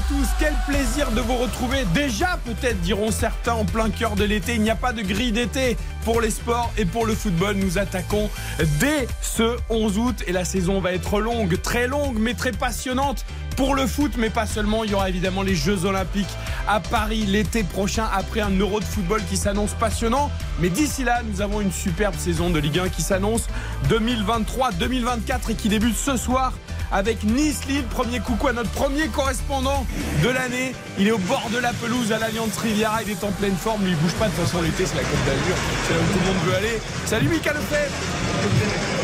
À tous, quel plaisir de vous retrouver. Déjà, peut-être diront certains en plein cœur de l'été, il n'y a pas de grille d'été pour les sports et pour le football. Nous attaquons dès ce 11 août et la saison va être longue, très longue, mais très passionnante pour le foot, mais pas seulement. Il y aura évidemment les Jeux Olympiques à Paris l'été prochain après un Euro de football qui s'annonce passionnant. Mais d'ici là, nous avons une superbe saison de Ligue 1 qui s'annonce 2023-2024 et qui débute ce soir avec Nice-Lille. Premier coucou à notre premier correspondant de l'année. Il est au bord de la pelouse à l'Alliance Riviera. Il est en pleine forme. Lui, il bouge pas. De toute façon, l'été, c'est la Côte d'Azur. C'est là où tout le monde veut aller. Salut, Mika Lefebvre.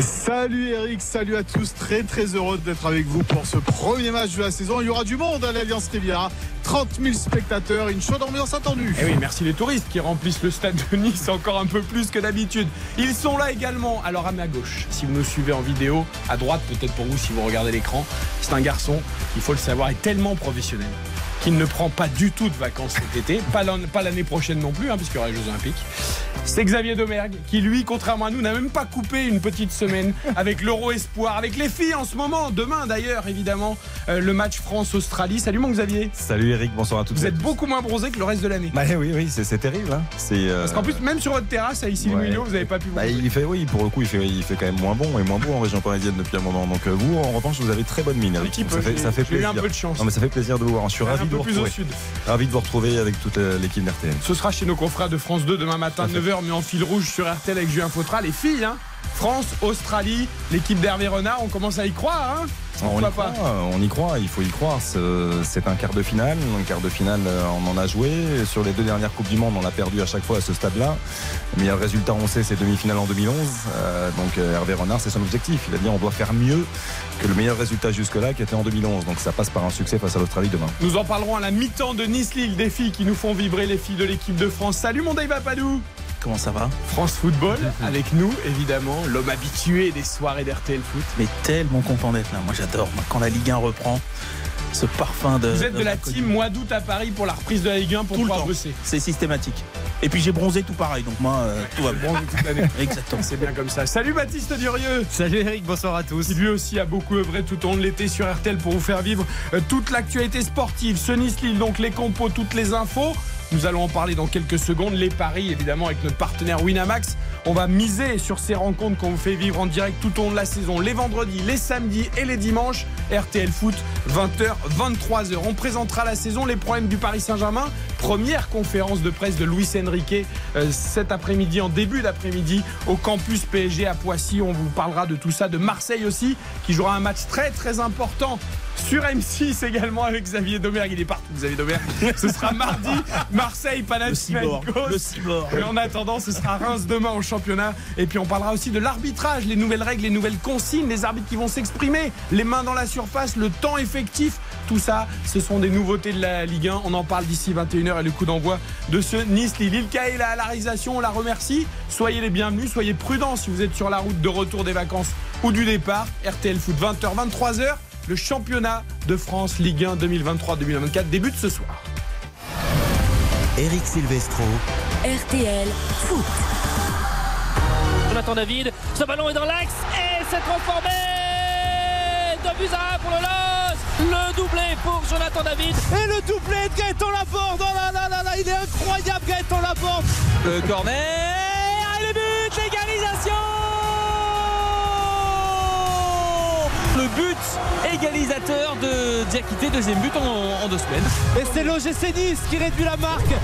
Salut Eric, salut à tous, très très heureux d'être avec vous pour ce premier match de la saison. Il y aura du monde à l'Alliance Riviera, 30 000 spectateurs, une chaude ambiance attendue. Eh oui, merci les touristes qui remplissent le stade de Nice encore un peu plus que d'habitude. Ils sont là également. Alors à ma gauche, si vous nous suivez en vidéo, à droite peut-être pour vous si vous regardez l'écran, c'est un garçon, il faut le savoir, est tellement professionnel qu'il ne prend pas du tout de vacances cet été, pas l'an- pas l'année prochaine non plus, hein, puisqu'il y aura les Jeux Olympiques. C'est Xavier Domergue qui, lui, contrairement à nous, n'a même pas coupé une petite semaine avec l'Euro Espoir, avec les filles en ce moment. Demain, d'ailleurs, évidemment, euh, le match France-Australie. Salut, mon Xavier. Salut Eric, bonsoir à toutes Vous à êtes tous. beaucoup moins bronzé que le reste de l'année. Bah oui, oui, c'est terrible. Hein. Euh, Parce qu'en plus, même sur votre terrasse à ici ouais. vous n'avez pas pu bah, il fait, oui, pour le coup, il fait, il fait quand même moins bon et moins beau en région parisienne depuis un moment. Donc euh, vous, en revanche, vous avez très bonne mine. Un Eric. petit Donc, peu, ça fait, ça fait j'ai eu plaisir. un peu de chance. Non, mais ça fait plaisir de vous voir. Je suis un ravi de vous plus au sud. Ravi de vous retrouver avec toute euh, l'équipe d'RTL. Ce sera chez nos confrères de France 2 demain matin, à fait. 9h, mais en fil rouge sur RTL avec Julien Fautra. Les filles, hein France, Australie, l'équipe d'Hervé Renard, on commence à y croire, hein On y, croit, on y croit, il faut y croire. C'est un quart de finale. Un quart de finale, euh, on en a joué. Sur les deux dernières Coupes du Monde, on a perdu à chaque fois à ce stade-là. Mais le résultat, on sait, c'est demi-finale en 2011. Euh, donc euh, Hervé Renard, c'est son objectif. Il a dit on doit faire mieux que le meilleur résultat jusque-là qui était en 2011. Donc ça passe par un succès face à l'Australie demain. Nous en parlerons à la mi-temps de Nice-Lille, des filles qui nous font vibrer, les filles de l'équipe de France. Salut mon Dave Papadou Comment ça va France Football, avec nous, évidemment, l'homme habitué des soirées d'RTL Foot. Mais tellement content d'être là. Moi j'adore. Moi, Quand la Ligue 1 reprend, ce parfum de. Vous êtes de la team mois d'août à Paris pour la reprise de la Ligue 1 pour Tout le pouvoir temps. bosser. C'est systématique. Et puis j'ai bronzé tout pareil. Donc moi, euh, tout va bien. Toute l'année. Exactement. C'est bien comme ça. Salut Baptiste Durieux Salut Eric, bonsoir à tous. qui lui aussi a beaucoup œuvré tout au long de l'été sur RTL pour vous faire vivre euh, toute l'actualité sportive. Ce Nice-Lille, donc les compos, toutes les infos. Nous allons en parler dans quelques secondes. Les paris, évidemment, avec notre partenaire Winamax. On va miser sur ces rencontres qu'on vous fait vivre en direct tout au long de la saison. Les vendredis, les samedis et les dimanches. RTL Foot, 20h, 23h. On présentera la saison, les problèmes du Paris Saint-Germain. Première conférence de presse de Luis Enrique euh, cet après-midi, en début d'après-midi, au campus PSG à Poissy. On vous parlera de tout ça, de Marseille aussi, qui jouera un match très très important sur M6 également avec Xavier Domergue. Il est partout, Xavier Domergue. Ce sera mardi, Marseille, Le. Le Panathinaikos. cyborg. Et en attendant, ce sera Reims demain au championnat. Et puis on parlera aussi de l'arbitrage, les nouvelles règles, les nouvelles consignes, les arbitres qui vont s'exprimer, les mains dans la surface, le temps effectif. Tout ça, ce sont des nouveautés de la Ligue 1. On en parle d'ici 21h et le coup d'envoi de ce Nice-Lille. Là à la réalisation, on la remercie. Soyez les bienvenus, soyez prudents si vous êtes sur la route de retour des vacances ou du départ. RTL Foot 20h, 23h. Le championnat de France Ligue 1 2023-2024 débute ce soir. Eric Silvestro. RTL Foot. Jonathan David, ce ballon est dans l'axe et c'est transformé de but à pour le LOS. Le doublé pour Jonathan David. Et le doublé de Gaëtan Laborde. Oh là là là là, il est incroyable Gaëtan Laborde. Le corner et le but L'égalisation Le but égalisateur de Diakité, deuxième but en, en deux semaines. Et c'est l'OGC Nice qui réduit la marque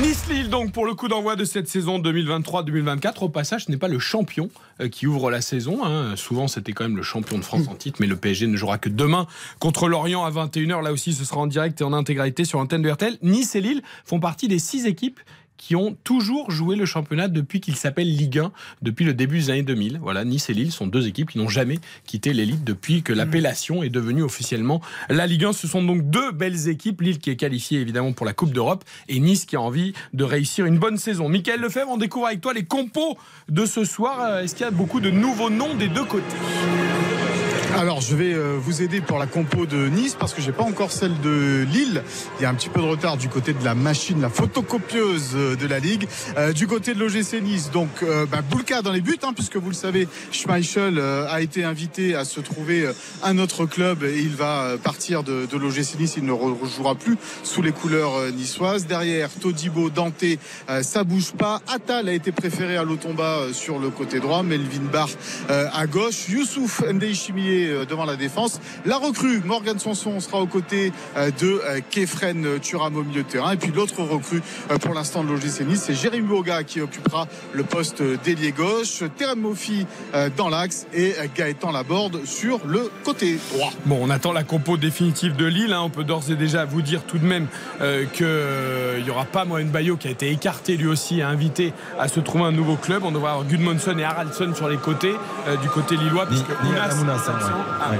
Nice-Lille donc pour le coup d'envoi de cette saison 2023-2024. Au passage, ce n'est pas le champion euh, qui ouvre la saison. hein. Souvent, c'était quand même le champion de France en titre, mais le PSG ne jouera que demain contre l'Orient à 21h. Là aussi, ce sera en direct et en intégralité sur l'antenne de RTL. Nice et Lille font partie des six équipes qui ont toujours joué le championnat depuis qu'il s'appelle Ligue 1, depuis le début des années 2000. Voilà, Nice et Lille sont deux équipes qui n'ont jamais quitté l'élite depuis que l'appellation est devenue officiellement la Ligue 1. Ce sont donc deux belles équipes, Lille qui est qualifiée évidemment pour la Coupe d'Europe et Nice qui a envie de réussir une bonne saison. Michael Lefebvre, on découvre avec toi les compos de ce soir. Euh, Est-ce qu'il y a beaucoup de nouveaux noms des deux côtés? Alors je vais euh, vous aider pour la compo de Nice parce que j'ai pas encore celle de Lille. Il y a un petit peu de retard du côté de la machine, la photocopieuse euh, de la Ligue. Euh, du côté de l'OGC Nice, donc euh, bah, Boulka dans les buts, hein, puisque vous le savez, Schmeichel a été invité à se trouver un autre club et il va partir de, de l'OGC Nice. Il ne re- rejouera plus sous les couleurs niçoises. Derrière, Todibo, Dante, ça bouge pas. Attal a été préféré à Lotomba sur le côté droit. Melvin Barr à gauche. Youssouf Ndei Euh, devant la défense. La recrue, Morgan Sanson sera aux côtés euh, de euh, Kefren Turam au milieu de terrain. Et puis l'autre recrue pour l'instant de l'OGC Nice, c'est Jérémy Boga qui occupera le poste d'ailier gauche. Terem Mofi euh, dans l'axe et Gaëtan Laborde sur le côté droit. Bon, on attend la compo définitive de Lille. hein. On peut d'ores et déjà vous dire tout de même euh, qu'il n'y aura pas Mohamed Bayo qui a été écarté lui aussi, et invité à se trouver un nouveau club. On devrait avoir Gudmonson et Haraldsson sur les côtés, euh, du côté lillois, puisque Ah. Ouais.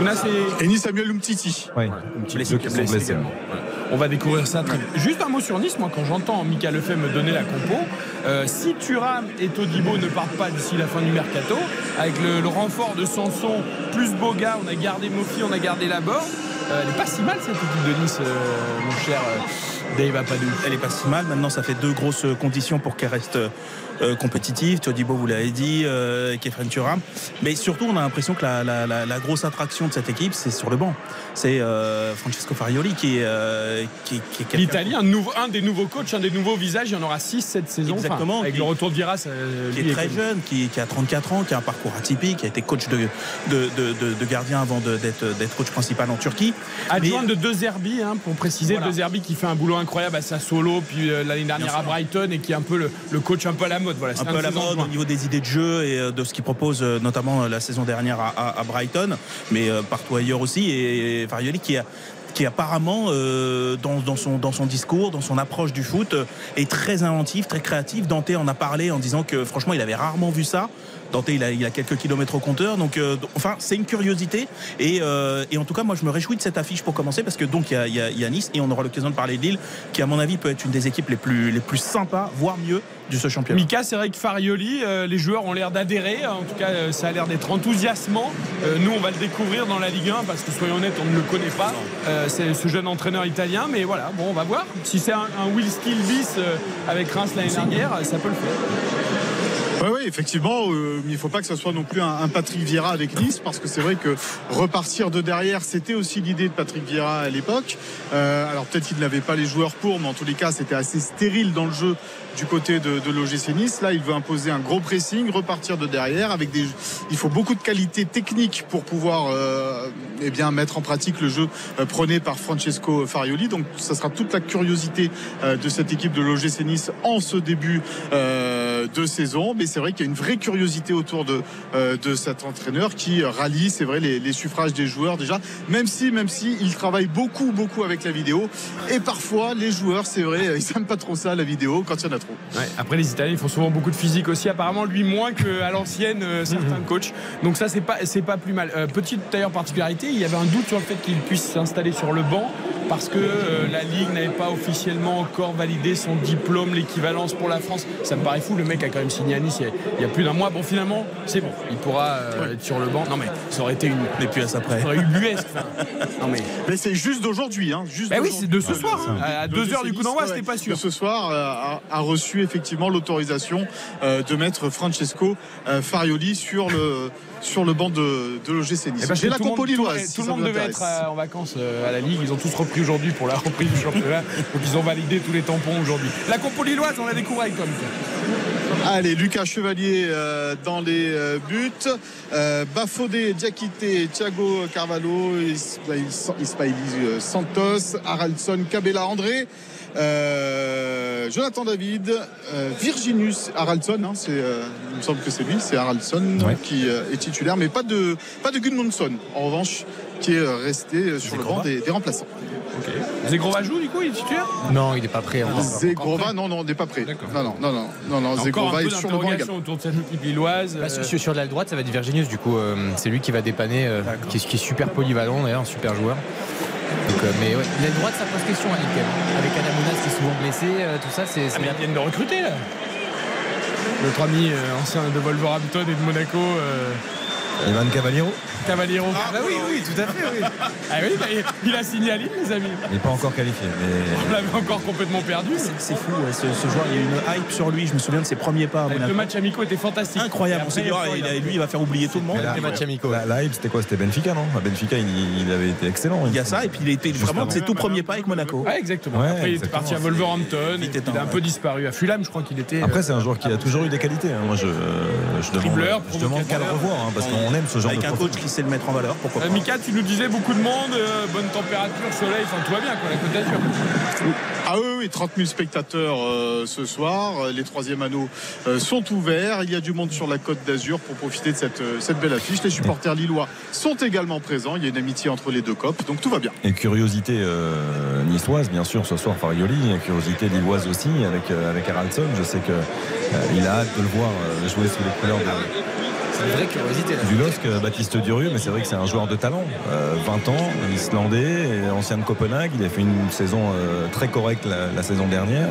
Ounas est- Et Nice Samuel Umtiti. Ouais. blessé, Deux qui sont blessé blessés, également. Voilà. On va découvrir ça très vite. Juste un mot sur Nice, moi quand j'entends Mika Lefebvre me donner la compo, euh, si Thuram et Todibo ne partent pas d'ici la fin du mercato, avec le, le renfort de Sanson plus Boga, on a gardé Mofi, on a gardé Laborde, euh, elle est pas si mal cette équipe de Nice, euh, mon cher euh, Dave Apadou. Elle est pas si mal. Maintenant, ça fait deux grosses conditions pour qu'elle reste euh, compétitive. Todibo, vous l'avez dit, euh, Kefren Turam. Mais surtout, on a l'impression que la, la- la- la grosse attraction de cette équipe, c'est sur le banc. C'est euh, Francesco Farioli qui est, euh, qui, qui est quelqu'un- L'Italie, un, des nouveaux coachs, un des nouveaux visages, il y en aura 6 cette saison. Enfin, Exactement. avec Qui- le retour de Viras, qui est très jeune, qui, a 34 ans, qui a un parcours atypique, qui a été coach de, de, de- de- de gardien avant d'être coach principal en Turquie. Adjoint Mais- de De Zerbi, hein, pour préciser, Voilà. De Zerbi qui fait un boulot incroyable à Sassuolo, puis euh, l'année dernière à. Brighton et qui est un peu le, le coach un peu à la mode. Voilà, un peu à la mode au niveau des idées de jeu et euh, de ce qu'il propose, euh, notamment euh, la saison dernière à, Brighton, mais partout ailleurs aussi. Et, et Farioli qui a qui apparemment euh, dans, dans son, dans son discours, dans son approche du foot, euh, est très inventif, très créatif. Dante en a parlé en disant que franchement il avait rarement vu ça. Dante il a, il a quelques kilomètres au compteur, donc euh, enfin c'est une curiosité et, euh, et en tout cas moi je me réjouis de cette affiche pour commencer parce que donc il y a, il y a- il y a Nice et on aura l'occasion de parler de Lille qui à mon avis peut être une des équipes les plus, les plus sympas, voire mieux de ce championnat. Mika, c'est vrai que Farioli, euh, les joueurs ont l'air d'adhérer. En tout cas, euh, ça a l'air d'être enthousiasmant. Euh, nous, on va le découvrir dans la Ligue 1 parce que, soyons honnêtes, on ne le connaît pas. C'est ce jeune entraîneur italien. Mais voilà, bon, on va voir. Si c'est un, un Will Steele bis avec Reims l'année dernière, ça peut le faire. Oui, oui, effectivement, euh, il ne faut pas que ce soit non plus un, un Patrick Vieira avec Nice, parce que c'est vrai que repartir de derrière, c'était aussi l'idée de Patrick Vieira à l'époque. Euh, alors peut-être qu'il n'avait pas les joueurs pour, mais en tous les cas, c'était assez stérile dans le jeu du côté de, de l'OGC Nice. Là, il veut imposer un gros pressing, repartir de derrière. Avec des, il faut beaucoup de qualité technique pour pouvoir euh, eh bien mettre en pratique le jeu euh, prôné par Francesco Farioli. Donc, ça sera toute la curiosité de cette équipe de l'OGC Nice en ce début de saison. C'est vrai qu'il y a une vraie curiosité autour de, euh, de cet entraîneur qui rallie, c'est vrai, les, les suffrages des joueurs déjà. Même si, même si il travaille beaucoup, beaucoup avec la vidéo. Et parfois, les joueurs, c'est vrai, ils n'aiment pas trop ça, la vidéo, quand il y en a trop. Ouais, Après, les Italiens, ils font souvent beaucoup de physique aussi. Apparemment, lui moins qu'à l'ancienne, euh, certains coachs. Donc ça, c'est pas, c'est pas plus mal. Euh, petite d'ailleurs particularité, il y avait un doute sur le fait qu'il puisse s'installer sur le banc parce que euh, la Ligue n'avait pas officiellement encore validé son diplôme, l'équivalence pour la France. Ça me paraît fou. Le mec a quand même signé à Nice il y a, il y a plus d'un mois. Bon, finalement, c'est bon. Il pourra euh, être sur le banc. Non, mais ça aurait été une. Puis à ça aurait eu buesque. Non, mais. Mais c'est juste d'aujourd'hui, hein, juste Bah oui, c'est de ce soir. hein. À Le 2h du coup d'envoi, ouais, c'était pas sûr. de Ce soir, euh, a, a reçu effectivement l'autorisation euh, de mettre Francesco euh, Farioli sur le sur le banc de, de l'OGC Nice. Eh ben, J'ai la tout le compo monde- lilloise. Tout, si tout le monde devait être euh, en vacances euh, à la Ligue. Ils ont tous repris aujourd'hui pour la reprise du championnat. Donc ils ont validé tous les tampons aujourd'hui. La compo lilloise, on la découvre avec Mika. Allez, Lucas Chevalier euh, dans les euh, buts. Euh, Bafodé, Diakité, Thiago Carvalho, Ismail, Ismaili euh, Santos, Haraldson, Cabella André. Euh, Jonathan David, euh, Virginius Haraldson, hein, c'est, euh, il me semble que c'est lui, c'est Haraldson Ouais. qui euh, est titulaire, mais pas de pas de Gudmundsson en revanche, qui est resté sur le banc des, des remplaçants. Ok. Zegrova joue du coup, il est titulaire? Non, il n'est pas prêt. encore. Zegrova, non, non, on n'est pas prêt. Non, non, non, non, non, non, Zegrova est sur le banc également. autour de cette équipe lilloise. Bah, Euh, sur, sur l'aile droite, ça va être Virginius du coup. euh, c'est lui qui va dépanner, euh, qui, est, qui est super polyvalent d'ailleurs, un super joueur. Donc, euh, mais ouais, l'aile droite, ça pose question à Lille quand même. Avec Anamounas qui est souvent blessé, euh, tout ça, c'est. Ah, mais ils viennent de recruter là. Notre ami euh, ancien de Wolverhampton et de Monaco, euh, Ivan Cavaliero Cavaliero. Ah bah oui, oui, tout à fait, oui. Ah oui, bah, il- a signé à Lille, les amis. Il n'est pas encore qualifié. Mais... On l'avait encore complètement perdu. C'est fou, ouais, ce, ce joueur, il y a eu une hype sur lui. Je me souviens de ses premiers pas à Le Monaco. match amicaux était fantastique. Incroyable, on s'est dit, ah, lui, il va faire oublier tout le monde. Les matchs amicaux. La, la hype, c'était quoi? C'était Benfica, non? À Benfica, il, il avait été excellent. Il y a ça, et puis il était Juste vraiment de ses tout premiers pas avec Monaco. Ouais, exactement. Ouais, Après, il était parti à Wolverhampton. Il était il a un peu disparu. À Fulham, je crois qu'il était. Après, euh, c'est un joueur qui a toujours eu des qualités. hein. Moi, je, je demande, Dribbleur, je demande qu'à le revoir, hein, parce qu'on aime ce genre Avec de un coach qui sait le mettre en valeur, pourquoi euh, pas. Mika, tu nous disais beaucoup de monde, euh, bonne température, soleil, enfin tout va bien quoi, la Côte d'Azur. Ah oui, oui, 30 000 spectateurs euh, ce soir. Les troisième anneaux euh, sont ouverts. Il y a du monde sur la côte d'Azur pour profiter de cette, euh, cette belle affiche. Les supporters lillois sont également présents. Il y a une amitié entre les deux copes, donc tout va bien. Et curiosité euh, niçoise, bien sûr, ce soir Farioli. Et curiosité lilloise aussi avec, euh, avec Haraldson. Je sais qu'il a hâte de le voir jouer sous les couleurs de, une vraie curiosité euh, Baptiste Durieux. Mais c'est vrai que c'est un joueur de talent. Euh, 20 ans, islandais, ancien de Copenhague. Il a fait une saison euh, très correcte la, la saison dernière.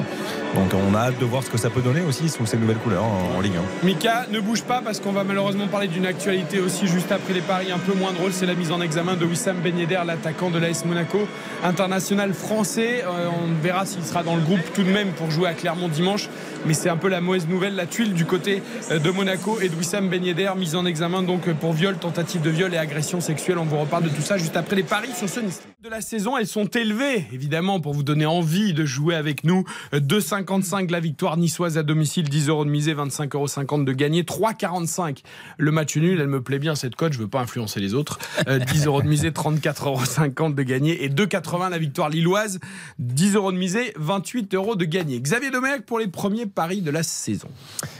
Donc on a hâte de voir ce que ça peut donner aussi sous ces nouvelles couleurs en, en Ligue 1. Mika, ne bouge pas parce qu'on va malheureusement parler d'une actualité aussi juste après les paris un peu moins drôle. C'est la mise en examen de Wissam Ben Yedder, l'attaquant de l'AS Monaco, international français. Euh, on verra s'il sera dans le groupe tout de même pour jouer à Clermont dimanche. Mais c'est un peu la mauvaise nouvelle, la tuile du côté euh, de Monaco et de Wissam Ben Yedder, mise en examen donc pour viol, tentative de viol et agression sexuelle. On vous reparle de tout ça juste après les paris sur ce. De la saison, elles sont élevées évidemment pour vous donner envie de jouer avec nous. Euh, 2,55 la victoire niçoise à domicile, 10 euros de misée, 25,50 euros de gagné, 3,45 le match nul. Elle me plaît bien cette cote, je veux pas influencer les autres. Euh, 10 euros de misée, 34,50 euros de gagné et 2,80 la victoire lilloise, 10 euros de misée, 28 euros de gagné. Xavier Domergue pour les premiers paris de la saison.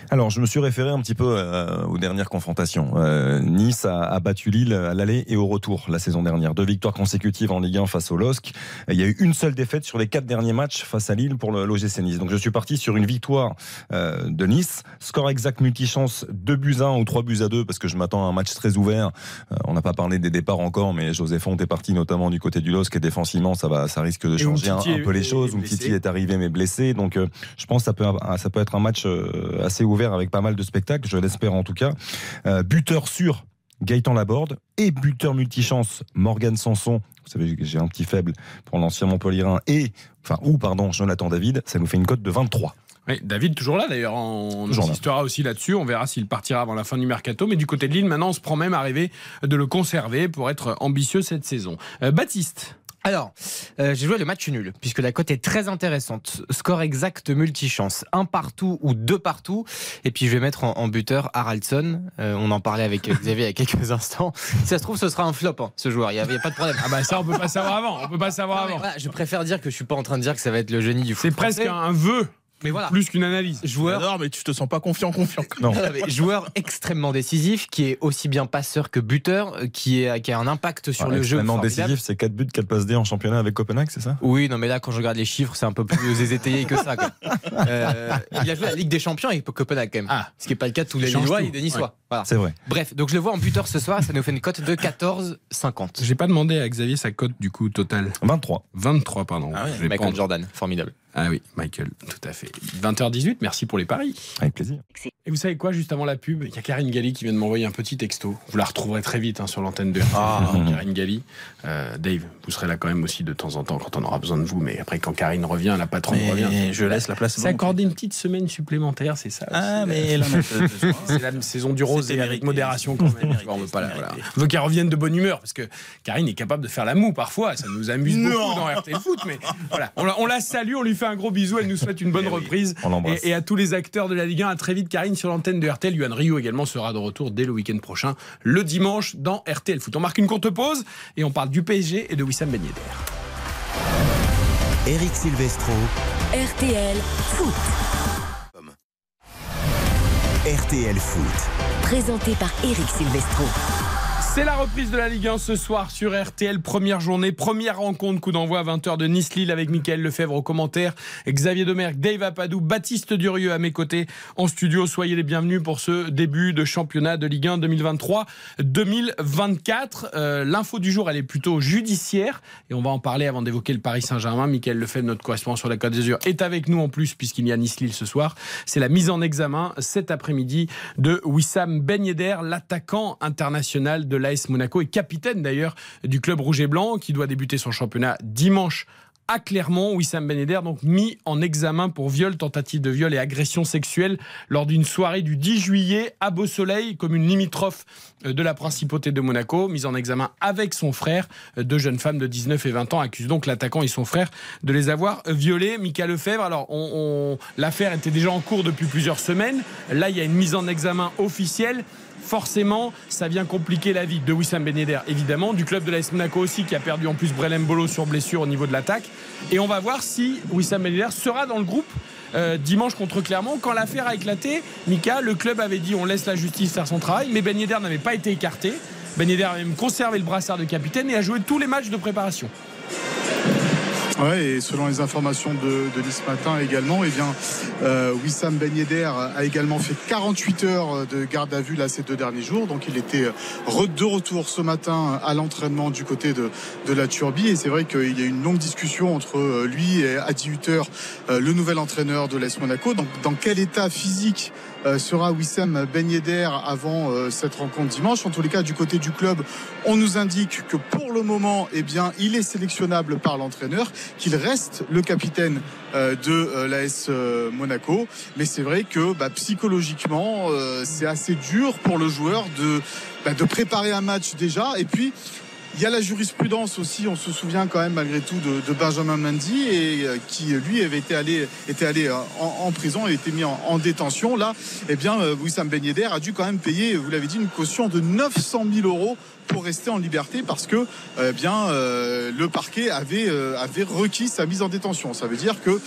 Alors, je me suis référé un petit peu euh, aux dernières confrontations. Euh, nice a, a battu Lille à l'aller et au retour la saison dernière. Deux victoires consécutives en Ligue 1 face au LOSC. Il y a eu une seule défaite sur les quatre derniers matchs face à Lille pour le l'OGC Nice. Donc, je suis parti sur une victoire euh, de Nice. Score exact multichance 2 buts à 1 ou 3 buts à 2 parce que je m'attends à un match très ouvert. Euh, on n'a pas parlé des départs encore, mais José Font est parti notamment du côté du LOSC et défensivement, ça, va, ça risque de changer un, peu les choses. Umtiti est arrivé mais blessé. Donc, euh, je pense que ça peut, ça peut être un match assez ouvert avec pas mal de spectacles, je l'espère en tout cas. Buteur sûr, Gaëtan Laborde. Et buteur multichance, Morgan Sanson. Vous savez que j'ai un petit faible pour l'ancien Montpellierin. Et, enfin, ou pardon, Jonathan David. Ça nous fait une cote de 23. Oui, David toujours là d'ailleurs, on Toujours là. insistera aussi là-dessus, on verra s'il partira avant la fin du mercato, mais du côté de Lille maintenant on se prend même à rêver de le conserver pour être ambitieux cette saison. Euh, Baptiste Alors, euh, j'ai joué le match nul, puisque la cote est très intéressante. Score exact multichance, un partout ou deux partout. Et puis je vais mettre en, en buteur Haraldson. Euh, on en parlait avec Xavier il y a quelques instants. Si ça se trouve, ce sera un flop, hein, ce joueur. Il n'y a, pas de problème. Ah bah ça on peut pas savoir avant, on peut pas savoir Non, avant. voilà, je préfère dire que je suis pas en train de dire que ça va être le génie du foot. C'est presque un vœu, Mais voilà. plus qu'une analyse. Joueur Non, mais tu te sens pas confiant, confiant. Non. Joueur extrêmement décisif, qui est aussi bien passeur que buteur, euh, qui, est, qui a un impact sur Ouais, le jeu. extrêmement décisif, c'est 4 buts, 4 passes D en championnat avec Copenhague, c'est ça? Oui, non, mais là, quand je regarde les chiffres, c'est un peu plus étayé que ça. quoi. Euh, il a joué la Ligue des Champions avec Copenhague, quand même. Ah. Ce qui n'est pas le cas de tous les Lillois et des Niçois. Voilà. C'est vrai. Bref, donc je le vois en buteur ce soir, ça nous fait une cote de 14,50. J'ai pas demandé à Xavier sa cote du coup totale. 23. 23 pardon. Ah ouais, Michael Jordan, formidable. Ah oui, Michael, tout à fait. 20h18, merci pour les paris. Avec plaisir. Et vous savez quoi, juste avant la pub, il y a Karine Galli qui vient de m'envoyer un petit texto. Vous la retrouverez très vite hein, sur l'antenne de Ah. Karine Galli. Euh, Dave, vous serez là quand même aussi de temps en temps quand on aura besoin de vous. Mais après, quand Karine revient, la patronne revient. Je laisse la place. C'est accorder une petite semaine supplémentaire, c'est ça Ah, mais là, C'est la saison du rose et avec modération quand même. Mérité, On veut pas c'était voilà. mérité. On veut qu'elle revienne de bonne humeur parce que Karine est capable de faire la moue parfois. Ça nous amuse beaucoup dans RTL Foot. Mais voilà, on la, on la salue, on lui fait un gros bisou. Elle nous souhaite une bonne Eh oui, reprise. on l'embrasse. Et, et à tous les acteurs de la Ligue 1, à très vite Karine sur l'antenne de RTL. Yuan Rio également sera de retour dès le week-end prochain, le dimanche dans RTL Foot. On marque une courte pause et on parle du PSG et de Wissam Ben Yedder. Eric Silvestro, RTL Foot. RTL Foot. Présenté par Eric Silvestro. C'est la reprise de la Ligue 1 ce soir sur RTL. Première journée, première rencontre, coup d'envoi à 20h de Nice-Lille avec Mickaël Lefebvre au commentaire, Xavier Domergue, Dave Apadou, Baptiste Durieux à mes côtés en studio. Soyez les bienvenus pour ce début de championnat de Ligue 1 2023-2024. Euh, L'info du jour, elle est plutôt judiciaire et on va en parler avant d'évoquer le Paris Saint-Germain. Mickaël Lefebvre, notre correspondant sur la Côte d'Azur, est avec nous en plus puisqu'il y a Nice-Lille ce soir. C'est la mise en examen cet après-midi de Wissam Ben Yedder, l'attaquant international de l'AS Monaco et capitaine d'ailleurs du club rouge et blanc qui doit débuter son championnat dimanche à Clermont, Wissam Ben donc mis en examen pour viol, tentative de viol et agression sexuelle lors d'une soirée du 10 juillet à Beau Soleil, commune limitrophe euh, de la principauté de Monaco, mise en examen avec son frère. Euh, Deux jeunes femmes de 19 et 20 ans accusent donc l'attaquant et son frère de les avoir violés. Mika Lefebvre, alors l'affaire était déjà en cours depuis plusieurs semaines. Là, il y a une mise en examen officielle forcément, ça vient compliquer la vie de Wissam Ben évidemment, du club de l'AS Monaco aussi, qui a perdu en plus Brelem Bolo sur blessure au niveau de l'attaque. Et on va voir si Wissam Ben sera dans le groupe euh, dimanche contre Clermont. Quand l'affaire a éclaté, Mika, le club avait dit on laisse la justice faire son travail, mais Ben n'avait pas été écarté. Ben a même conservé le brassard de capitaine et a joué tous les matchs de préparation. Ouais, et selon les informations de, de matin également, eh bien, euh, Wissam Ben Yedder a également fait 48 heures de garde à vue là ces deux derniers jours. Donc il était de retour ce matin à l'entraînement du côté de, de la Turbie. Et c'est vrai qu'il y a eu une longue discussion entre lui et à 18 heures le nouvel entraîneur de l'AS Monaco. Donc dans quel état physique euh, sera Wissam Ben Yedder avant euh, cette rencontre dimanche. En tous les cas, du côté du club, on nous indique que pour le moment, eh bien, il est sélectionnable par l'entraîneur, qu'il reste le capitaine euh, de l'AS Monaco. Mais c'est vrai que bah, psychologiquement, c'est assez dur pour le joueur de, bah, de préparer un match déjà. Et puis, il y a la jurisprudence aussi, on se souvient quand même malgré tout de, Benjamin Mendy et euh, qui lui avait été allé, était allé en, en prison et été mis en, en, détention. Là, eh bien, euh, Wissam Ben a dû quand même payer, vous l'avez dit, une caution de 900 000 euros pour rester en liberté parce que eh bien euh, le parquet avait avait requis sa mise en détention. Ça veut dire que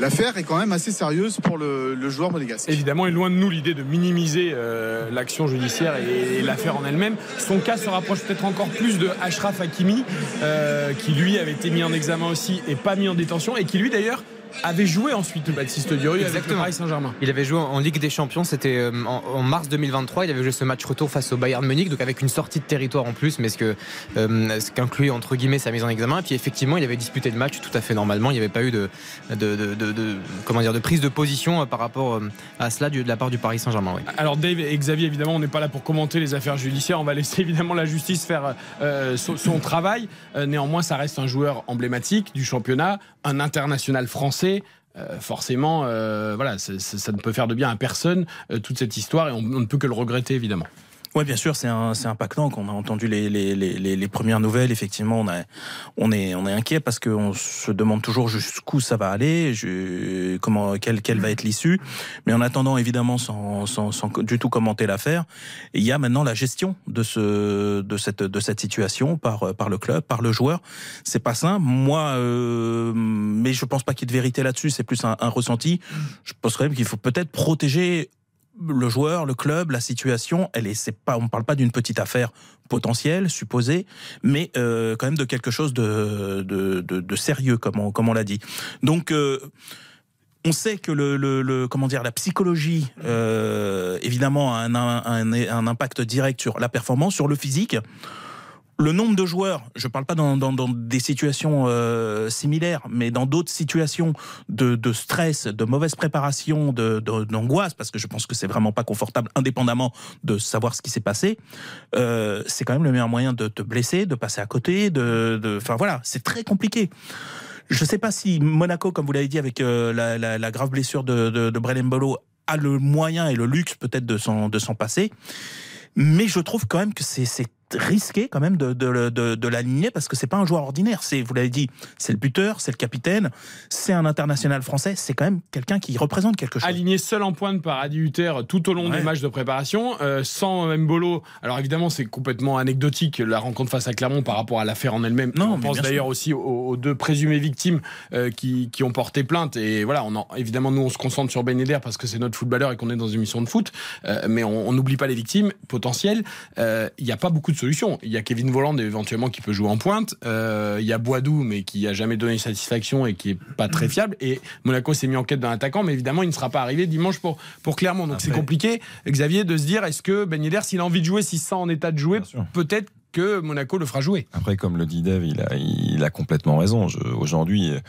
L'affaire est quand même assez sérieuse pour le, joueur monégasque. Évidemment, est loin de nous l'idée de minimiser euh, l'action judiciaire et, et l'affaire en elle-même. Son cas se rapproche peut-être encore plus de Ashraf Hakimi, euh, qui lui avait été mis en examen aussi et pas mis en détention, et qui lui d'ailleurs avait joué ensuite Baptiste Durieux avec le Paris Saint-Germain. Il avait joué en Ligue des Champions, c'était euh, en, mars 2023. Il avait joué ce match retour face au Bayern Munich, donc avec une sortie de territoire en plus, mais ce que euh, ce qu'inclut entre guillemets sa mise en examen. Et puis effectivement, il avait disputé le match tout à fait normalement. Il n'y avait pas eu de, de, de, de, comment dire de prise de position euh, par rapport à cela de la part du Paris Saint-Germain. Oui. Alors Dave et Xavier, évidemment, on n'est pas là pour commenter les affaires judiciaires. On va laisser évidemment la justice faire euh, son, son, travail. Euh, néanmoins, ça reste un joueur emblématique du championnat, un international français. Euh, forcément, euh, voilà, ça ne peut faire de bien à personne euh, toute cette histoire et on, ne peut que le regretter évidemment. Oui, bien sûr, c'est impactant. Quand on a entendu les, les, les, les, premières nouvelles, effectivement, on, a, on, est, on est inquiet parce qu'on se demande toujours jusqu'où ça va aller, je, comment, quelle, quelle va être l'issue. Mais en attendant, évidemment, sans, sans, sans du tout commenter l'affaire, il y a maintenant la gestion de, ce, de, cette, de cette situation par, par le club, par le joueur. C'est pas simple. Moi, euh, mais je pense pas qu'il y ait de vérité là-dessus. C'est plus un, un ressenti. Je pense quand même qu'il faut peut-être protéger le joueur, le club, la situation, elle est, on parle pas d'une petite affaire potentielle, supposée, mais euh, quand même de quelque chose de, de, de, sérieux, comme on, comme on l'a dit. Donc, euh, on sait que le, le, comment dire la psychologie euh, évidemment a un, un, impact direct sur la performance, sur le physique le nombre de joueurs, je ne parle pas dans, dans, dans des situations euh, similaires, mais dans d'autres situations de, de, stress, de mauvaise préparation, d'angoisse, de, parce que je pense que c'est vraiment pas confortable, indépendamment de savoir ce qui s'est passé, euh, c'est quand même le meilleur moyen de te blesser, de passer à côté, de, enfin voilà, c'est très compliqué. Je ne sais pas si Monaco, comme vous l'avez dit, avec euh, la, la, la, grave blessure de, de, de Brelem Bolo, a le moyen et le luxe peut-être de s'en passer. Mais je trouve quand même que c'est risqué quand même de, de, de, de l'aligner parce que c'est pas un joueur ordinaire. C'est, vous l'avez dit, c'est le buteur, c'est le capitaine, c'est un international français, c'est quand même quelqu'un qui représente quelque chose. Aligné seul en pointe par Adi Hutter tout au long ouais. des matchs de préparation, euh, sans Mbolo. Alors évidemment, c'est complètement anecdotique la rencontre face à Clermont par rapport à l'affaire en elle-même. Non, on pense d'ailleurs aussi aux, aux, deux présumées victimes euh, qui, qui, ont porté plainte. Et voilà, on en, évidemment, nous, on se concentre sur Ben Yedder parce que c'est notre footballeur et qu'on est dans une émission de foot. Euh, mais on n'oublie pas les victimes potentielles. Il n'y a pas beaucoup de Il y a Kevin Volland éventuellement qui peut jouer en pointe. Euh, il y a Boidou, mais qui a jamais donné satisfaction et qui est pas très fiable. Et Monaco s'est mis en quête d'un attaquant, mais évidemment, il ne sera pas arrivé dimanche pour, pour Clermont. Donc c'est compliqué, Xavier, de se dire est-ce que Ben Yedder, s'il a envie de jouer, s'il se sent en état de jouer, peut-être que Monaco le fera jouer. Après, comme le dit Dave, il a, il a complètement raison. Aujourd'hui, euh,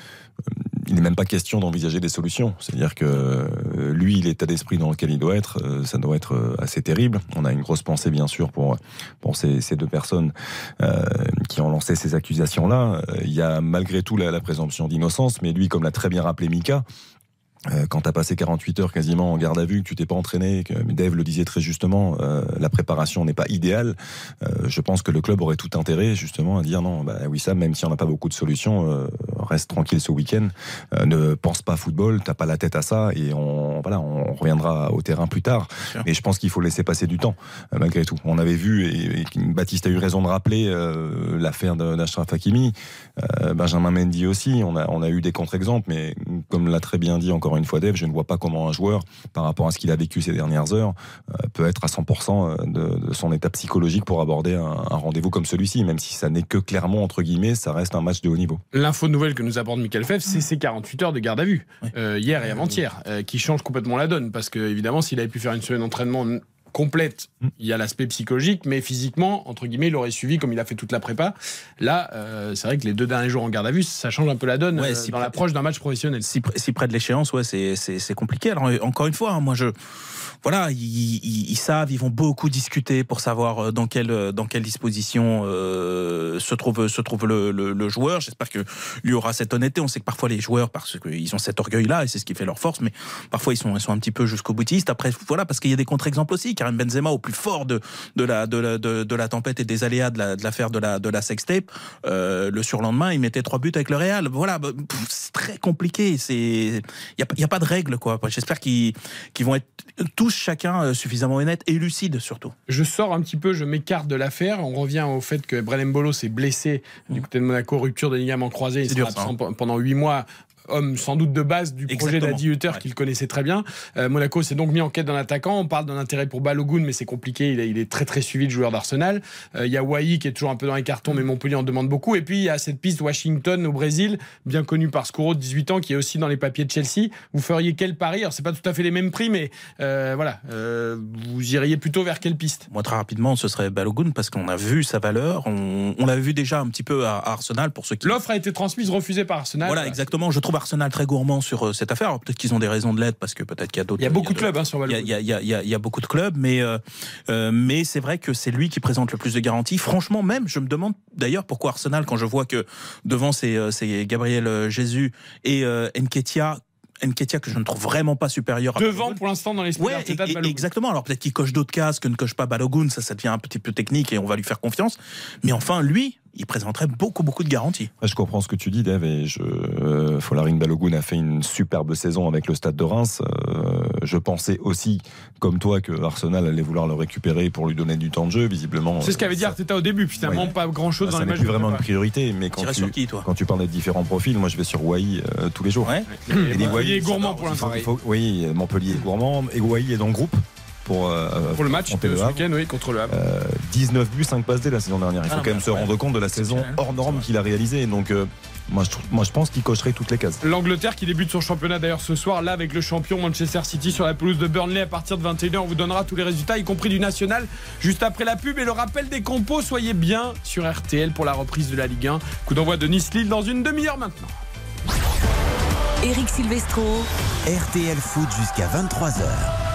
il n'est même pas question d'envisager des solutions. C'est-à-dire que euh, lui, l'état d'esprit dans lequel il doit être, euh, ça doit être assez terrible. On a une grosse pensée, bien sûr, pour, pour ces, ces deux personnes euh, qui ont lancé ces accusations-là. Il y a malgré tout la, la présomption d'innocence, mais lui, comme l'a très bien rappelé Mika, euh, quand tu as passé 48 heures quasiment en garde à vue, que tu t'es pas entraîné, que Dave le disait très justement, euh, la préparation n'est pas idéale, euh, je pense que le club aurait tout intérêt justement à dire non, bah oui ça, même si on n'a pas beaucoup de solutions, reste tranquille ce week-end, ne pense pas football, t'as pas la tête à ça et on voilà, on reviendra au terrain plus tard. Mais je pense qu'il faut laisser passer du temps malgré tout. On avait vu et, et Baptiste a eu raison de rappeler l'affaire d'Ashraf Hakimi, Benjamin Mendy aussi. On a on a eu des contre-exemples, mais comme l'a très bien dit encore une fois Dave, je ne vois pas comment un joueur, par rapport à ce qu'il a vécu ces dernières heures, euh, peut être à 100% de, de son état psychologique pour aborder un, un rendez-vous comme celui-ci, même si ça n'est que clairement entre guillemets, ça reste un match de haut niveau. L'info nouvelle que nous aborde Michael Feff, c'est ces 48 heures de garde à vue, euh, hier et avant-hier, euh, qui changent complètement la donne. Parce que, évidemment, s'il avait pu faire une semaine d'entraînement complète, il y a l'aspect psychologique, mais physiquement, entre guillemets, il aurait suivi comme il a fait toute la prépa. Là, euh, c'est vrai que les deux derniers jours en garde à vue, ça change un peu la donne Ouais, euh, si dans près- l'approche d'un match professionnel. si, pr- si près de l'échéance, ouais, c'est, c'est, c'est compliqué. Alors, euh, encore une fois, hein, moi, je. Voilà, ils, ils- ils savent, ils vont beaucoup discuter pour savoir dans quelle, dans quelle disposition euh, se trouve, se trouve le, le- le joueur. J'espère qu'il y aura cette honnêteté. On sait que parfois les joueurs, parce qu'ils ont cet orgueil-là, et c'est ce qui fait leur force, mais parfois ils sont, ils sont un petit peu jusqu'au boutiste. Après, voilà, parce qu'il y a des contre-exemples aussi. Karim Benzema, au plus fort de, de, la, de, la, de, de la tempête et des aléas de, la, de l'affaire de la, de la sextape, euh, le surlendemain, il mettait trois buts avec le Real. Voilà, bah, c'est très compliqué. C'est, il y a, y a pas de règles, quoi. J'espère qu'ils, vont être tous chacun euh, suffisamment honnêtes et lucides, surtout. Je sors un petit peu, je m'écarte de l'affaire. On revient au fait que Brelem Bolo s'est blessé du côté de Monaco, rupture des ligaments croisés. Il sera absent pe- pendant huit mois. Homme sans doute de base du projet d'Adi Hutter qu'il connaissait très bien. Euh, Monaco s'est donc mis en quête d'un attaquant. On parle d'un intérêt pour Balogun, mais c'est compliqué. Il est, il est très très suivi de joueur d'Arsenal. Euh, Il y a Wai qui est toujours un peu dans les cartons, mais Montpellier en demande beaucoup. Et puis il y a cette piste Washington au Brésil, bien connue par Scuro de 18 ans, qui est aussi dans les papiers de Chelsea. Vous feriez quel pari? Alors c'est pas tout à fait les mêmes prix, mais euh, voilà, vous iriez plutôt vers quelle piste? Moi, très rapidement, ce serait Balogun parce qu'on a vu sa valeur. On, on l'avait vu déjà un petit peu à, à Arsenal pour ceux qui. L'offre a été transmise, refusée par Arsenal. Voilà, exactement. Je trouve Arsenal très gourmand sur euh, cette affaire. Alors, Peut-être qu'ils ont des raisons de l'être parce que peut-être qu'il y a d'autres. Il y a beaucoup de clubs hein, sur Il y, a, Balogun. il y a- il y a- il y a- il y a beaucoup de clubs, mais, euh, euh, mais c'est vrai que c'est lui qui présente le plus de garanties. Franchement, même, je me demande d'ailleurs pourquoi Arsenal, quand je vois que devant c'est c'est Gabriel Jésus et euh, Nketiah, Nketiah que je ne trouve vraiment pas supérieur à Devant Balogun. pour l'instant dans l'esprit Ouais, et- de exactement. Alors peut-être qu'il coche d'autres cases que ne coche pas Balogun, ça, ça devient un petit peu technique et on va lui faire confiance. Mais enfin, lui, il présenterait beaucoup, beaucoup de garanties. Ouais, Je comprends ce que tu dis, Dave, et je, euh, Folarin Balogun a fait une superbe saison avec le Stade de Reims. Euh, je pensais aussi, comme toi, que Arsenal allait vouloir le récupérer pour lui donner du temps de jeu. Visiblement, C'est ce qu'avait dit ça- Arteta au début. Finalement, Ouais. pas grand chose bah, dans ça les n'est matchs. plus de vraiment une priorité. Mais quand tu, sur qui, toi quand tu parles des différents profils, moi je vais sur Wai euh, tous les jours. Ouais. Et Et Wai, est gourmand pour l'instant. Oui, Montpellier est gourmand. Et Wai est dans le groupe pour, euh, Pour le match de ce week-end, oui, contre le Havre. Euh, 19 buts, 5 passes D la saison dernière. Il faut Ah quand même se rendre compte de la saison hors norme qu'il a réalisée. Donc, euh, moi, je, moi, je pense qu'il cocherait toutes les cases. L'Angleterre qui débute son championnat d'ailleurs ce soir, là avec le champion Manchester City sur la pelouse de Burnley à partir de 21h. On vous donnera tous les résultats, y compris du national, juste après la pub et le rappel des compos. Soyez bien sur RTL pour la reprise de la Ligue 1. Coup d'envoi de Nice-Lille dans une demi-heure maintenant. Eric Silvestro. RTL Foot jusqu'à 23h.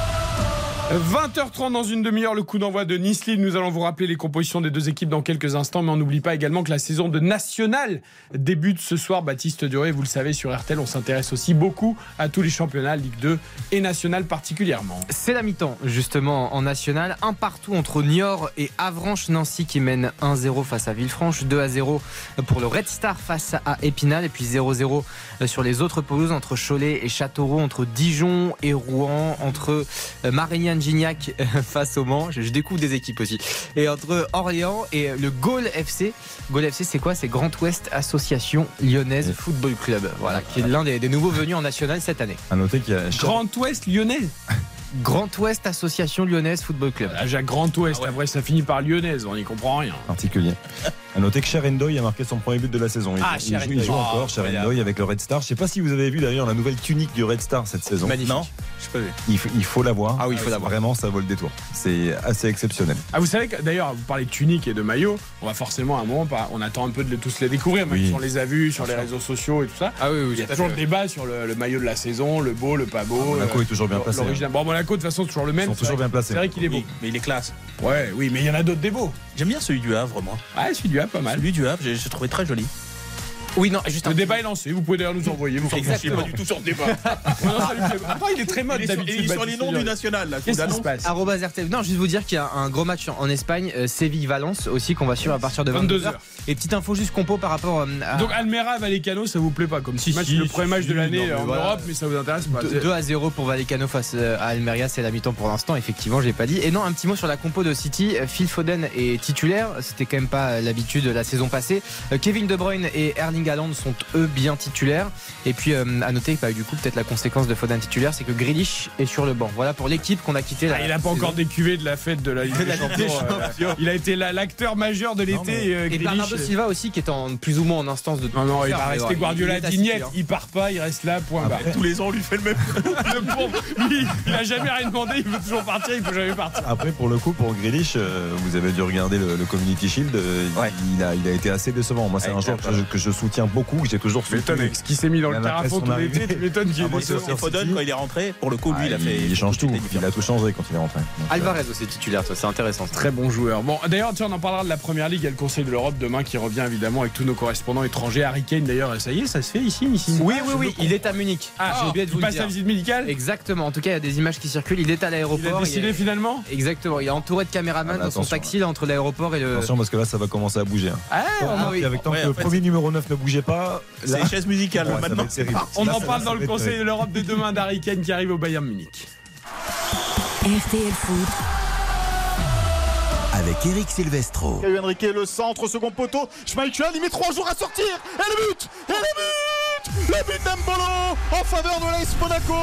20h30 dans une demi-heure, le coup d'envoi de Nice-Lille. Nous allons vous rappeler les compositions des deux équipes dans quelques instants, mais on n'oublie pas également que la saison de National débute ce soir. Baptiste Duré, vous le savez, sur RTL, on s'intéresse aussi beaucoup à tous les championnats, Ligue 2 et National particulièrement. C'est la mi-temps, justement, en national. Un partout entre Niort et Avranches-Nancy qui mène 1-0 face à Villefranche, 2-0 pour le Red Star face à Épinal, et puis 0-0 sur les autres pelouses entre Cholet et Châteauroux, entre Dijon et Rouen, entre euh, Marignane Gignac euh, face au Mans. Je, je découvre des équipes aussi. Et entre Orléans et le Gaulle FC. Gaulle FC, c'est quoi? C'est Grand Ouest Association Lyonnaise Football Club. Voilà, qui est l'un des, des nouveaux venus en national cette année. À noter qu'il y a Grand Ouest lyonnais. Grand Ouest Association Lyonnaise Football Club. Ah, Jacques Grand Ouest. Après, ça finit par lyonnaise. On n'y comprend rien. particulier. À noter que Sherendoy a marqué son premier but de la saison. Il, Ah, il joue, il joue Oh, encore, Sherendoy, avec le Red Star. Je sais pas si vous avez vu d'ailleurs la nouvelle tunique du Red Star cette saison. Magnifique. Non. Il, faut- il faut l'avoir. Ah oui, il faut l'avoir. Vraiment, ça vaut le détour. C'est assez exceptionnel. Ah, vous savez que d'ailleurs, vous parlez de tunique et de maillot. On va forcément à un moment, on attend un peu de tous les découvrir, même Oui. si on les a vus sur les réseaux sociaux et tout ça. Ah oui, oui, Il y a toujours le débat sur le, le maillot de la saison, le beau, le pas beau. Monaco euh, est toujours bien placé, hein. l'original. Bon, Monaco, de toute façon, c'est toujours le Ils même. sont toujours vrai- bien placés. C'est vrai qu'il est beau. Oui, mais il est classe. Ouais, oui, mais il y en a d'autres des beaux. J'aime bien celui du Havre, moi. Ouais, celui du A, pas mal. Celui du j'ai j'ai trouvé très joli. Oui, non, juste un Le débat est lancé. Vous pouvez d'ailleurs nous envoyer. Vous Exactement. pas du tout sur le débat. Non, ça lui plaît. Attends, il est très mode Il est sur, d'habitude. il est sur les noms du national, là. Qu'est-ce qui se passe RTL. Non, juste vous dire qu'il y a un gros match en Espagne, euh, Séville-Valence aussi, qu'on va suivre à partir de 22h. 22h. Et petite info juste compo par rapport euh, à Donc Almera, Vallecano, ça vous plaît pas comme Si, match, si, le premier match de l'année non, mais en voilà. Europe, mais ça vous intéresse pas 2 à 0 pour Vallecano face euh, à Almeria, c'est la mi-temps pour l'instant, effectivement, j'ai pas dit. Et non, un petit mot sur la compo de City. Euh, Phil Foden est titulaire, c'était quand même pas euh, l'habitude la saison passée. Euh, Kevin De Bruyne et Erling Haaland sont eux bien titulaires. Et puis euh, à noter que bah, du coup, peut-être la conséquence de Foden titulaire, c'est que Grealish est sur le banc. Voilà pour l'équipe qu'on a quitté. Ah, il a pas encore décuvé de la fête de la Ligue des Champions. euh, il a été la- l'acteur majeur de l'été. euh, Et. Bernardo Silva aussi, qui est en plus ou moins en instance de. Non, non, il va rester Guardiola il dignette. titulaire. Il part pas, il reste là, point barre. Après- Tous les ans, on lui fait le même. Le lui, il a jamais rien demandé, il veut toujours partir, il peut jamais partir. Après, pour le coup, pour Grealish, euh, vous avez dû regarder le, le Community Shield. euh, Ouais. il, a, il a été assez décevant. Moi, c'est un joueur que je, que je soutiens beaucoup, que j'ai toujours soutenu. ce qui s'est mis dans le carafon son tout arrivée. l'été, tu m'étonnes qu'il Ah, est Et Foden, quand il est rentré, pour le coup, lui, Ah, il a fait. il change tout. Il a tout changé quand il est rentré. Donc, euh, Alvarez aussi titulaire, toi, c'est intéressant. Très bon joueur. Bon, d'ailleurs, tiens, on en parlera de la première ligue. Il y a le Conseil de l'Europe demain qui revient évidemment avec tous nos correspondants étrangers. Harry Kane, d'ailleurs, ça y est, ça se fait ici, ici. Oui, oui, oui, il est à Munich. Ah, j'ai oublié de il vous le passe la visite médicale. Exactement. En tout cas, il y a des images qui circulent. Il est à Il a l'aéroport. décidé est- finalement. Exactement. Il est entouré de caméramans Ah, mais dans son taxi là, entre l'aéroport et le. Attention, parce que là, ça va commencer à bouger. hein. Ah, Ah oui. Et avec tant Ouais, que le fait, premier numéro 9 ne bougeait pas, C'est là, une chaise musicale, ouais, ça va maintenant. être terrible. on Là, en parle dans le Conseil terrible. de l'Europe de demain d'Harry Kane qui arrive au Bayern Munich. RTL Foot, avec Eric Silvestro. Caio Henrique, le centre, second poteau. Schmeichel, il met trois jours à sortir. Et le but Et le but Le but d'Embolo en faveur de l'AS Monaco.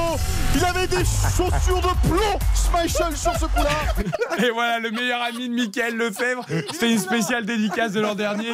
Il avait des chaussures de plomb, Schmeichel, sur ce coup-là. Et voilà, le meilleur ami de Michael Lefebvre. C'était une spéciale dédicace de l'an dernier.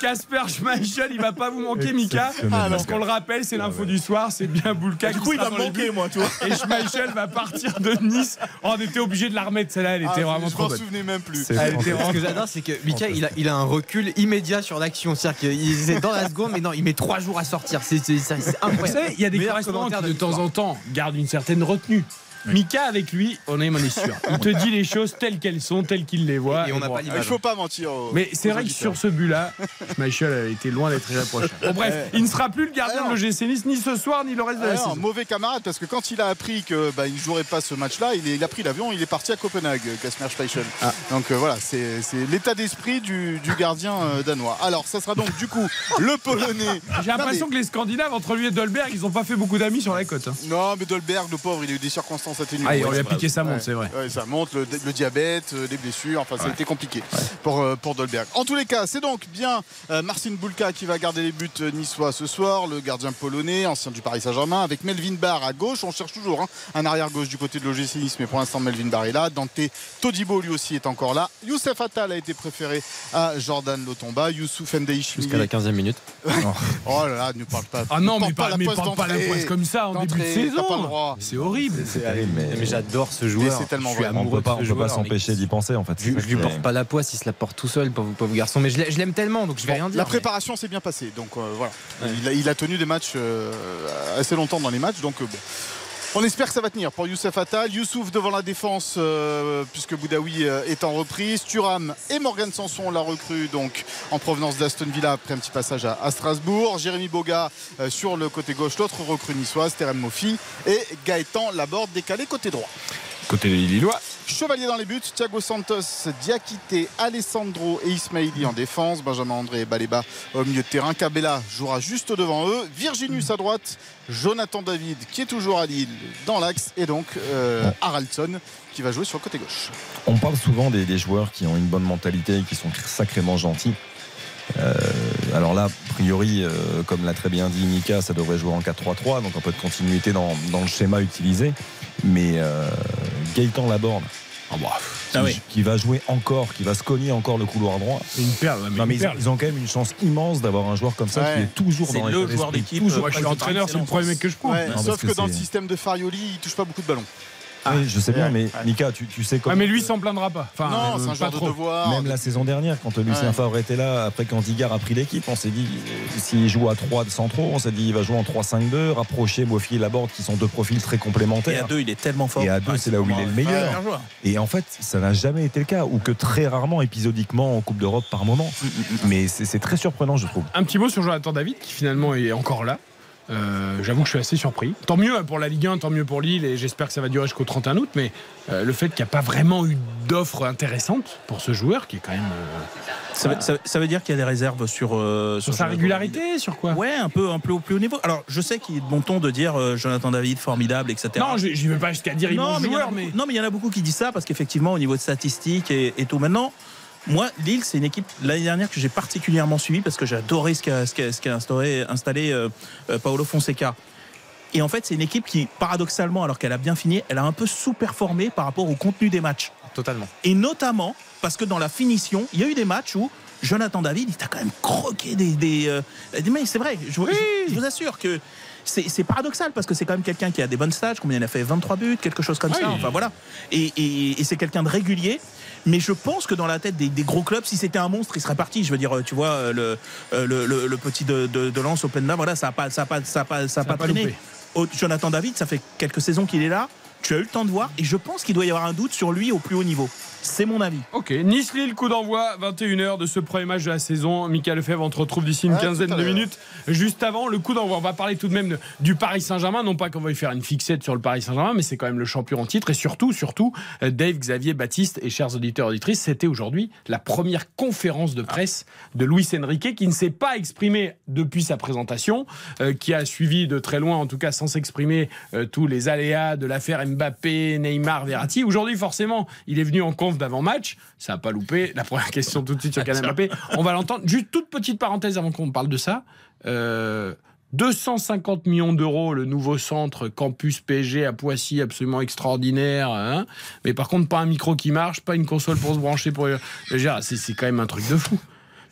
Casper Schmeichel, il va pas vous manquer, Mika. Parce qu'on le rappelle, c'est l'info du soir. C'est bien Boulka Du qui coup, il sera va dans manquer, moi, tu vois. Et Schmeichel va partir de Nice. Oh, on était obligé de la remettre, celle-là. Elle était Ah, vraiment je trop m'en bonne. souvenais même plus. Elle était Ce que j'adore, c'est que Mika, il a, il a un recul immédiat sur l'action. C'est-à-dire qu'il est dans la seconde, mais non, il met trois jours à sortir. C'est c'est- Vous savez, il y a des correspondants qui, de temps en temps, gardent une certaine retenue. Mika, avec lui, on est, on est sûr. Il te dit les choses telles qu'elles sont, telles qu'il les voit. Et on n'a bon. pas Il faut pas mentir. aux- Mais c'est vrai que sur ce but-là, Schmeichel a été loin d'être irréprochable. Bon, bref, il ne sera plus le gardien de l'OGC Nice, ni ce soir, ni le reste de la saison. mauvais camarade parce que quand il a appris que bah, il jouerait pas ce match-là, il, a pris l'avion, il est parti à Copenhague, Kasper Schmeichel. Ah. Donc euh, voilà, c'est l'état d'esprit du, du gardien euh, danois. Alors, ça sera donc du coup le Polonais. J'ai l'impression que les Scandinaves, entre lui et Dolberg, ils n'ont pas fait beaucoup d'amis sur la côte. hein. Non, mais Dolberg, le pauvre, il a eu des circonstances atténuantes. Ah, et on lui a piqué sa montre, Ouais. c'est vrai. Ouais, ça monte, le, le diabète, euh, les blessures, enfin ça a été compliqué pour, euh, pour Dolberg. En tous les cas, c'est donc bien euh, Marcin Bulka qui va garder les buts niçois ce soir, le gardien polonais, ancien du Paris Saint-Germain, avec Melvin Barr à gauche. On cherche toujours hein, un arrière-gauche du côté de l'OGC Nice, mais pour l'instant Melvin Barr est là. Dante Todibo lui aussi est encore là. Youssef Attal a été préféré à Jordan Lotomba. Youssouf Ndeichimi. Jusqu'à la 15e minute. Oh là là, ne parle pas. Ah non, mais, parle pas, mais poste parle pas la poisse comme ça en début de saison. C'est horrible. C'est terrible, mais, Mais j'adore ce joueur. c'est tellement Je suis on amoureux peut pas, de on ce peut pas joueur, s'empêcher d'y penser en fait. Je, je lui porte pas la poisse, il se la porte tout seul, pauvre, pauvre garçon. Mais je l'ai- je l'aime tellement, donc je vais Bon, rien dire. La préparation s'est bien passée, donc euh, voilà. Il, a, il a tenu des matchs euh, assez longtemps dans les matchs, donc euh, bon. On espère que ça va tenir pour Youssef Attal. Youssouf devant la défense, euh, puisque Boudaoui euh, est en reprise. Thuram et Morgan Sanson, la recrue, donc en provenance d'Aston Villa après un petit passage à, Strasbourg. Jérémy Boga euh, sur le côté gauche, l'autre recrue niçoise, Terem Mofi. Et Gaëtan Laborde décalé côté droit. Côté des Lillois. Chevalier dans les buts, Thiago Santos, Diakité, Alessandro et Ismaili en défense, Benjamin André et Baleba au milieu de terrain, Cabella jouera juste devant eux, Virginius à droite, Jonathan David qui est toujours à Lille dans l'axe et donc euh, Haraldson qui va jouer sur le côté gauche. On parle souvent des, des joueurs qui ont une bonne mentalité et qui sont sacrément gentils. Euh, alors là, a priori, euh, comme l'a très bien dit Mika, ça devrait jouer en 4-3-3, donc un peu de continuité dans, dans le schéma utilisé. Mais euh, Gaëtan Laborde, Ah bah, qui, Ah oui. qui va jouer encore, qui va se cogner encore le couloir droit. c'est une perle. mais Non, mais une ils, perle. ils ont quand même une chance immense d'avoir un joueur comme ça Ouais. qui est toujours C'est dans le joueur d'équipe. toujours Moi, je suis entraîneur, c'est le premier mec que je prends. Ouais, Non, sauf que, que dans le système de Farioli, il touche pas beaucoup de ballons. Oui, je sais bien, mais Ouais. Mika, tu, tu sais Ah, comment. mais lui, il s'en plaindra pas. Enfin, non, euh, c'est un genre de devoir. Même la saison dernière, quand Lucien Ouais. Favre était là, après quand Digard a pris l'équipe, on s'est dit, euh, s'il joue à 3 de centraux, on s'est dit, il va jouer en 3-5-2, rapprocher Mofi et Laborde, qui sont deux profils très Et à complémentaires. deux, il est tellement fort. Et à deux, c'est là où il est le meilleur. Et en fait, ça n'a jamais été le cas, ou que très rarement, épisodiquement, en Coupe d'Europe par moment. Mais c'est c'est très surprenant, je trouve. Un petit mot sur Jonathan David qui finalement est encore là. Euh, J'avoue que je suis assez surpris. Tant mieux pour la Ligue 1, tant mieux pour Lille et j'espère que ça va durer jusqu'au 31 août. Mais euh, le fait qu'il n'y a pas vraiment eu d'offre intéressante pour ce joueur qui est quand même. euh, Ça, veut- ça- ça veut dire qu'il y a des réserves sur, euh, sur sa régularité, sur quoi? Ouais, un peu, un peu au plus haut niveau. Alors, je sais qu'il est de bon ton de dire euh, Jonathan David formidable, etc. Non, je ne vais pas jusqu'à dire non, mais il a joueur, mais. non, mais il y en a beaucoup qui disent ça parce qu'effectivement, au niveau de statistiques et, et tout. Maintenant, moi, Lille, c'est une équipe l'année dernière que j'ai particulièrement suivie parce que j'ai adoré ce qu'a installé euh, euh, Paolo Fonseca. Et en fait, c'est une équipe qui, paradoxalement, alors qu'elle a bien fini, elle a un peu sous-performé par rapport au contenu des matchs. Totalement. Et notamment parce que dans la finition, il y a eu des matchs où Jonathan David, il t'a quand même croqué des. des, euh, des mecs, c'est vrai, je, vous- je- je vous assure que. C'est paradoxal parce que c'est quand même quelqu'un qui a des bonnes stats, combien il a fait 23 buts, quelque chose comme Oui. ça, enfin voilà. Et, et- et c'est quelqu'un de régulier. Mais je pense que dans la tête des, des gros clubs, si c'était un monstre, il serait parti. Je veux dire, tu vois, euh, le, euh, le, le- le petit de, de, de Lens voilà, ça n'a pas, ça a pas, ça a pas, ça a pas pas traîné. Oh, Jonathan David, ça fait quelques saisons qu'il est là. Tu as eu le temps de voir et je pense qu'il doit y avoir un doute sur lui au plus haut niveau. C'est mon avis. Ok, Nice-Lille, coup d'envoi, 21h de ce premier match de la saison. Michael Lefebvre, on te retrouve d'ici une quinzaine de minutes. Juste avant le coup d'envoi, on va parler tout de même de- du Paris Saint-Germain. Non pas qu'on va y faire une fixette sur le Paris Saint-Germain, mais c'est quand même le champion en titre. Et surtout, surtout, euh, Dave Xavier Baptiste et chers auditeurs et auditrices, c'était aujourd'hui la première conférence de presse de Luis Enrique qui ne s'est pas exprimé depuis sa présentation, euh, qui a suivi de très loin, en tout cas sans s'exprimer, euh, tous les aléas de l'affaire Mbappé, Neymar, Verratti. Aujourd'hui, forcément, il est venu en d'avant-match. Ça n'a pas loupé. La première question tout de suite sur Kylian. On va l'entendre. Juste toute petite parenthèse avant qu'on parle de ça. Euh, 250 millions d'euros, le nouveau centre campus PSG à Poissy, absolument extraordinaire. hein. Mais par contre, pas un micro qui marche, pas une console pour se brancher. Pour... C'est c'est quand même un truc de fou.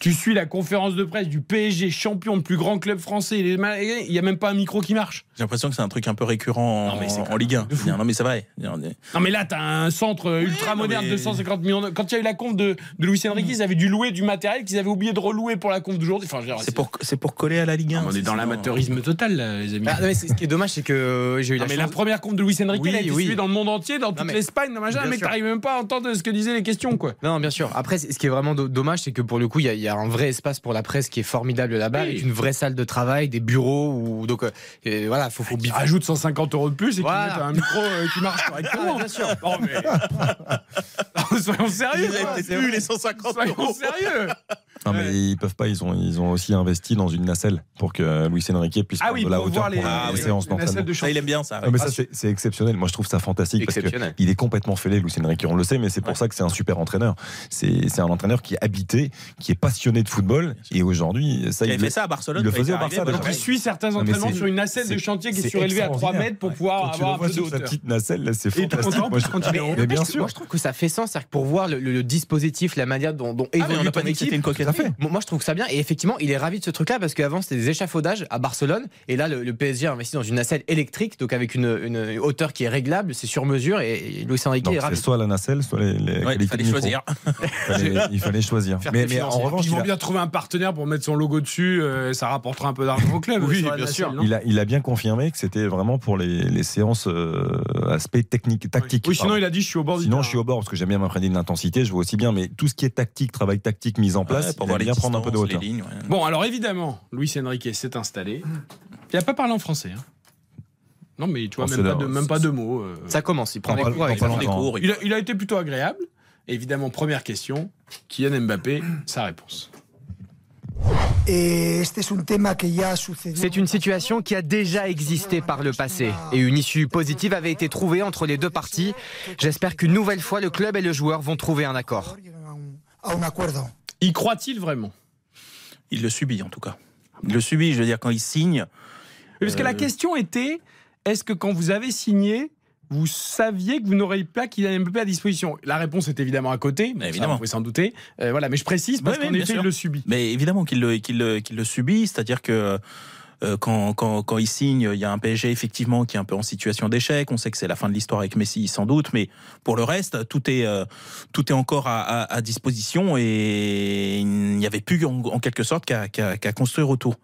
Tu suis la conférence de presse du PSG, champion, le plus grand club français. Il n'y a même pas un micro qui marche. J'ai l'impression que c'est un truc un peu récurrent en, Non, mais c'est en Ligue 1. de fou. Non mais c'est vrai. Non mais là, t'as un centre ultra moderne, mais- 250 millions. de- Quand il y a eu la conf de, de Luis Enrique, ils avaient dû louer du matériel qu'ils avaient oublié de relouer pour la conf d'aujourd'hui. Enfin, C'est pour, coller à la Ligue 1. On est dans sinon- l'amateurisme total, là, les amis. Ah, non, mais ce qui est dommage, c'est que euh, j'ai eu Non, la mais chance. la première compte de Luis Enrique, Oui, elle a été oui. suivie dans le monde entier, dans toute mais- l'Espagne, dans Bien mec, sûr. t'arrives même pas à entendre ce que disaient les questions, quoi. Non, bien sûr. Après, ce qui est vraiment do- dommage, c'est que pour le coup, il y, a- il y a un vrai espace pour la presse qui est formidable là-bas, Oui. avec une vraie salle de travail, des bureaux. Ou, donc, euh, et voilà, faut, faut Il bif- rajoute 150 euros de plus et qu'il Voilà. mette un micro euh, qui marche correctement. Ah, bien sûr. Non, mais... Non, soyons sérieux. Ils plus les 150 Soyons euros. sérieux. Non, mais ils peuvent pas, ils ont, ils ont aussi investi dans une nacelle pour que Luis Enrique puisse Ah prendre oui, de la hauteur les, pour la, Ah la oui. séance les nacelles d'entraînement. de il aime bien ça. Ah, mais ça, c'est c'est exceptionnel. Moi, je trouve ça fantastique parce qu'il est complètement fêlé, Luis Enrique. On le sait, mais c'est pour ça que c'est un super entraîneur. C'est c'est un entraîneur qui est habité, qui est passionné de football. Et aujourd'hui, ça, Il il fait ça à Barcelone. il le faisait au Barça. Donc il suit certains entraînements sur une nacelle de chantier qui est surélevée à 3 extraordinaire. mètres pour pouvoir avoir un peu de hauteur. petite nacelle, là, c'est fantastique. Mais bien sûr. Moi, je trouve que ça fait sens, c'est-à-dire que pour voir le, le- le dispositif, la manière dont, dont Ah, évolue ton équipe. une. Bon, moi, je trouve ça bien. Et effectivement, il est ravi de ce truc-là parce qu'avant, c'était des échafaudages à Barcelone. Et là, le, le PSG a investi dans une nacelle électrique, donc avec une, une hauteur qui est réglable, c'est sur mesure. Et, Luis Enrique est c'est ravi. soit la nacelle, soit les, il fallait choisir. Il fallait, choisir. Mais, en revanche, Ils vont il a- bien trouver un partenaire pour mettre son logo dessus, euh, ça rapportera un peu d'argent au club. Oui, bien nacelle, sûr. Il a, il a bien confirmé que c'était vraiment pour les, les séances euh, aspect technique, tactique. Oui, sinon il a dit je suis au bord du Sinon, je suis au bord parce que j'aime bien m'imprégner de l'intensité, je vois aussi bien, mais tout ce qui est tactique, travail tactique, mise en place, Ouais, pour les bien prendre un peu de hauteur. lignes, ouais. Bon, alors évidemment, Luis Enrique s'est installé. Il n'a pas parlé en français. hein. Non, mais tu vois, Oh, même pas, de, là, même pas deux mots. euh. Ça commence, il prend des pas- cours a, il a été plutôt agréable. Évidemment, première question. Kylian Mbappé, sa réponse. C'est une situation qui a déjà existé par le passé et une issue positive avait été trouvée entre les deux parties. J'espère qu'une nouvelle fois le club et le joueur vont trouver un accord. Y croit-il vraiment? Il le subit en tout cas. Il le subit, je veux dire, quand il signe. Parce que la question était est-ce que quand vous avez signé, vous saviez que vous n'auriez pas Mbappé à disposition La réponse est évidemment à côté, mais Évidemment. vous pouvez s'en douter. Euh, voilà, mais je précise parce qu'en effet, il le subit. Mais évidemment qu'il le, qu'il le, qu'il le subit, c'est-à-dire que euh, quand, quand, quand il signe, il y a un PSG effectivement qui est un peu en situation d'échec. On sait que c'est la fin de l'histoire avec Messi, sans doute, mais pour le reste, tout est, euh, tout est encore à, à- à disposition et il n'y avait plus en, en quelque sorte qu'à construire autour.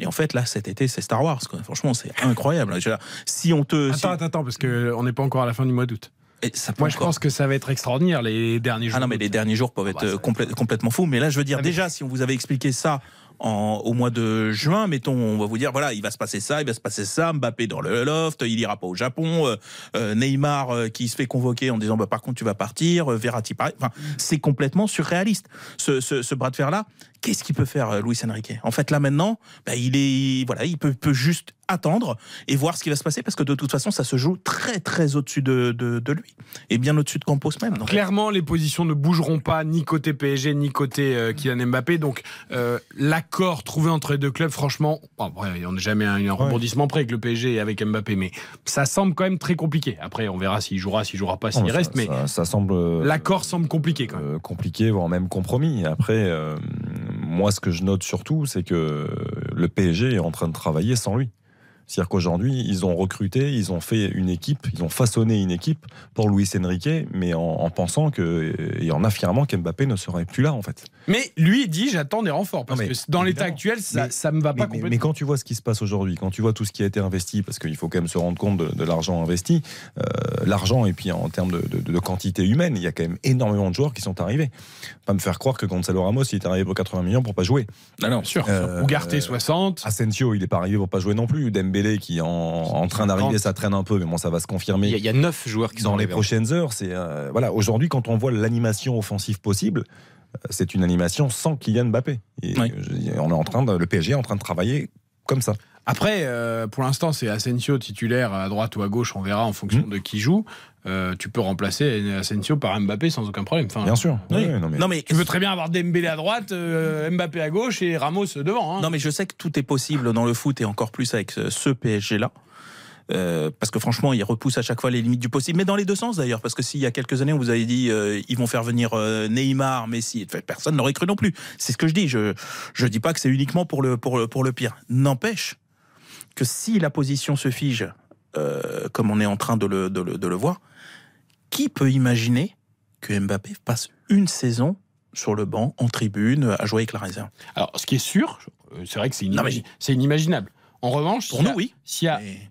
Et en fait, là, cet été, c'est Star Wars. quoi. Franchement, c'est incroyable. Si on te. si- Attends, attends, attends, parce qu'on n'est pas encore à la fin du mois d'août. et ça Moi, je encore- pense que ça va être extraordinaire les derniers jours. Ah non, mais les derniers jours peuvent être bah, complè- complètement fous. Mais là, je veux dire, Ah, mais- déjà, si on vous avait expliqué ça en, au mois de juin, mettons, on va vous dire, voilà, il va se passer ça, il va se passer ça, Mbappé dans le loft, il ira pas au Japon, euh, euh, Neymar euh, qui se fait convoquer en disant, bah, par contre, tu vas partir, euh, Verratti pareil. Enfin, c'est complètement surréaliste, ce, ce, ce bras de fer-là. Qu'est-ce qu'il peut faire, euh, Luis Enrique? En fait, là, maintenant, bah, il est, voilà, il peut, peut juste attendre et voir ce qui va se passer parce que de toute façon, ça se joue très, très au-dessus de, de, de lui et bien au-dessus de Campos même. Donc, Clairement, les positions ne bougeront pas ni côté PSG ni côté euh, Kylian Mbappé. Donc, euh, l'accord trouvé entre les deux clubs, franchement, bon, on n'est jamais à un rebondissement près avec le PSG et avec Mbappé, mais ça semble quand même très compliqué. Après, on verra s'il jouera, s'il jouera pas, s'il ça- reste, mais ça, ça semble euh, l'accord semble compliqué quand même. euh, compliqué, voire même compromis. Après, euh, moi, ce que je note surtout, c'est que le PSG est en train de travailler sans lui. C'est-à-dire qu'aujourd'hui, ils ont recruté, ils ont fait une équipe, ils ont façonné une équipe pour Luis Enrique, mais en, en pensant que, et en affirmant qu'Mbappé ne serait plus là, en fait. Mais lui, il dit j'attends des renforts parce Non, que dans l'état actuel, ça, ça me va pas mais- complètement. mais quand tu vois ce qui se passe aujourd'hui, quand tu vois tout ce qui a été investi, parce qu'il faut quand même se rendre compte de, de l'argent investi, euh, l'argent et puis en termes de, de- de quantité humaine, il y a quand même énormément de joueurs qui sont arrivés. Pas me faire croire que Gonzalo Ramos il est arrivé pour 80 millions pour pas jouer. non, non. Sûr. Euh, Ougarté euh, 60. Asensio il est pas arrivé pour pas jouer non plus. Dembélé qui est en, en train d'arriver, 50. ça traîne un peu, mais bon ça va se confirmer. il y a neuf joueurs qui sont Dans les arrivés. prochaines heures, c'est euh, voilà. Aujourd'hui, quand on voit l'animation offensive possible, euh, c'est une animation sans Kylian Mbappé. Et, Oui. on est en train de, le PSG est en train de travailler comme ça. Après, euh, pour l'instant, c'est Asensio titulaire à droite ou à gauche, on verra en fonction Mmh. de qui joue. Euh, tu peux remplacer Asensio par Mbappé sans aucun problème. Enfin, Bien sûr. Oui. Non, mais- Non, mais Tu veux très bien avoir Dembélé à droite, euh, Mbappé à gauche et Ramos devant. hein. Non, mais je sais que tout est possible dans le foot et encore plus avec ce- ce PSG-là. Euh, parce que franchement, il repousse à chaque fois les limites du possible, mais dans les deux sens d'ailleurs. Parce que s'il y a quelques années, on vous avait dit euh, ils vont faire venir euh, Neymar, Messi, Enfin, personne n'aurait cru non plus. C'est ce que je dis. Je je dis pas que c'est uniquement pour le pour le pour le pire. N'empêche que si la position se fige, euh, comme on est en train de le, de le de le voir, qui peut imaginer que Mbappé passe une saison sur le banc, en tribune, à jouer avec la réserve? Alors, ce qui est sûr, euh, c'est vrai que c'est Non, mais- inimagi- c'est inimaginable. En revanche, Pour a- nous, oui. S'il y a Mais-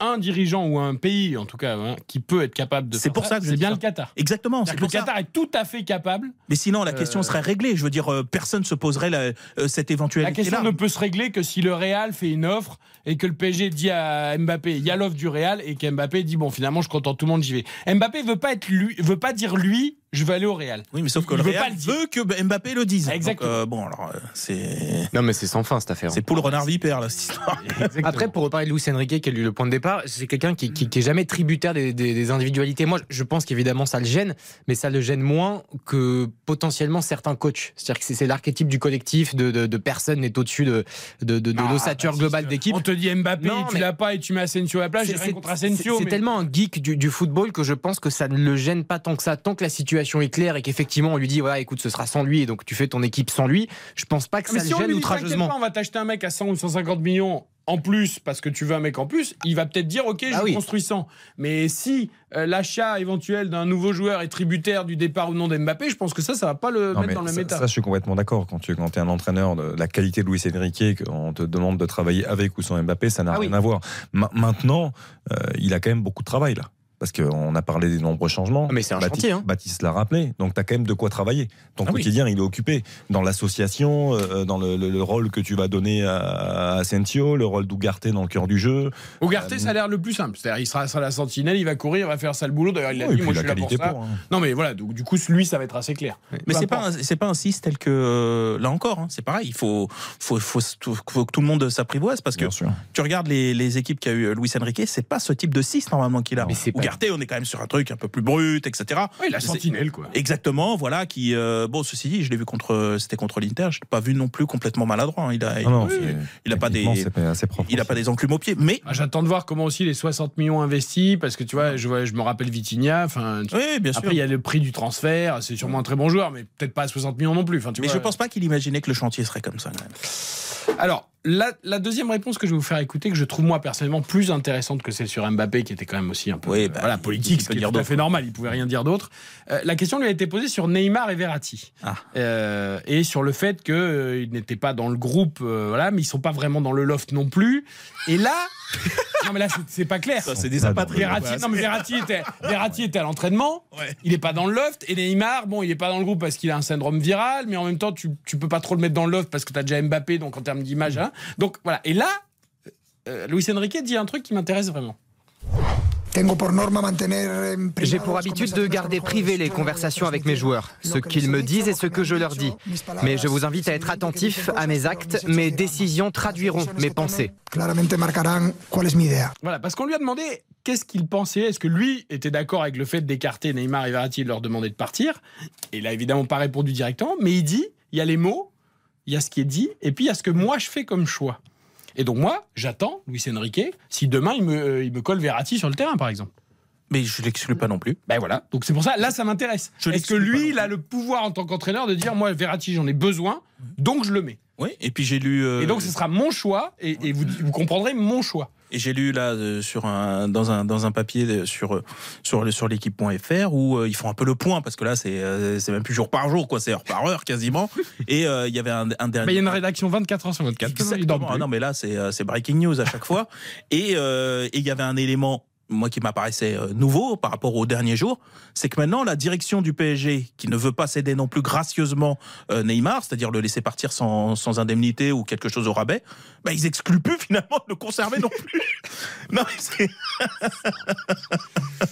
un dirigeant ou un pays, en tout cas, hein, qui peut être capable de C'est pour ça que c'est bien ça. le Qatar. Exactement. C'est que le pour ça. Qatar est tout à fait capable. Mais sinon, la question Euh, serait réglée. Je veux dire, euh, personne ne se poserait la- euh, cette La éventualité. question ne peut se régler que si le Real fait une offre et que le PSG dit à Mbappé, il y a l'offre du Real et qu'Mbappé dit bon finalement je contente tout le monde, j'y vais. Mbappé veut pas être lui, veut pas dire lui, je veux aller au Real. Oui, mais sauf que Il le veut Real pas le dire. veut que Mbappé le dise. Exactement. Donc, euh, bon, alors, euh, c'est Non, mais c'est sans fin cette affaire. c'est pour le renard vipère, là, cette histoire. Après, pour reparler de Luis Enrique, qui est le point de départ, c'est quelqu'un qui, qui, qui est jamais tributaire des, des- des individualités. Moi, je pense qu'évidemment, ça le gêne, mais ça le gêne moins que potentiellement certains coachs. C'est-à-dire que c'est- c'est l'archétype du collectif, de, de, de personne n'est au-dessus de, de, de, de Ah, l'ossature bah, globale d'équipe. On te dit Mbappé, Non, tu mais- l'as pas et tu mets Asensio à la place, j'ai C'est- rien c'est- contre Asensio. C'est c'est mais- tellement un geek du, du football que je pense que ça ne le gêne pas tant que ça. Tant que la situation est claire et qu'effectivement on lui dit voilà écoute ce sera sans lui et donc tu fais ton équipe sans lui, je pense pas que Mais ça si le on gêne outrageusement. on va t'acheter un mec à 100 ou 150 millions en plus parce que tu veux un mec en plus, il va peut-être dire ok je Ah oui. construis 100. Mais si euh, l'achat éventuel d'un nouveau joueur est tributaire du départ ou non d'Mbappé, je pense que ça, ça va pas le Non, mettre dans le ça, même état. ça, je suis complètement d'accord. Quand tu quand es un entraîneur de la qualité de Luis Enrique, qu'on te demande de travailler avec ou sans Mbappé, ça n'a Ah oui. rien à voir. Ma- maintenant, euh, il a quand même beaucoup de travail là. Parce qu'on a parlé des nombreux changements. Ah, mais c'est un Baptiste, chantier, hein. Baptiste l'a rappelé. Donc tu as quand même de quoi travailler. Ton Ah oui. quotidien, il est occupé dans l'association, euh, dans le, le- le rôle que tu vas donner à, à Asensio, le rôle d'Ougarté dans le cœur du jeu. Ougarté, ça a l'air le plus simple. C'est-à-dire, il sera sur la sentinelle, il va courir, il va faire ça le boulot. D'ailleurs, il a et dit, moi, je suis là pour ça. pour, hein. Non, mais voilà, donc du coup, lui, ça va être assez clair. Mais Peu c'est pas c'est pas un 6 tel que euh, là encore. hein, c'est pareil. Il faut faut, faut faut que tout le monde s'apprivoise parce que Bien sûr. tu regardes les, les équipes qu'a eu Luis Enrique, c'est pas ce type de 6 normalement qu'il a. Mais on est quand même sur un truc un peu plus brut, etc. Oui, la sentinelle, quoi. Exactement, voilà. Qui euh, bon, ceci dit, je l'ai vu contre, c'était contre l'Inter. Je l'ai pas vu non plus complètement maladroit. hein. Il a, Non, non, il, c'est- il a pas des, techniquement, c'est assez propre il a aussi. pas des enclumes aux pieds. Mais Ah, J'attends de voir comment aussi les 60 millions investis, parce que tu vois, je, vois- je me rappelle Vitinha. Enfin, tu- oui, bien sûr. après, il y a le prix du transfert. C'est sûrement un très bon joueur, mais peut-être pas à 60 millions non plus. Enfin, tu mais vois. je pense pas qu'il imaginait que le chantier serait comme ça. quand même. Alors, la, la deuxième réponse que je vais vous faire écouter, que je trouve moi personnellement plus intéressante que celle sur Mbappé, qui était quand même aussi un peu Oui, euh, bah, voilà, politique, ce qui est tout à fait normal, il pouvait rien dire d'autre. Euh, la question lui a été posée sur Neymar et Verratti. Ah. Euh, et sur le fait qu'ils n'étaient pas dans le groupe, voilà, mais ils sont pas vraiment dans le loft non plus. Et là, non mais là c'est- pas clair. Ça, c'est des. Verratti, non mais Verratti était, Verratti était à l'entraînement. Ouais. Il est pas dans le loft. Et Neymar, bon, il est pas dans le groupe parce qu'il a un syndrome viral, mais en même temps, tu, tu peux pas trop le mettre dans le loft parce que tu as déjà Mbappé, donc en termes d'image. hein. Donc voilà. Et là, euh, Luis Enrique dit un truc qui m'intéresse vraiment. J'ai pour habitude de garder privées les conversations avec mes joueurs, ce qu'ils me disent et ce que je leur dis. Mais je vous invite à être attentif à mes actes, mes décisions traduiront mes pensées. Voilà, parce qu'on lui a demandé qu'est-ce qu'il pensait. Est-ce que lui était d'accord avec le fait d'écarter Neymar et Verratti et de leur demander de partir? Et il a évidemment pas répondu directement, mais il dit il y a les mots, il y a ce qui est dit, et puis il y a ce que moi je fais comme choix. Et donc moi, j'attends Luis Enrique si demain il me, euh, il me colle Verratti sur le terrain, par exemple. Mais je l'exclus pas non plus. Ben voilà. Donc c'est pour ça, là ça m'intéresse. Est-ce que lui, il a le pouvoir en tant qu'entraîneur de dire moi Verratti j'en ai besoin, donc je le mets. Oui. Et puis j'ai lu. euh, Et donc ce sera mon choix, et, et vous, vous comprendrez mon choix. Et j'ai lu là euh, sur un, dans un dans un papier euh, sur sur le- sur l'équipe.fr où euh, ils font un peu le point parce que là c'est euh, c'est même plus jour par jour quoi c'est heure par heure quasiment et euh, il y avait un, un dernier Ben, il y a une rédaction 24 heures sur 24. il dort Exactement. Ah non, mais là, c'est euh, c'est breaking news à chaque fois. Et euh, et il y avait un élément, moi, qui m'apparaissait euh, nouveau par rapport aux derniers jours, c'est que maintenant, la direction du PSG, qui ne veut pas céder non plus gracieusement euh, Neymar, c'est-à-dire le laisser partir sans, sans indemnité ou quelque chose au rabais, bah, ils excluent plus finalement de le conserver non plus. non, mais c'est-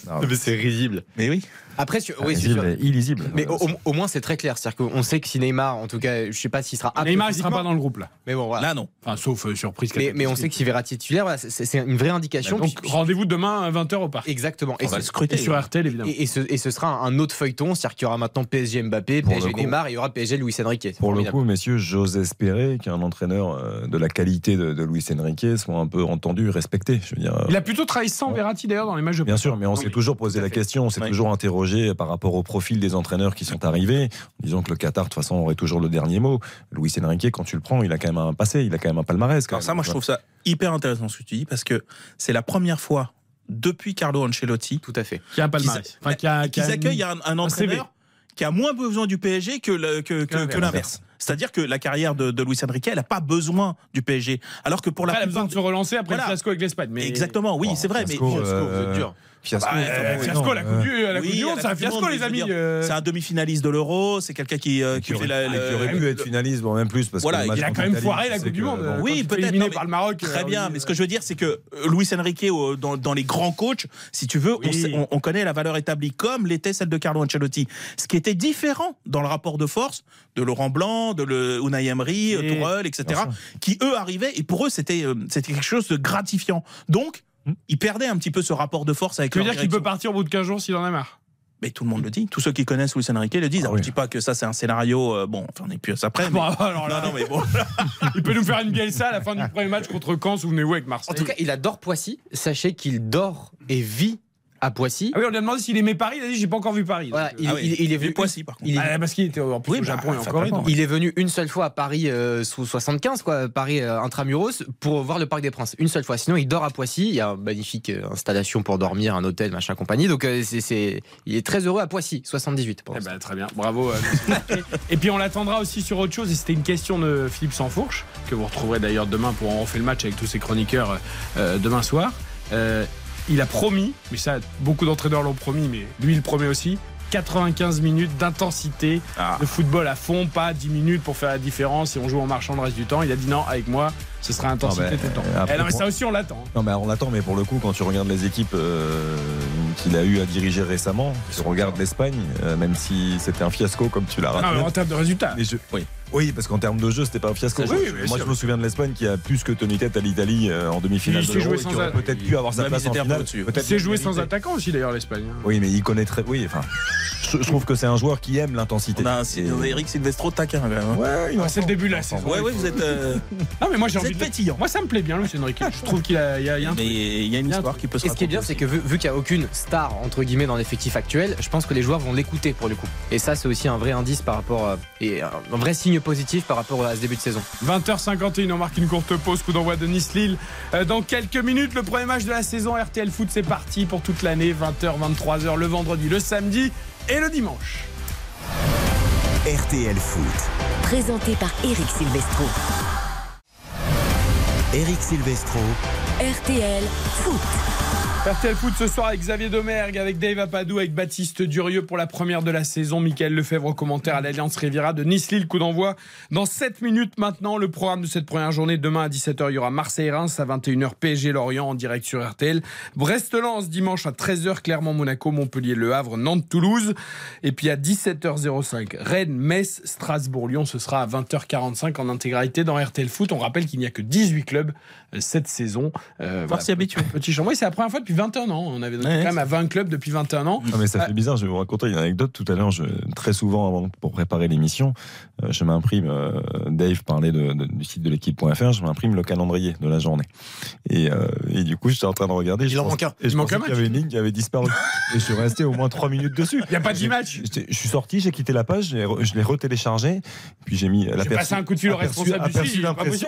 Non, Mais c'est risible. mais oui. Après, sur- oui, c'est illisible, sûr. et illisible. Mais au, au- au moins, c'est très clair. C'est-à-dire qu'on sait que si Neymar, en tout cas, je sais pas s'il sera apte Neymar, il sera pas dans le groupe là. Mais bon, voilà. Là, non. Enfin, sauf euh, surprise. Mais, mais on sait que si Verratti est titulaire, voilà, c'est une vraie indication. Donc Puis- rendez-vous demain à 20h au parc. Exactement. Et, On va le scruter. Sur RTL évidemment. et- et ce, et ce sera un autre feuilleton, c'est-à-dire qu'il y aura maintenant PSG Mbappé, Pour PSG. Neymar, et il y aura PSG Luis Enrique. Pour le coup, messieurs, j'ose espérer qu'un entraîneur euh, de la qualité de, de Luis Enrique soit un peu entendu, respecté. Je veux dire, Il a plutôt travaillé sans Verratti d'ailleurs dans les matchs de Bien sûr, mais on s'est toujours posé la question, on s'est toujours interrogé par rapport au profil des entraîneurs qui sont arrivés, en disant que le Qatar, de toute façon, aurait toujours le dernier mot. Luis Enrique, quand tu le prends, il a quand même un passé, il a quand même un palmarès. quand Alors ça, moi, je trouve ça hyper intéressant ce que tu dis parce que c'est la première fois depuis Carlo Ancelotti Tout à fait. Qui a un palmarès. Enfin, qui a, accueillent un, entraîneur qui a moins besoin du PSG que le- que- que- que l'inverse. C'est-à-dire que la carrière de, de Luis Enrique, elle n'a pas besoin du PSG. Alors que pour la elle a besoin de se relancer après Voilà. le fiasco avec l'Espagne. Mais... Exactement, oui, Bon, c'est vrai. fiasco, mais euh. Fiasco, Bah, euh, fiasco, la Coupe du, la Oui, coupe du Monde, c'est un fiasco, Monde, les amis. euh. c'est un demi-finaliste de l'Euro. C'est quelqu'un qui, euh, qui qui fait aurait, la. qui le- aurait pu être finaliste, voire même plus. Parce Voilà, que il Il a quand même foiré la Coupe du Monde. bon, euh, Oui, peut-être, par le Maroc. Très euh, bien, mais ce que je veux dire, c'est que euh, Luis Enrique, euh, dans, dans les grands coachs, si tu veux, on Oui. sait- on, on connaît la valeur établie comme l'était celle de Carlo Ancelotti. Ce qui était différent dans le rapport de force de Laurent Blanc, de le Unai Emery, euh, Et- Tourelle, etc., qui eux arrivaient et pour eux c'était euh, c'était quelque chose de gratifiant. Donc ils perdaient un petit peu ce rapport de force avec Tu veux dire qu'il peut partir au bout de 15 jours s'il en a marre? Mais tout le monde le dit. Tous ceux qui connaissent Luis Enrique le disent. Ah Alors, oui. je dis pas que ça c'est un scénario. euh, bon, enfin, on n'est plus à ça près. mais- Bon, alors là, Non, non, mais bon. il peut nous faire une Bielsa à la fin du premier match contre Caen, souvenez-vous, avec En Marseille. tout cas, il adore Poissy. Sachez qu'il dort et vit à Poissy. Ah oui, on lui a demandé s'il aimait Paris. Il a dit j'ai pas encore vu Paris. Voilà, Donc, il, Ah oui, il- il est vu venu. Poissy, par contre. il est- Ah, parce qu'il était en plus Oui, au bah, Japon et en. Corée. donc. Il est venu une seule fois à Paris euh, sous 75, quoi, Paris euh, intramuros, pour voir le Parc des Princes. Une seule fois. Sinon, il dort à Poissy. Il y a une magnifique euh, installation pour dormir, un hôtel, machin, compagnie. Donc, euh, c'est, il est très heureux à Poissy, 78. pour Eh ben, très bien, bravo. euh, et puis on l'attendra aussi sur autre chose, et c'était une question de Philippe Sansfourche, que vous retrouverez d'ailleurs demain pour on refait le match avec tous ses chroniqueurs euh, demain soir. Il a promis, mais ça, beaucoup d'entraîneurs l'ont promis, mais lui, il promet aussi, 95 minutes d'intensité, Ah. de football à fond, pas 10 minutes pour faire la différence et on joue en marchant le reste du temps. Il a dit non, avec moi, ce sera intensité Non, tout le temps. euh, après, Eh non, mais pour- ça aussi, on l'attend. Non, mais on l'attend, mais pour le coup, quand tu regardes les équipes euh, qu'il a eu à diriger récemment, si on regarde l'Espagne, euh, même si c'était un fiasco, comme tu l'as Non, rappelé. mais en termes de résultats. les jeux- oui. Oui, parce qu'en termes de jeu, c'était pas un fiasco. Oui, Moi, je me souviens de l'Espagne qui a plus que tenu tête à l'Italie euh, en demi-finale Il s'est joué sans peut-être pu avoir sa place en finale. C'est joué sans attaquant aussi d'ailleurs l'Espagne. hein. Oui, mais il connaît très. Oui, enfin, je, je trouve que c'est un joueur qui aime l'intensité. On a un Eric Silvestro taquin quand même. hein. Ouais, il en Ah, c'est le début là. Ouais, ouais, vous êtes. euh, Ah mais moi j'ai envie de pétillant. Moi ça me plaît bien Luis Enrique. Je trouve qu'il a, il y a, il y a un mais il y a une Il histoire qui peut se Et ce qui est bien, c'est que vu, vu qu'il n'y a aucune star entre guillemets dans l'effectif actuel, je pense que les joueurs vont l'écouter pour le coup. Et ça, c'est aussi un vrai indice par rapport à- et un un vrai signe positif par rapport à ce début de saison. 20h51, on marque une courte pause, coup d'envoi de Nice-Lille. Euh, Dans quelques minutes, le premier match de la saison RTL Foot, c'est parti pour toute l'année, 20h, 23h le vendredi, le samedi et le dimanche. RTL Foot. Présenté par Eric Silvestro. Eric Silvestro. RTL Foot. RTL Foot ce soir avec Xavier Domergue, avec Dave Apadou, avec Baptiste Durieux pour la première de la saison. Michael Lefebvre au commentaire à l'Alliance Riviera de Nice-Lille, coup d'envoi. Dans 7 minutes maintenant, le programme de cette première journée. Demain à 17h, il y aura Marseille-Reims à 21h, PSG Lorient en direct sur RTL. Brest-Lens dimanche à 13h, Clermont-Monaco, Montpellier-Le Havre, Nantes-Toulouse. Et puis à 17h05, Rennes, Metz, Strasbourg-Lyon. Ce sera à 20h45 en intégralité dans RTL Foot. On rappelle qu'il n'y a que 18 clubs euh, cette saison. Euh, Faut s'y habituer. Petit chambon, c'est la première fois depuis 21 ans. On avait Ouais, quand même à 20 clubs depuis 21 ans. Non mais ça Ah. fait bizarre, je vais vous raconter une anecdote tout à l'heure. Je, très souvent, avant, pour préparer l'émission, euh, je m'imprime, euh, Dave parlait de, de- du site de l'équipe.fr, je m'imprime le calendrier de la journée. Et, euh, et du coup, j'étais en train de regarder. je en manque un. Et je Il qu'il y match. avait une ligne qui avait disparu. et je suis resté au moins 3 minutes dessus. Il n'y a pas de match. Je suis sorti, j'ai quitté la page, je l'ai retéléchargé, puis j'ai mis la J'ai passé un coup de fil au responsable du site, il c'est pas possible,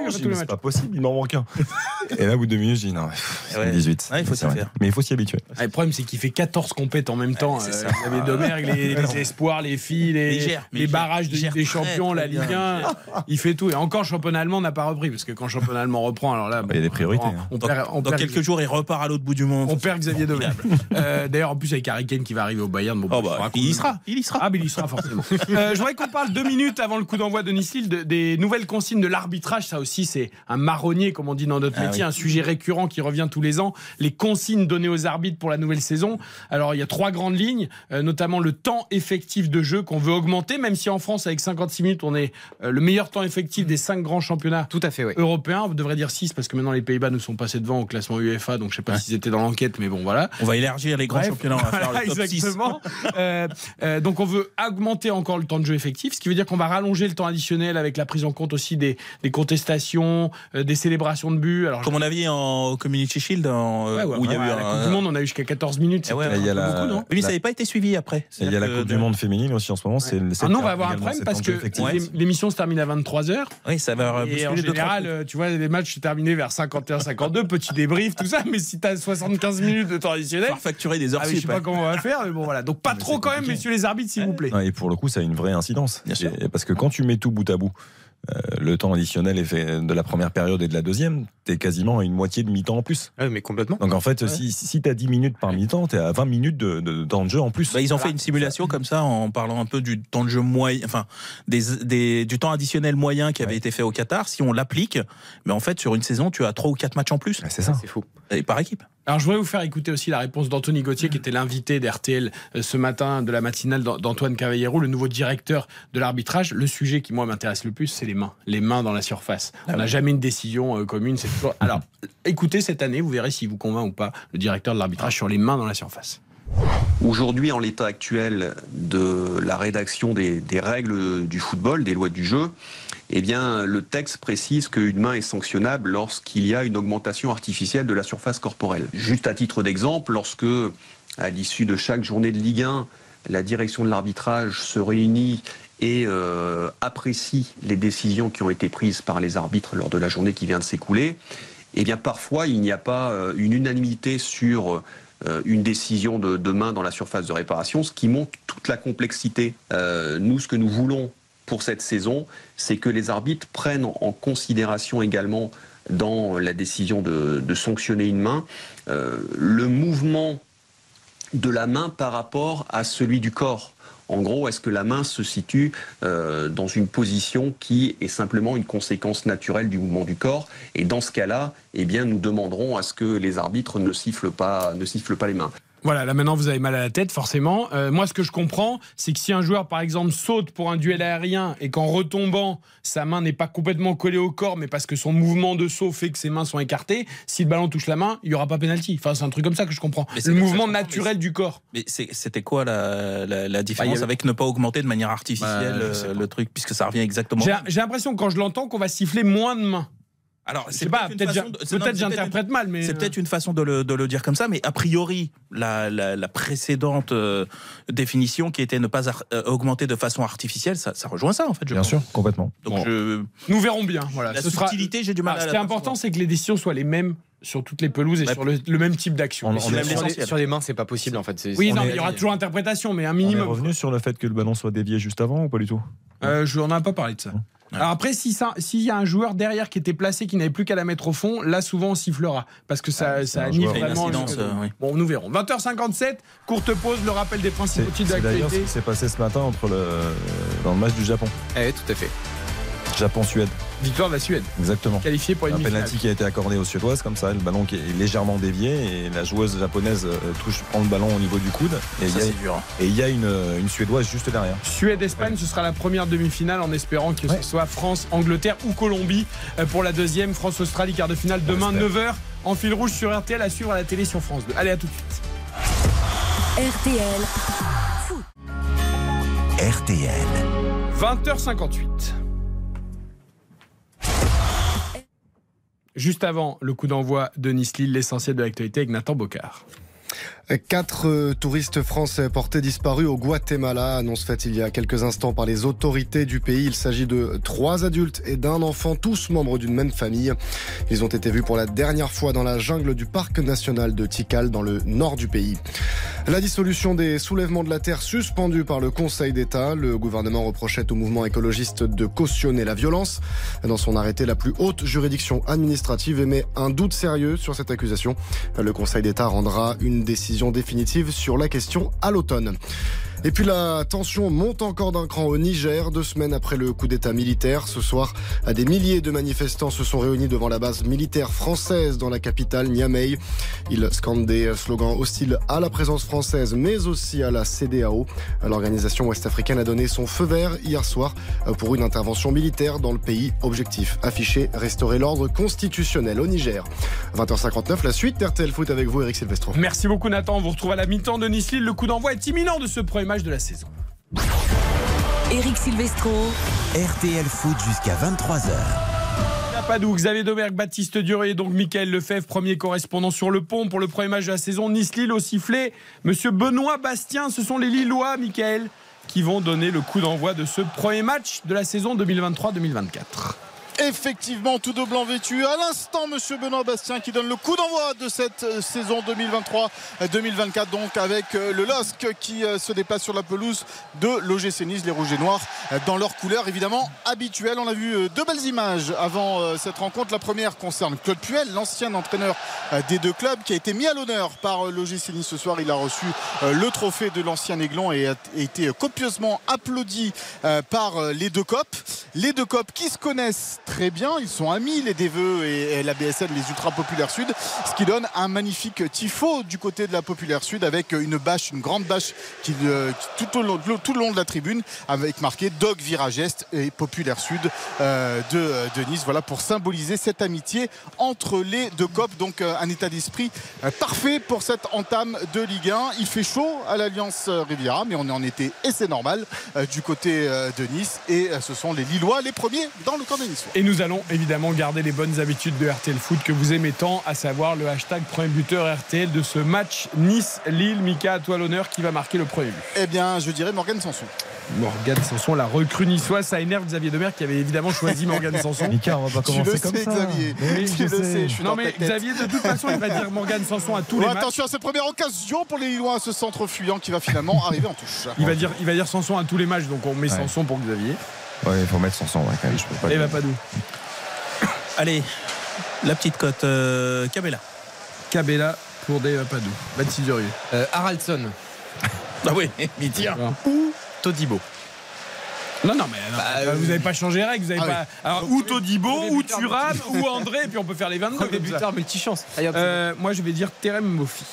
l'impression. il il m'en manque un. et là, au bout de deux minutes, j'ai dit non, c'est Ouais. 18. Ouais, il faut vrai. faire. Mais il faut s'y habituer. Ah, le problème, c'est qu'il fait 14 compètes en même temps. Euh, ça. il y avait Domergue, les, les espoirs, les filles, les, gère, gère, barrages de gère des Champions, la. Ligue 1. Il fait tout. Et encore, le championnat allemand n'a pas repris. Parce que quand le championnat allemand reprend, alors là. Il y a des priorités, On, hein. on Dans, perd, on dans perd- quelques jours, il repart à l'autre bout du monde. on perd Xavier Domergue. Euh, D'ailleurs, en plus, avec Harry Kane qui va arriver au Bayern. Bon, Oh il bah, qu'on- il y sera, il y sera. Ah, mais il y sera forcément. Euh, je voudrais qu'on parle deux minutes avant le coup d'envoi de Nice-Lille de- des nouvelles consignes de l'arbitrage. Ça aussi, c'est un marronnier, comme on dit dans notre Ah métier, un sujet récurrent qui revient tous les ans. Les consignes données aux arbitres pour la nouvelle saison. Alors, il y a trois grandes lignes, euh, notamment le temps effectif de jeu qu'on veut augmenter, même si en France, avec 56 minutes, on est euh, le meilleur temps effectif des cinq grands championnats Tout à fait, oui. européens. On devrait dire 6 parce que maintenant les Pays-Bas nous sont passés devant au classement UEFA, donc je sais pas s'ils étaient dans l'enquête, mais bon, voilà. On va élargir les grands Bref, championnats, on va faire voilà, le top 6. exactement. Euh, euh, donc on veut augmenter encore le temps de jeu effectif, ce qui veut dire qu'on va rallonger le temps additionnel avec la prise en compte aussi des, des contestations, euh, des célébrations de buts. Alors, Comme on avait en Community Shield, en, ouais, ouais, où il y a après, eu la un. Coupe du Monde, on a eu jusqu'à 14 minutes. Eh beaucoup, mais ça n'avait pas été suivi après. Il y a la Coupe du Monde féminine aussi en ce moment. Ah non, on va avoir un problème parce que l'émission se termine à 23h. Oui, ça va Et en général, tu vois, les matchs sont terminés vers 51-52, petit débrief, tout ça. Mais si t'as 75 minutes de temps additionnel, facturer des heures ah, mais je sais sup, pas comment on va faire, mais bon voilà. Donc pas trop quand même, messieurs les arbitres, s'il vous plaît. Et pour le coup, ça a une vraie incidence. Bien sûr. Et- Parce que quand tu mets tout bout à bout, euh, le temps additionnel est fait de la première période et de la deuxième, t'es quasiment à une moitié de mi-temps en plus. Ouais, mais complètement. Donc en fait, si, si t'as 10 minutes par mi-temps, t'es à 20 minutes de, de temps de jeu en plus. Bah, ils ont fait une simulation comme ça en parlant un peu du temps de jeu moyen, enfin des, des- du temps additionnel moyen qui avait Ouais. été fait au Qatar. Si on l'applique, mais en fait sur une saison, tu as trois ou quatre matchs en plus Ouais, c'est ça. C'est fou. et par équipe. Alors je voudrais vous faire écouter aussi la réponse d'Anthony Gauthier, qui était l'invité d'RTL euh, ce matin de la matinale d'An- d'Antoine Cavallero, le nouveau directeur de l'arbitrage. Le sujet qui moi m'intéresse le plus, c'est les mains, les mains dans la surface. On n'a jamais une décision euh, commune. C'est toujours. Alors écoutez cette année, vous verrez s'il vous convainc ou pas le directeur de l'arbitrage sur les mains dans la surface. Aujourd'hui, en l'état actuel de la rédaction des, des règles du football, des lois du jeu, eh bien, le texte précise qu'une main est sanctionnable lorsqu'il y a une augmentation artificielle de la surface corporelle. Juste à titre d'exemple, lorsque, à l'issue de chaque journée de Ligue 1, la direction de l'arbitrage se réunit et euh, apprécie les décisions qui ont été prises par les arbitres lors de la journée qui vient de s'écouler, eh bien, parfois, il n'y a pas euh, une unanimité sur euh, une décision de, main dans la surface de réparation, ce qui montre toute la complexité. Nous, ce que nous voulons pour cette saison, c'est que les arbitres prennent en considération également dans la décision de, sanctionner une main, le mouvement de la main par rapport à celui du corps. En gros, est-ce que la main se situe euh, dans une position qui est simplement une conséquence naturelle du mouvement du corps? Et dans ce cas-là, eh bien, nous demanderons à ce que les arbitres ne sifflent pas, ne sifflent pas les mains. Voilà, là maintenant vous avez mal à la tête, forcément. Euh, moi, ce que je comprends, c'est que si un joueur, par exemple, saute pour un duel aérien et qu'en retombant, sa main n'est pas complètement collée au corps, mais parce que son mouvement de saut fait que ses mains sont écartées, si le ballon touche la main, il n'y aura pas pénalty. Enfin, c'est un truc comme ça que je comprends. le mouvement naturel du corps. Mais c'était quoi la, différence bah, avec ne pas augmenter de manière artificielle bah, euh, le truc, puisque ça revient exactement. J'ai l'impression quand je l'entends qu'on va siffler moins de mains. Alors, c'est pas peut-être j'interprète mal, mais c'est euh. peut-être une façon de le, dire comme ça, mais a priori, la, précédente euh, définition qui était ne pas euh, augmenter de façon artificielle, ça, rejoint ça en fait. bien sûr, complètement. Donc nous verrons bien. Voilà. La subtilité, j'ai du mal. Ah, ce qui est important, c'est que les décisions soient les mêmes sur toutes les pelouses et bah, sur le, même type d'action. Sur, sur, les mains, c'est pas possible en fait. Oui, non, il y aura toujours interprétation, mais un minimum. On est revenu sur le fait que le ballon soit dévié juste avant ou pas du tout? Je n'en ai pas parlé de ça. Alors après, s'il si y a un joueur derrière qui était placé, qui n'avait plus qu'à la mettre au fond, là souvent on sifflera. Parce que ça, ah, ça annule vraiment. Euh, bon, nous verrons. 20h57, courte pause, le rappel des principaux titres d'actualité. C'est d'ailleurs ce qui s'est passé ce matin entre le, dans le match du Japon. Eh, tout à fait. Japon-Suède. Victoire de la Suède. Exactement. Qualifié pour une Un penalty qui a été accordé aux Suédoises, comme ça, le ballon qui est légèrement dévié et la joueuse japonaise euh, touche, prend le ballon au niveau du coude. Et ça, il y a, hein. Et il y a une, une, Suédoise juste derrière. Suède-Espagne, ce sera la première demi-finale en espérant que ce soit France, Angleterre ou Colombie euh, pour la deuxième. France-Australie, quart de finale demain, 9h en fil rouge sur RTL à suivre à la télé sur France 2. Allez, à tout de suite. RTL. RTL. 20h58. Juste avant le coup d'envoi de Nice-Lille, l'essentiel de l'actualité avec Nathan Bocard. Quatre euh, touristes français portés disparus au Guatemala, annonce faite il y a quelques instants par les autorités du pays. Il s'agit de trois adultes et d'un enfant, tous membres d'une même famille. Ils ont été vus pour la dernière fois dans la jungle du parc national de Tikal, dans le nord du pays. La dissolution des soulèvements de la terre suspendue par le Conseil d'État. Le gouvernement reprochait au mouvement écologiste de cautionner la violence. Dans son arrêté, la plus haute juridiction administrative émet un doute sérieux sur cette accusation. Le Conseil d'État rendra une décision définitive sur la question à l'automne. Et puis la tension monte encore d'un cran au Niger, deux semaines après le coup d'état militaire. Ce soir, des milliers de manifestants se sont réunis devant la base militaire française dans la capitale Niamey. Ils scandent des slogans hostiles à la présence française, mais aussi à la CDAO. L'organisation ouest-africaine a donné son feu vert hier soir pour une intervention militaire dans le pays. Objectif affiché, restaurer l'ordre constitutionnel au Niger. 20h59, la suite d'RTL Foot avec vous, Eric Silvestro. Merci beaucoup Nathan, on vous retrouve à la mi-temps de Nice-Lille. Le coup d'envoi est imminent de ce premier match de la saison. Eric Silvestro. RTL Foot jusqu'à 23h. Padou, Xavier Domergue, Baptiste Duré, donc Michael Lefebvre, premier correspondant sur le pont pour le premier match de la saison. Nice-Lille au sifflet. Monsieur Benoît Bastien, ce sont les Lillois, Michael, qui vont donner le coup d'envoi de ce premier match de la saison 2023-2024 effectivement tout de blanc vêtu. À l'instant, monsieur Benoît Bastien qui donne le coup d'envoi de cette euh, saison 2023-2024, donc avec euh, le LOSC qui euh, se déplace sur la pelouse de l'OGC Nice, les Rouges et Noirs, dans leur couleur évidemment habituelle. On a vu deux belles images avant cette rencontre. La première concerne Claude Puel, l'ancien entraîneur des deux clubs, qui a été mis à l'honneur par l'OGC Nice ce soir. Il a reçu le trophée de l'ancien Aiglon et a été copieusement applaudi par les deux copes. Les deux copes qui se connaissent très bien. Ils sont amis, les Deveux et, la BSN, les Ultra Populaires Sud. Ce qui donne un magnifique tifo du côté de la Populaire Sud avec une bâche, une grande bâche qui, euh, tout, au long, le long de la tribune avec marqué Dog Virage Est et Populaire Sud euh, de, Nice. Voilà pour symboliser cette amitié entre les deux copes. Donc euh, un état d'esprit parfait pour cette entame de Ligue 1. Il fait chaud à l'Alliance Riviera, mais on est en été et c'est normal du côté de Nice. Et ce sont les Lillois les premiers dans le camp de Nice et nous allons évidemment garder les bonnes habitudes de RTL Foot que vous aimez tant, à savoir le hashtag premier buteur RTL de ce match Nice-Lille. Mika, à toi l'honneur, qui va marquer le premier but? Eh bien, je dirais Morgan Sanson. Morgan Sanson, la recrue niçoise, ça énerve Xavier Demer qui avait évidemment choisi Morgan Sanson. Mika, on va pas commencer comme ça. Xavier. Oui, je, le sais. Je suis non mais Xavier, de toute façon, il va dire Morgan Sanson à tous les matchs. Attention à cette première occasion pour les Lillois, ce centre fuyant qui va finalement arriver en touche. Il va dire, il va dire Sanson à tous les matchs, donc on met Sanson pour Xavier. Ouais, il faut mettre Sanson, ouais, quand même. Je peux pas. Et va pas d'où Allez, La petite cote, euh, Cabella. Cabella pour Dave Apadou. 26 euros. Euh, Haraldson. Ah oui, mais tiens. Ou Todibo. Non, non, mais non, Bah, vous n'avez pas changé les règles. Vous avez Ah pas. Alors, ou Todibo, ou Thuram, ou André, et puis on peut faire les 22. Premier buteur multichance. Euh, moi, je vais dire Terem Mofi.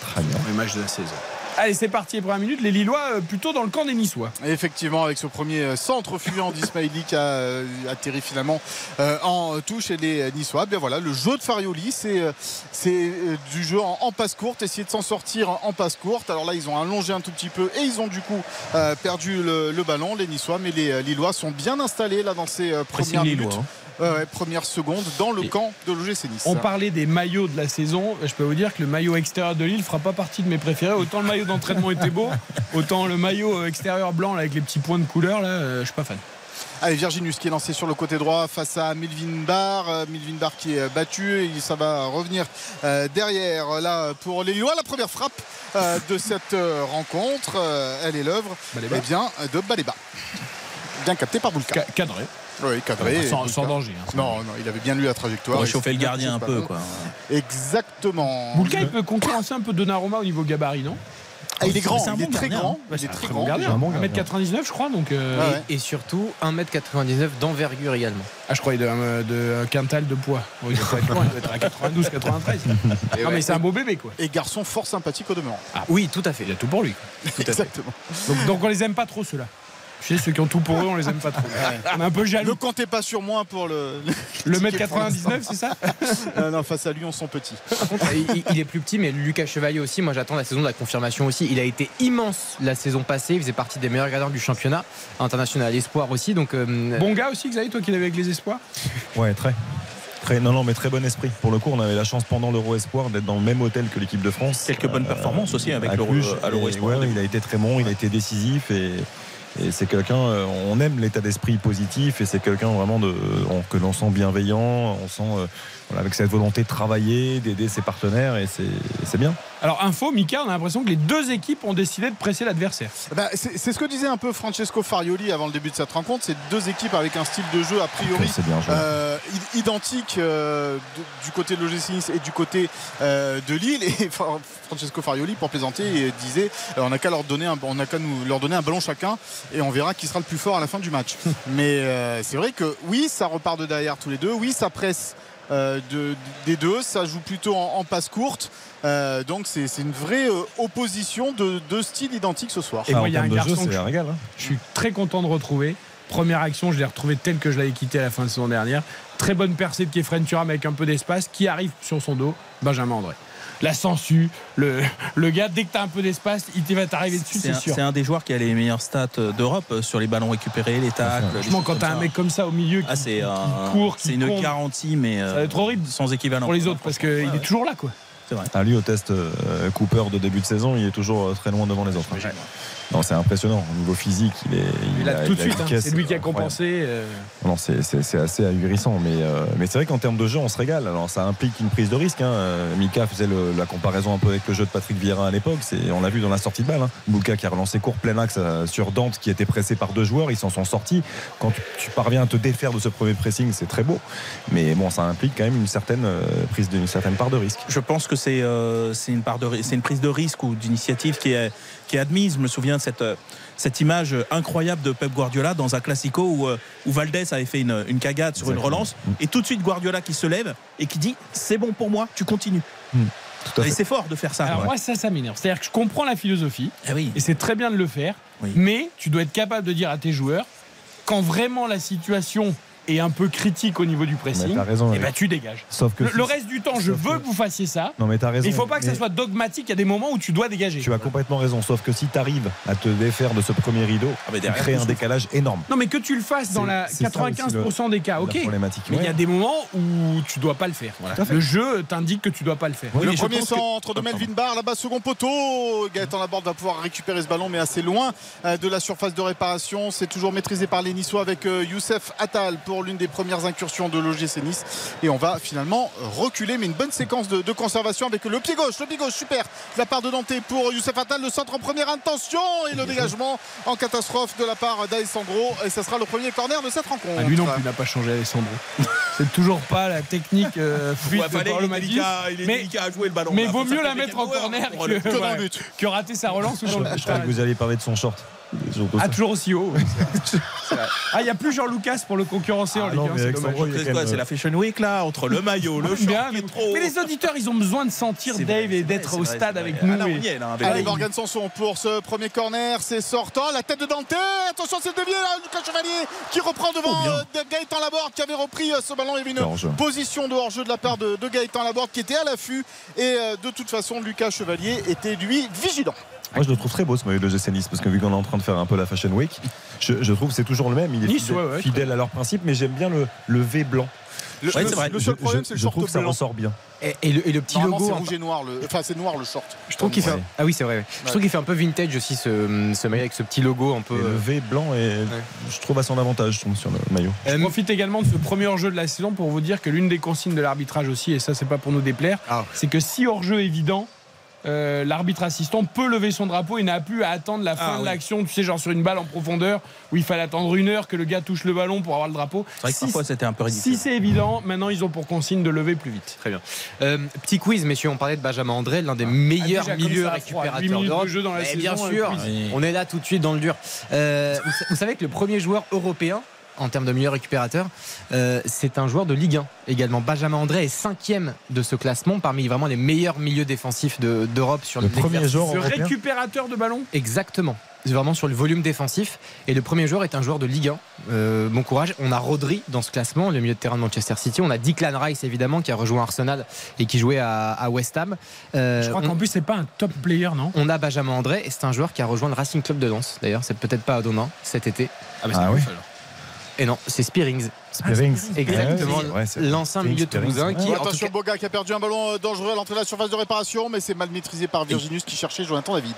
Très bien. Le match de la saison. Allez, c'est parti, les premières minutes. Les Lillois, euh, plutôt dans le camp des Niçois. Et Effectivement, avec ce premier euh, centre fuyant d'Ismaili qui a euh, atterri finalement euh, en touche et les Niçois. Bien voilà, le jeu de Farioli, c'est c'est, du jeu en, en passe courte, essayer de s'en sortir en passe courte. Alors là, ils ont allongé un tout petit peu et ils ont du coup euh, perdu le, le ballon, les Niçois, mais les Lillois sont bien installés là dans ces Pressing premières lillois, minutes. hein. Première seconde dans le Et camp de l'OGC Nice. On parlait des maillots de la saison. Je peux vous dire que le maillot extérieur de Lille fera pas partie de mes préférés. Autant le maillot d'entraînement était beau, autant le maillot euh, extérieur blanc là, avec les petits points de couleur, là, euh, je suis pas fan. Allez, Virginus qui est lancé sur le côté droit face à Melvin Barr. Euh, Melvin Barr qui est battu. Et ça va revenir derrière là pour les Lillois. La première frappe de cette rencontre, elle est l'œuvre eh bien, de Baléba. Bien capté par Boulka. Ca- Cadré. Oui, cadré. Sans, danger. hein. Non, non, il avait bien lu la trajectoire. Réchauffer le gardien un peu, quoi. Exactement. Boulka, il peut concurrencer un peu Donnarumma au niveau gabarit, non? Ah, il est grand, C'est un il est bon très gardien, grand. hein. Bah, il est très très grand. bon gardien. un bon gardien. 1m99, je crois. Donc, euh, ouais. Et surtout 1m99 d'envergure également. Ah, je croyais de, euh, de un quintal de poids. Oui, il doit être loin, il doit être à 92, 93. non, mais c'est un beau bébé, quoi. Et garçon fort sympathique au demeurant. Ah, Oui, tout à fait. Il y a tout pour lui. Exactement. Donc, donc on les aime pas trop, ceux-là. Je sais, ceux qui ont tout pour eux, on les aime pas trop. On est un peu Ne jaloux. comptez pas sur moi pour le. Le mètre ticket pour 99, c'est ça Non, non, face à lui, on sont petits. Par contre, il, il est plus petit, mais Lucas Chevalier aussi. Moi, j'attends la saison de la confirmation aussi. Il a été immense la saison passée. Il faisait partie des meilleurs gardiens du championnat international espoir aussi. Donc, euh, Bon gars aussi, Xavier, toi qui l'avais avec les espoirs? Ouais, très. Très, non, non, mais très bon esprit. Pour le coup, on avait la chance pendant l'Euro Espoir d'être dans le même hôtel que l'équipe de France. Quelques bonnes performances aussi avec l'Euro- Cluj. à l'Euro Et Espoir. ouais, il a été très bon, il a été décisif et, et c'est quelqu'un, euh, on aime l'état d'esprit positif et c'est quelqu'un vraiment on- que l'on sent bienveillant, on sent euh, voilà, avec cette volonté de travailler, d'aider ses partenaires et c'est bien. Alors, info, Mika, on a l'impression que les deux équipes ont décidé de presser l'adversaire. Bah, c'est c'est ce que disait un peu Francesco Farioli avant le début de cette rencontre. C'est deux équipes avec un style de jeu a priori bien euh, identique euh, du côté de l'OGC Nice et du côté euh, de Lille. Et Fra- Francesco Farioli, pour plaisanter, disait euh, on n'a qu'à leur donner un, on n'a qu'à nous leur donner un ballon chacun et on verra qui sera le plus fort à la fin du match. Mais euh, c'est vrai que oui, ça repart de derrière tous les deux. Oui, ça presse euh, de- des deux. Ça joue plutôt en, en passe courte. Euh, donc c'est une vraie euh, opposition de deux styles identiques ce soir. Et Ah, moi, il y a un jeu, garçon que c'est je- un régal. hein. Je suis très content de retrouver. Première action, je l'ai retrouvé tel que je l'avais quitté à la fin de saison dernière. Très bonne percée de Kefren Turam avec un peu d'espace qui arrive sur son dos, Benjamin André. La sangsue, le, le gars, dès que tu as un peu d'espace, il va t'arriver dessus, C'est sûr. c'est un des joueurs qui a les meilleures stats euh, d'Europe euh, sur les ballons récupérés, les tacles. les Franchement, quand comme t'as un mec comme ça au milieu qui, Ah, c'est un- court, qui c'est une garantie, mais ça euh, va être horrible sans équivalent. pour les autres parce qu'il Ouais, est toujours là. quoi. C'est vrai. Ah, lui, au test euh, Cooper de début de saison, il est toujours euh, très loin devant les autres. Non, c'est impressionnant. Au niveau physique, il est. Il a a- tout de suite, hein, c'est lui qui a compensé. euh, Non, c'est- assez ahurissant, mais, euh, mais c'est vrai qu'en termes de jeu, on se régale. Alors ça implique une prise de risque. Hein. Euh, Mika faisait le- la comparaison un peu avec le jeu de Patrick Vieira à l'époque. On l'a vu dans la sortie de balle. Hein. Qui a relancé court plein axe sur Dante qui était pressé par deux joueurs. Ils s'en sont sortis. Quand tu, tu parviens à te défaire de ce premier pressing, c'est très beau. Mais bon, ça implique quand même une certaine prise d'une certaine part de risque. Je pense que c'est euh, une, part de ri- c'est une prise de risque ou d'initiative qui est, qui est admise. Je me souviens de cette, euh, cette image incroyable de Pep Guardiola dans un classico où, euh, où Valdés avait fait une, une cagade sur une relance et tout de suite Guardiola qui se lève et qui dit c'est bon pour moi, tu continues. Tout à Et c'est fort de faire ça. Alors Ouais. moi, ça, ça m'énerve. C'est-à-dire que je comprends la philosophie Ah oui. et c'est très bien de le faire, Oui. mais tu dois être capable de dire à tes joueurs quand vraiment la situation est un peu critique au niveau du pressing, raison. et Eric. ben tu dégages. Sauf que Le, reste du temps, je veux que- que vous fassiez ça. Non, mais t'as raison. Il faut pas que ça soit dogmatique. Il y a des moments où tu dois dégager. Tu as complètement raison, sauf que si tu arrives à te défaire de ce premier rideau, Ah, mais tu crées un décalage énorme. Non, mais que tu le fasses dans la c'est ça 95% des cas, ok. problématique. Mais il y a des moments où tu dois pas le faire. Voilà. Le jeu t'indique que tu dois pas le faire. Oui, le premier pense que- centre de Melvin Barr, là-bas, second poteau. Gaëtan Laborde va pouvoir récupérer ce ballon, mais assez loin euh, de la surface de réparation. C'est toujours maîtrisé par les Niçois avec euh, Youssef Attal pour pour l'une des premières incursions de l'OGC Nice. Et on va finalement reculer, mais une bonne séquence de, de conservation avec le pied gauche. Le pied gauche, super. De la part de Dante pour Youssef Attal. Le centre en première intention et le dégagement en catastrophe de la part d'Alessandro. Et ce sera le premier corner de cette rencontre. Ah, lui non plus, il n'a pas changé, Alessandro. C'est toujours pas la technique euh, fluide Ouais, de Paolo il est délicat, il est Mais- délicat à jouer le ballon. Mais là. vaut mieux la mettre en corner pour que, Que dans le ouais, but. que rater sa relance ou dans le Je croyais que vous alliez parler de son short. Ah, toujours aussi haut. ouais, c'est vrai. C'est vrai. Ah, il n'y a plus Jean Lucas pour le concurrencer en Ah Ligue non, 1, mais c'est la Fashion Week là Entre le maillot, le short Bien, mais, trop. mais les auditeurs, ils ont besoin de sentir Dave vrai, et d'être au stade avec nous. Ah, Allez, Morgan Sanson pour ce premier corner, c'est sortant. La tête de Dante, attention, c'est dévié là, Lucas Chevalier qui reprend devant Oh, euh, Gaëtan Laborde qui avait repris euh, ce ballon. Il y avait une position de hors-jeu de la part de, de Gaëtan Laborde qui était à l'affût. Et euh, de toute façon, Lucas Chevalier était lui vigilant. Moi, je le trouve très beau ce maillot de l'OGC Nice parce que vu qu'on est en train de faire un peu la Fashion Week, je, je trouve que c'est toujours le même. Il est Nice, fidèle, ouais, ouais, fidèle à leur principe, mais j'aime bien le, le V blanc. Le, Ouais, le- vrai. le seul problème, c'est le je short trouve que ça ressort bien. Et, et le, et le petit logo. c'est rouge et noir. Le... Enfin, c'est noir le short. Je trouve qu'il fait. Ouais. un- Ah oui, c'est vrai. ouais. Je trouve qu'il fait un peu vintage aussi ce, ce maillot avec ce petit logo un peu. Et le euh, V blanc est, je trouve à son avantage je trouve, sur le maillot. Je profite également de ce premier hors-jeu de la saison pour vous dire que l'une des consignes de l'arbitrage aussi, et ça c'est pas pour nous déplaire, Ah. c'est que si hors-jeu évident, euh, l'arbitre assistant peut lever son drapeau et n'a plus à attendre la fin Ah, de oui. l'action, tu sais, genre sur une balle en profondeur où il fallait attendre une heure que le gars touche le ballon pour avoir le drapeau. C'est vrai que Si- parfois c'était un peu ridicule. Si c'est évident, maintenant ils ont pour consigne de lever plus vite. Très bien. Euh, petit quiz, messieurs. On parlait de Benjamin André, l'un des meilleurs Ah, déjà, comme milieux récupérateurs de d'Europe. jeu dans la Mais saison, bien sûr. Oui. on est là tout de suite dans le dur. Euh, vous savez que le premier joueur européen en termes de milieu récupérateur, euh, c'est un joueur de Ligue 1 également. Benjamin André est cinquième de ce classement parmi vraiment les meilleurs milieux défensifs de- d'Europe sur Le premier joueur Ce européen. récupérateur de ballon Exactement. C'est vraiment sur le volume défensif. Et le premier joueur est un joueur de Ligue 1. Euh, bon courage. On a Rodri dans ce classement, le milieu de terrain de Manchester City. On a Declan Rice, évidemment, qui a rejoint Arsenal et qui jouait à, à West Ham. Euh, Je crois on- qu'en plus c'est pas un top player, non? On a Benjamin André et c'est un joueur qui a rejoint le Racing Club de Lens. D'ailleurs, c'est peut-être pas Adona cet été. bah, Ah oui. Et non, c'est Spearings. Spearings. Exactement. Ouais, ouais, c'est- L'ancien Spearings, milieu Spearings, toulousain qui, en tout Attention, cas, Boga qui a perdu un ballon euh, dangereux à l'entrée de la surface de réparation, mais c'est mal maîtrisé par Virginus qui cherchait Jonathan David.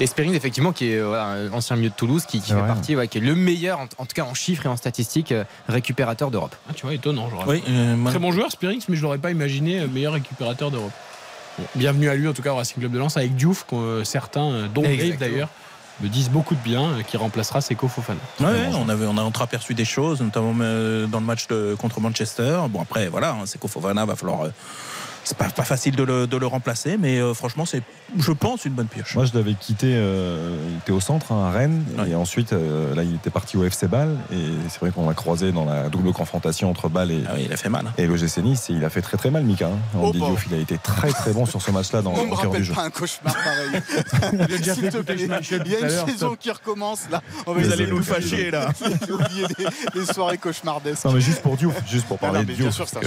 et Spearings, effectivement, qui est euh, voilà, un ancien milieu de Toulouse, qui, fait vrai. partie, ouais, qui est le meilleur, en, en tout cas en chiffres et en statistiques, euh, récupérateur d'Europe. Ah, Tu vois, étonnant. j'aurais Oui, euh, moi- Très bon joueur, Spirix, mais je l'aurais pas imaginé meilleur récupérateur d'Europe. Bon, bienvenue à lui, en tout cas, au Racing Club de Lens, avec Diouf, que, euh, certains, dont Dave Exactement. d'ailleurs, me disent beaucoup de bien, euh, qui remplacera Seko Fofana. Ouais, ouais, on avait a entreaperçu des choses, notamment euh, dans le match contre Manchester. Bon après voilà, hein, c'est Fofana, va falloir. C'est pas, pas facile de le, de le remplacer, mais euh, franchement c'est, je pense, une bonne pioche. Moi, je l'avais quitté, euh, il était au centre, hein, à Rennes, Ouais. et ensuite, euh, là, il était parti au FC Bâle, et c'est vrai qu'on l'a croisé dans la double confrontation entre Bâle et, Ah oui, il a fait mal. hein. et l'OGC Nice, et il a fait très très mal, Mika. Hein. Oh, bah. Diouf, il a été très très bon sur ce match-là dans On me cœur du rappelle jeu. pas un cauchemar pareil. Il déjà S'il fait te écouter plaît. Schmeichel Il y a tout à une saison qui recommence là. On va Vous allez nous fâcher, là. J'ai oublié les, soirées cauchemardesques. Non, mais juste pour Diouf, juste pour parler mais de bien Diouf. sûr, c'est un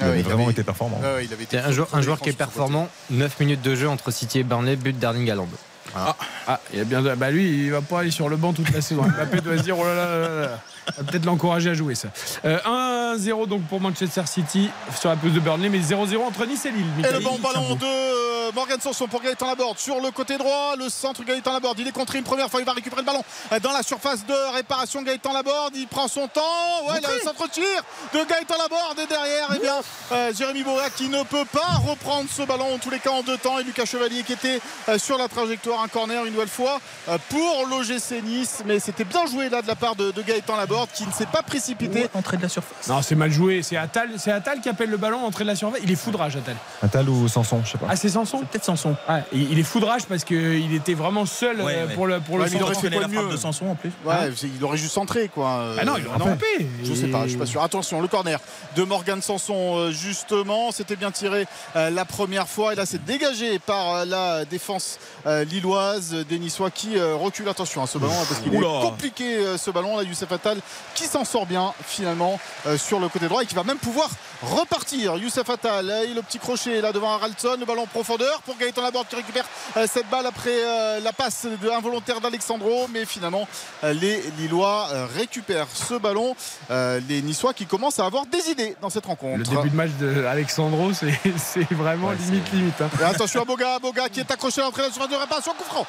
il- joueur. Il Ah avait oui, vraiment avait- été performant. Ouais, ouais, il avait été C'est un joueur, un joueur qui est performant. 9 minutes de jeu entre City et Burnley, but d'Erling Haaland. Ah, il a bien. Bah lui, il va pas aller sur le banc toute la saison. Mbappé doit se dire, oh là là là là. Peut-être l'encourager à jouer ça. Euh, 1-0 donc pour Manchester City sur la pelouse de Burnley, mais 0-0 entre Nice et Lille. Et le bon ballon de euh, Morgan Sanson pour Gaëtan Laborde sur le côté droit. Le centre Gaëtan Laborde. Il est contré une première fois. Il va récupérer le ballon euh, dans la surface de réparation. Gaëtan Laborde. Il prend son temps. Ouais, le centre tir de Gaëtan Laborde. Et derrière, eh bien, euh, Jérémy Boga qui ne peut pas reprendre ce ballon en tous les cas en deux temps. Et Lucas Chevalier qui était euh, sur la trajectoire. Un corner une nouvelle fois euh, pour l'OGC Nice. Mais c'était bien joué là de la part de, de Gaëtan Laborde qui ne s'est pas précipité. Entrée de la surface. Non, c'est mal joué. C'est Attal, c'est Attal qui appelle le ballon entrée de la surface. Il est foudrage, Attal. Attal ou Sanson, je sais pas. Ah, c'est Sanson Peut-être Sanson. Ouais, il est foudrage parce qu'il était vraiment seul Ouais, euh, ouais. pour le, pour Ouais, le il aurait fait la frappe mieux de Sanson en plus. Ouais, c'est- il aurait juste centré quoi. Ah non, il aurait frappé. Je sais pas, je suis pas sûr. Attention, le corner de Morgan Sanson, euh, justement, c'était bien tiré euh, la première fois. Et là, c'est dégagé par la défense lilloise des Niçois qui recule. Attention à ce ballon, hein, parce qu'il est compliqué ce ballon. Là, Youssef Attal qui s'en sort bien finalement euh, sur le côté droit et qui va même pouvoir repartir. Youssef Attal euh, et le petit crochet là devant Haraldson, le ballon en profondeur pour Gaëtan Laborde qui récupère euh, cette balle après euh, la passe de involontaire d'Alexandro. Mais finalement, euh, les Lillois euh, récupèrent ce ballon. Euh, les Niçois qui commencent à avoir des idées dans cette rencontre. Le début de match d'Alexandro, c'est c'est vraiment Ouais, limite, limite. hein. Et attention à Boga, Boga qui est accroché à l'entrée de la surface de réparation, coup franc.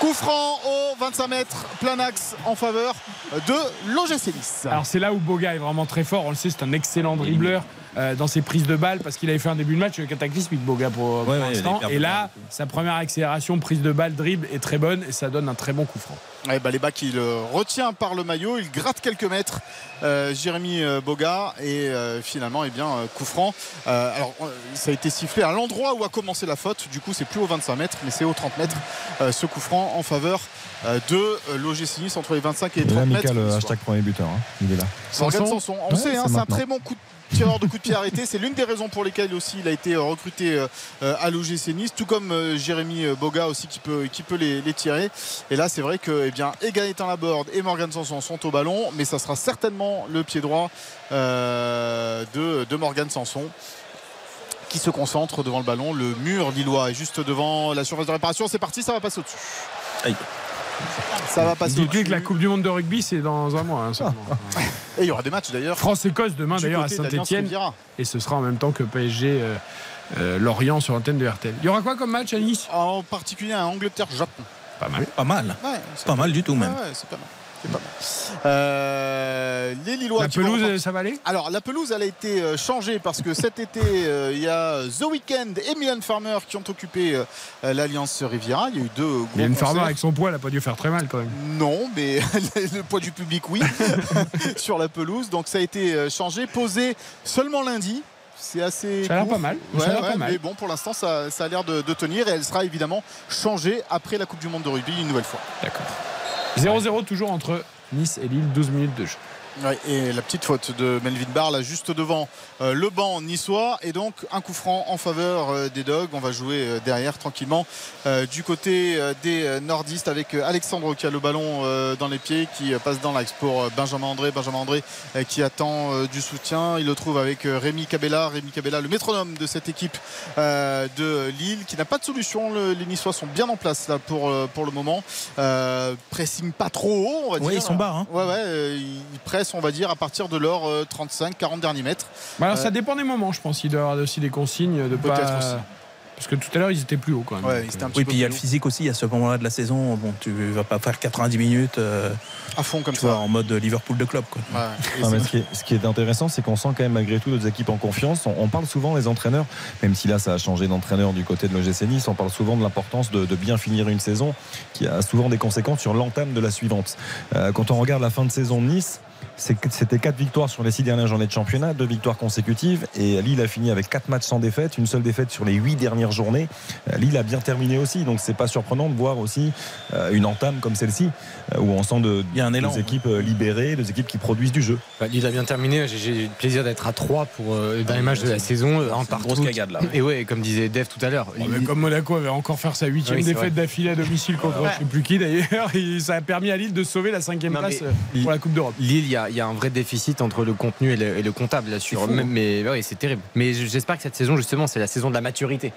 Coup franc au 25 mètres, plein axe en faveur de l'OGC Nice. Alors c'est là où Boga est vraiment très fort. On le sait, c'est un excellent dribbleur euh, dans ses prises de balles parce qu'il avait fait un début de match de Boga pour, pour Ouais, ouais, l'instant. Et là, sa première accélération, prise de balle, dribble est très bonne et ça donne un très bon coup franc. Ouais, bah, les bacs, il euh, retient par le maillot, il gratte quelques mètres, euh, Jérémy Boga, et euh, finalement, eh bien, coup franc. Euh, alors, ça a été sifflé à l'endroit où a commencé la faute, du coup, c'est plus au 25 mètres, mais c'est au 30 mètres, euh, ce coup franc en faveur de l'OGC Nice entre les 25 et les Et 30 là, mètres. Mika, le niçois. hashtag premier buteur, hein. il est là. Sanson. Sanson. On Ouais, sait, hein, c'est un très bon coup de tireur de coup de pied arrêté. C'est l'une des raisons pour lesquelles aussi il a été euh, recruté euh, euh, à l'OGC Nice, tout comme Jérémy Boga aussi qui peut, les, tirer. Et là, c'est vrai que eh bien, Egaétan Laborde et Morgan Sanson sont au ballon, mais ça sera certainement le pied droit de, de Morgan Sanson qui se concentre devant le ballon. Le mur lillois est juste devant la surface de réparation. C'est parti, ça va passer au-dessus. Ça va passer Dites-lui que la Coupe du Monde de rugby, c'est dans un mois hein, seulement. Et il y aura des matchs d'ailleurs. France-Écosse demain d'ailleurs à Saint-Etienne. Et ce sera en même temps que PSG euh, euh, Lorient sur l'antenne de RTL. Il y aura quoi comme match à Nice En particulier un Angleterre-Japon. Pas mal. Pas mal. Ouais, Pas mal du tout même. Ouais, ouais, c'est pas mal. Pas. Euh, les Lillois La vont pelouse, ça va aller? Alors la pelouse elle a été euh, changée parce que cet été euh, il y a The Weeknd et Milan Farmer qui ont occupé euh, l'Alliance Riviera. Il y a eu deux gros une farmer avec son poids, elle a pas dû faire très mal quand même. Non, mais le poids du public, oui, sur la pelouse. Donc ça a été changé, posé seulement lundi. C'est assez. Ça a l'air pas mal. Ouais, Ça a l'air ouais, pas mal. Mais bon, pour l'instant, ça, ça a l'air de, de tenir et elle sera évidemment changée après la Coupe du Monde de rugby une nouvelle fois. D'accord. 0-0 toujours entre Nice et Lille, 12 minutes de jeu. Ouais, et la petite faute de Melvin Barr là juste devant euh, le banc niçois et donc un coup franc en faveur euh, des Dogs. On va jouer euh, derrière tranquillement du côté des nordistes avec Alexandre qui a le ballon dans les pieds qui passe dans l'axe pour Benjamin André. Benjamin André qui attend du soutien. Il le trouve avec Rémi Cabella. Rémi Cabella, le métronome de cette équipe de Lille qui n'a pas de solution. Le- les Niçois sont bien en place là pour, pour le moment. Pressing pas trop haut, on va dire. ils sont bas, hein. Ouais, ouais, ils pressent, on va dire, à partir de leurs 35-40 derniers mètres. Bah alors, Euh, ça dépend des moments, je pense. Il doit y avoir aussi des consignes de Peut-être pas. aussi. Parce que tout à l'heure, ils étaient plus hauts quand même. Ouais, ils un euh, Oui, peu puis il y a le physique aussi à ce moment-là de la saison. Bon, tu vas pas faire 90 minutes euh, à fond comme tu vois, ça. en mode Liverpool de club. Quoi. Ouais. Et Non, mais c'est- ce, qui est, ce qui est intéressant, c'est qu'on sent quand même malgré tout nos équipes en confiance. On, on parle souvent les entraîneurs, même si là ça a changé d'entraîneur du côté de l'OGC Nice, on parle souvent de l'importance de, de bien finir une saison qui a souvent des conséquences sur l'entame de la suivante. Euh, quand on regarde la fin de saison de Nice, c'était quatre victoires sur les six dernières journées de championnat, deux victoires consécutives, et Lille a fini avec quatre matchs sans défaite, une seule défaite sur les huit dernières journées. Euh, Lille a bien terminé aussi, donc c'est pas surprenant de voir aussi euh, une entame comme celle-ci, euh, où on sent de, Il y a un élan, des équipes euh, libérées, des équipes qui produisent du jeu. Bah, Lille a bien terminé. J'ai- eu le plaisir d'être à 3 pour euh, le dernier match de la saison. Un partout. grosse cagade, là. Et ouais, comme disait Dave tout à l'heure. Comme Monaco avait encore faire sa huitième Oui, défaite d'affilée à domicile contre je sais plus qui d'ailleurs, et ça a permis à Lille de sauver la cinquième place pour la Coupe d'Europe. Lille, il y, a- il y a un vrai déficit entre le contenu et le, et le comptable là sur. fou, mais hein. mais ouais, c'est terrible. Mais j'espère que cette saison, justement, c'est la saison de la maturité.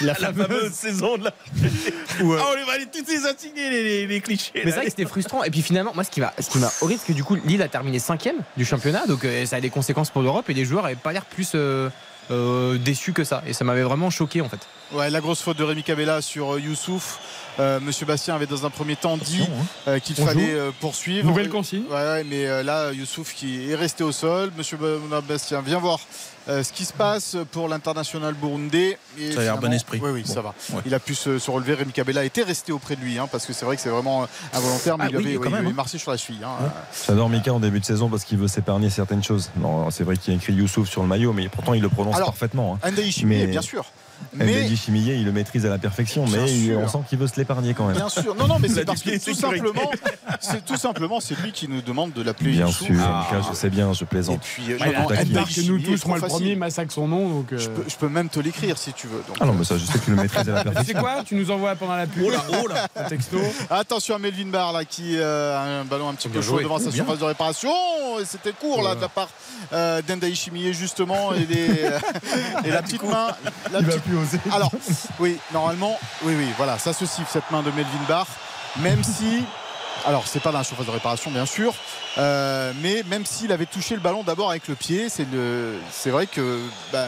La La fameuse saison de la. Où, euh, Ah, on les va aller tous les assigner, les, clichés. Mais c'est vrai que c'était frustrant. Et puis finalement, moi, ce qui m'a, ce qui m'a horrible, c'est que du coup, Lille a terminé cinquième du championnat, donc euh, ça a des conséquences pour l'Europe et les joueurs n'avaient pas l'air plus euh, euh, déçus que ça. Et ça m'avait vraiment choqué en fait. Ouais, la grosse faute de Rémi Cabella sur euh, Youssouf. Euh, Monsieur Bastien avait dans un premier temps dit euh, qu'il fallait joue. poursuivre. Nouvelle consigne. Ouais, ouais, mais là, Youssouf qui est resté au sol. Monsieur Ba- Bastien vient voir euh, ce qui se passe pour l'international burundais. Et Ça a l'air bon esprit. Oui, oui, Bon, ça va. ouais. Il a pu se, se relever. Rémi Cabella était resté auprès de lui, hein, parce que c'est vrai que c'est vraiment euh, involontaire, mais Ah il oui, avait, quand oui, même, hein. marché sur la cheville. hein. J'adore Mika en début de saison parce qu'il veut s'épargner certaines choses. Non, c'est vrai qu'il y a écrit Youssouf sur le maillot, mais pourtant il le prononce Alors, parfaitement. hein. Mais- bien sûr. Mais Chimillé, il le maîtrise à la perfection, Bien mais sûr. on sent qu'il veut se l'épargner quand même. Bien sûr. Non, non, mais La c'est parce que tout simplement, c'est tout simplement, c'est lui qui nous demande de l'appeler Bien sûr, Ah. Mika, je sais bien, je Et plaisante. puis, euh, Bah, non, taquine. Edgar Andaï que nous tous, moi le premier, massacre son nom. Donc, euh, Je peux, je peux même te l'écrire si tu veux. donc. Ah non, mais ça, je sais que tu le maîtrises à la Tu sais perfection. quoi Tu nous envoies pendant la pub Oh là, oh là. un texto. Attention à Melvin Barr là, qui euh, a un ballon un petit peu chaud devant sa Oh, surface de réparation. Et C'était court là de la part euh, d'Endaï Chimier justement et, et la petite main. La petite- plus. Alors oui, normalement, oui, oui, voilà, ça se siffle cette main de Melvin Barr, même si Alors, c'est pas dans la surface de réparation, bien sûr. Euh, mais même s'il avait touché le ballon d'abord avec le pied, c'est le, c'est vrai que bah,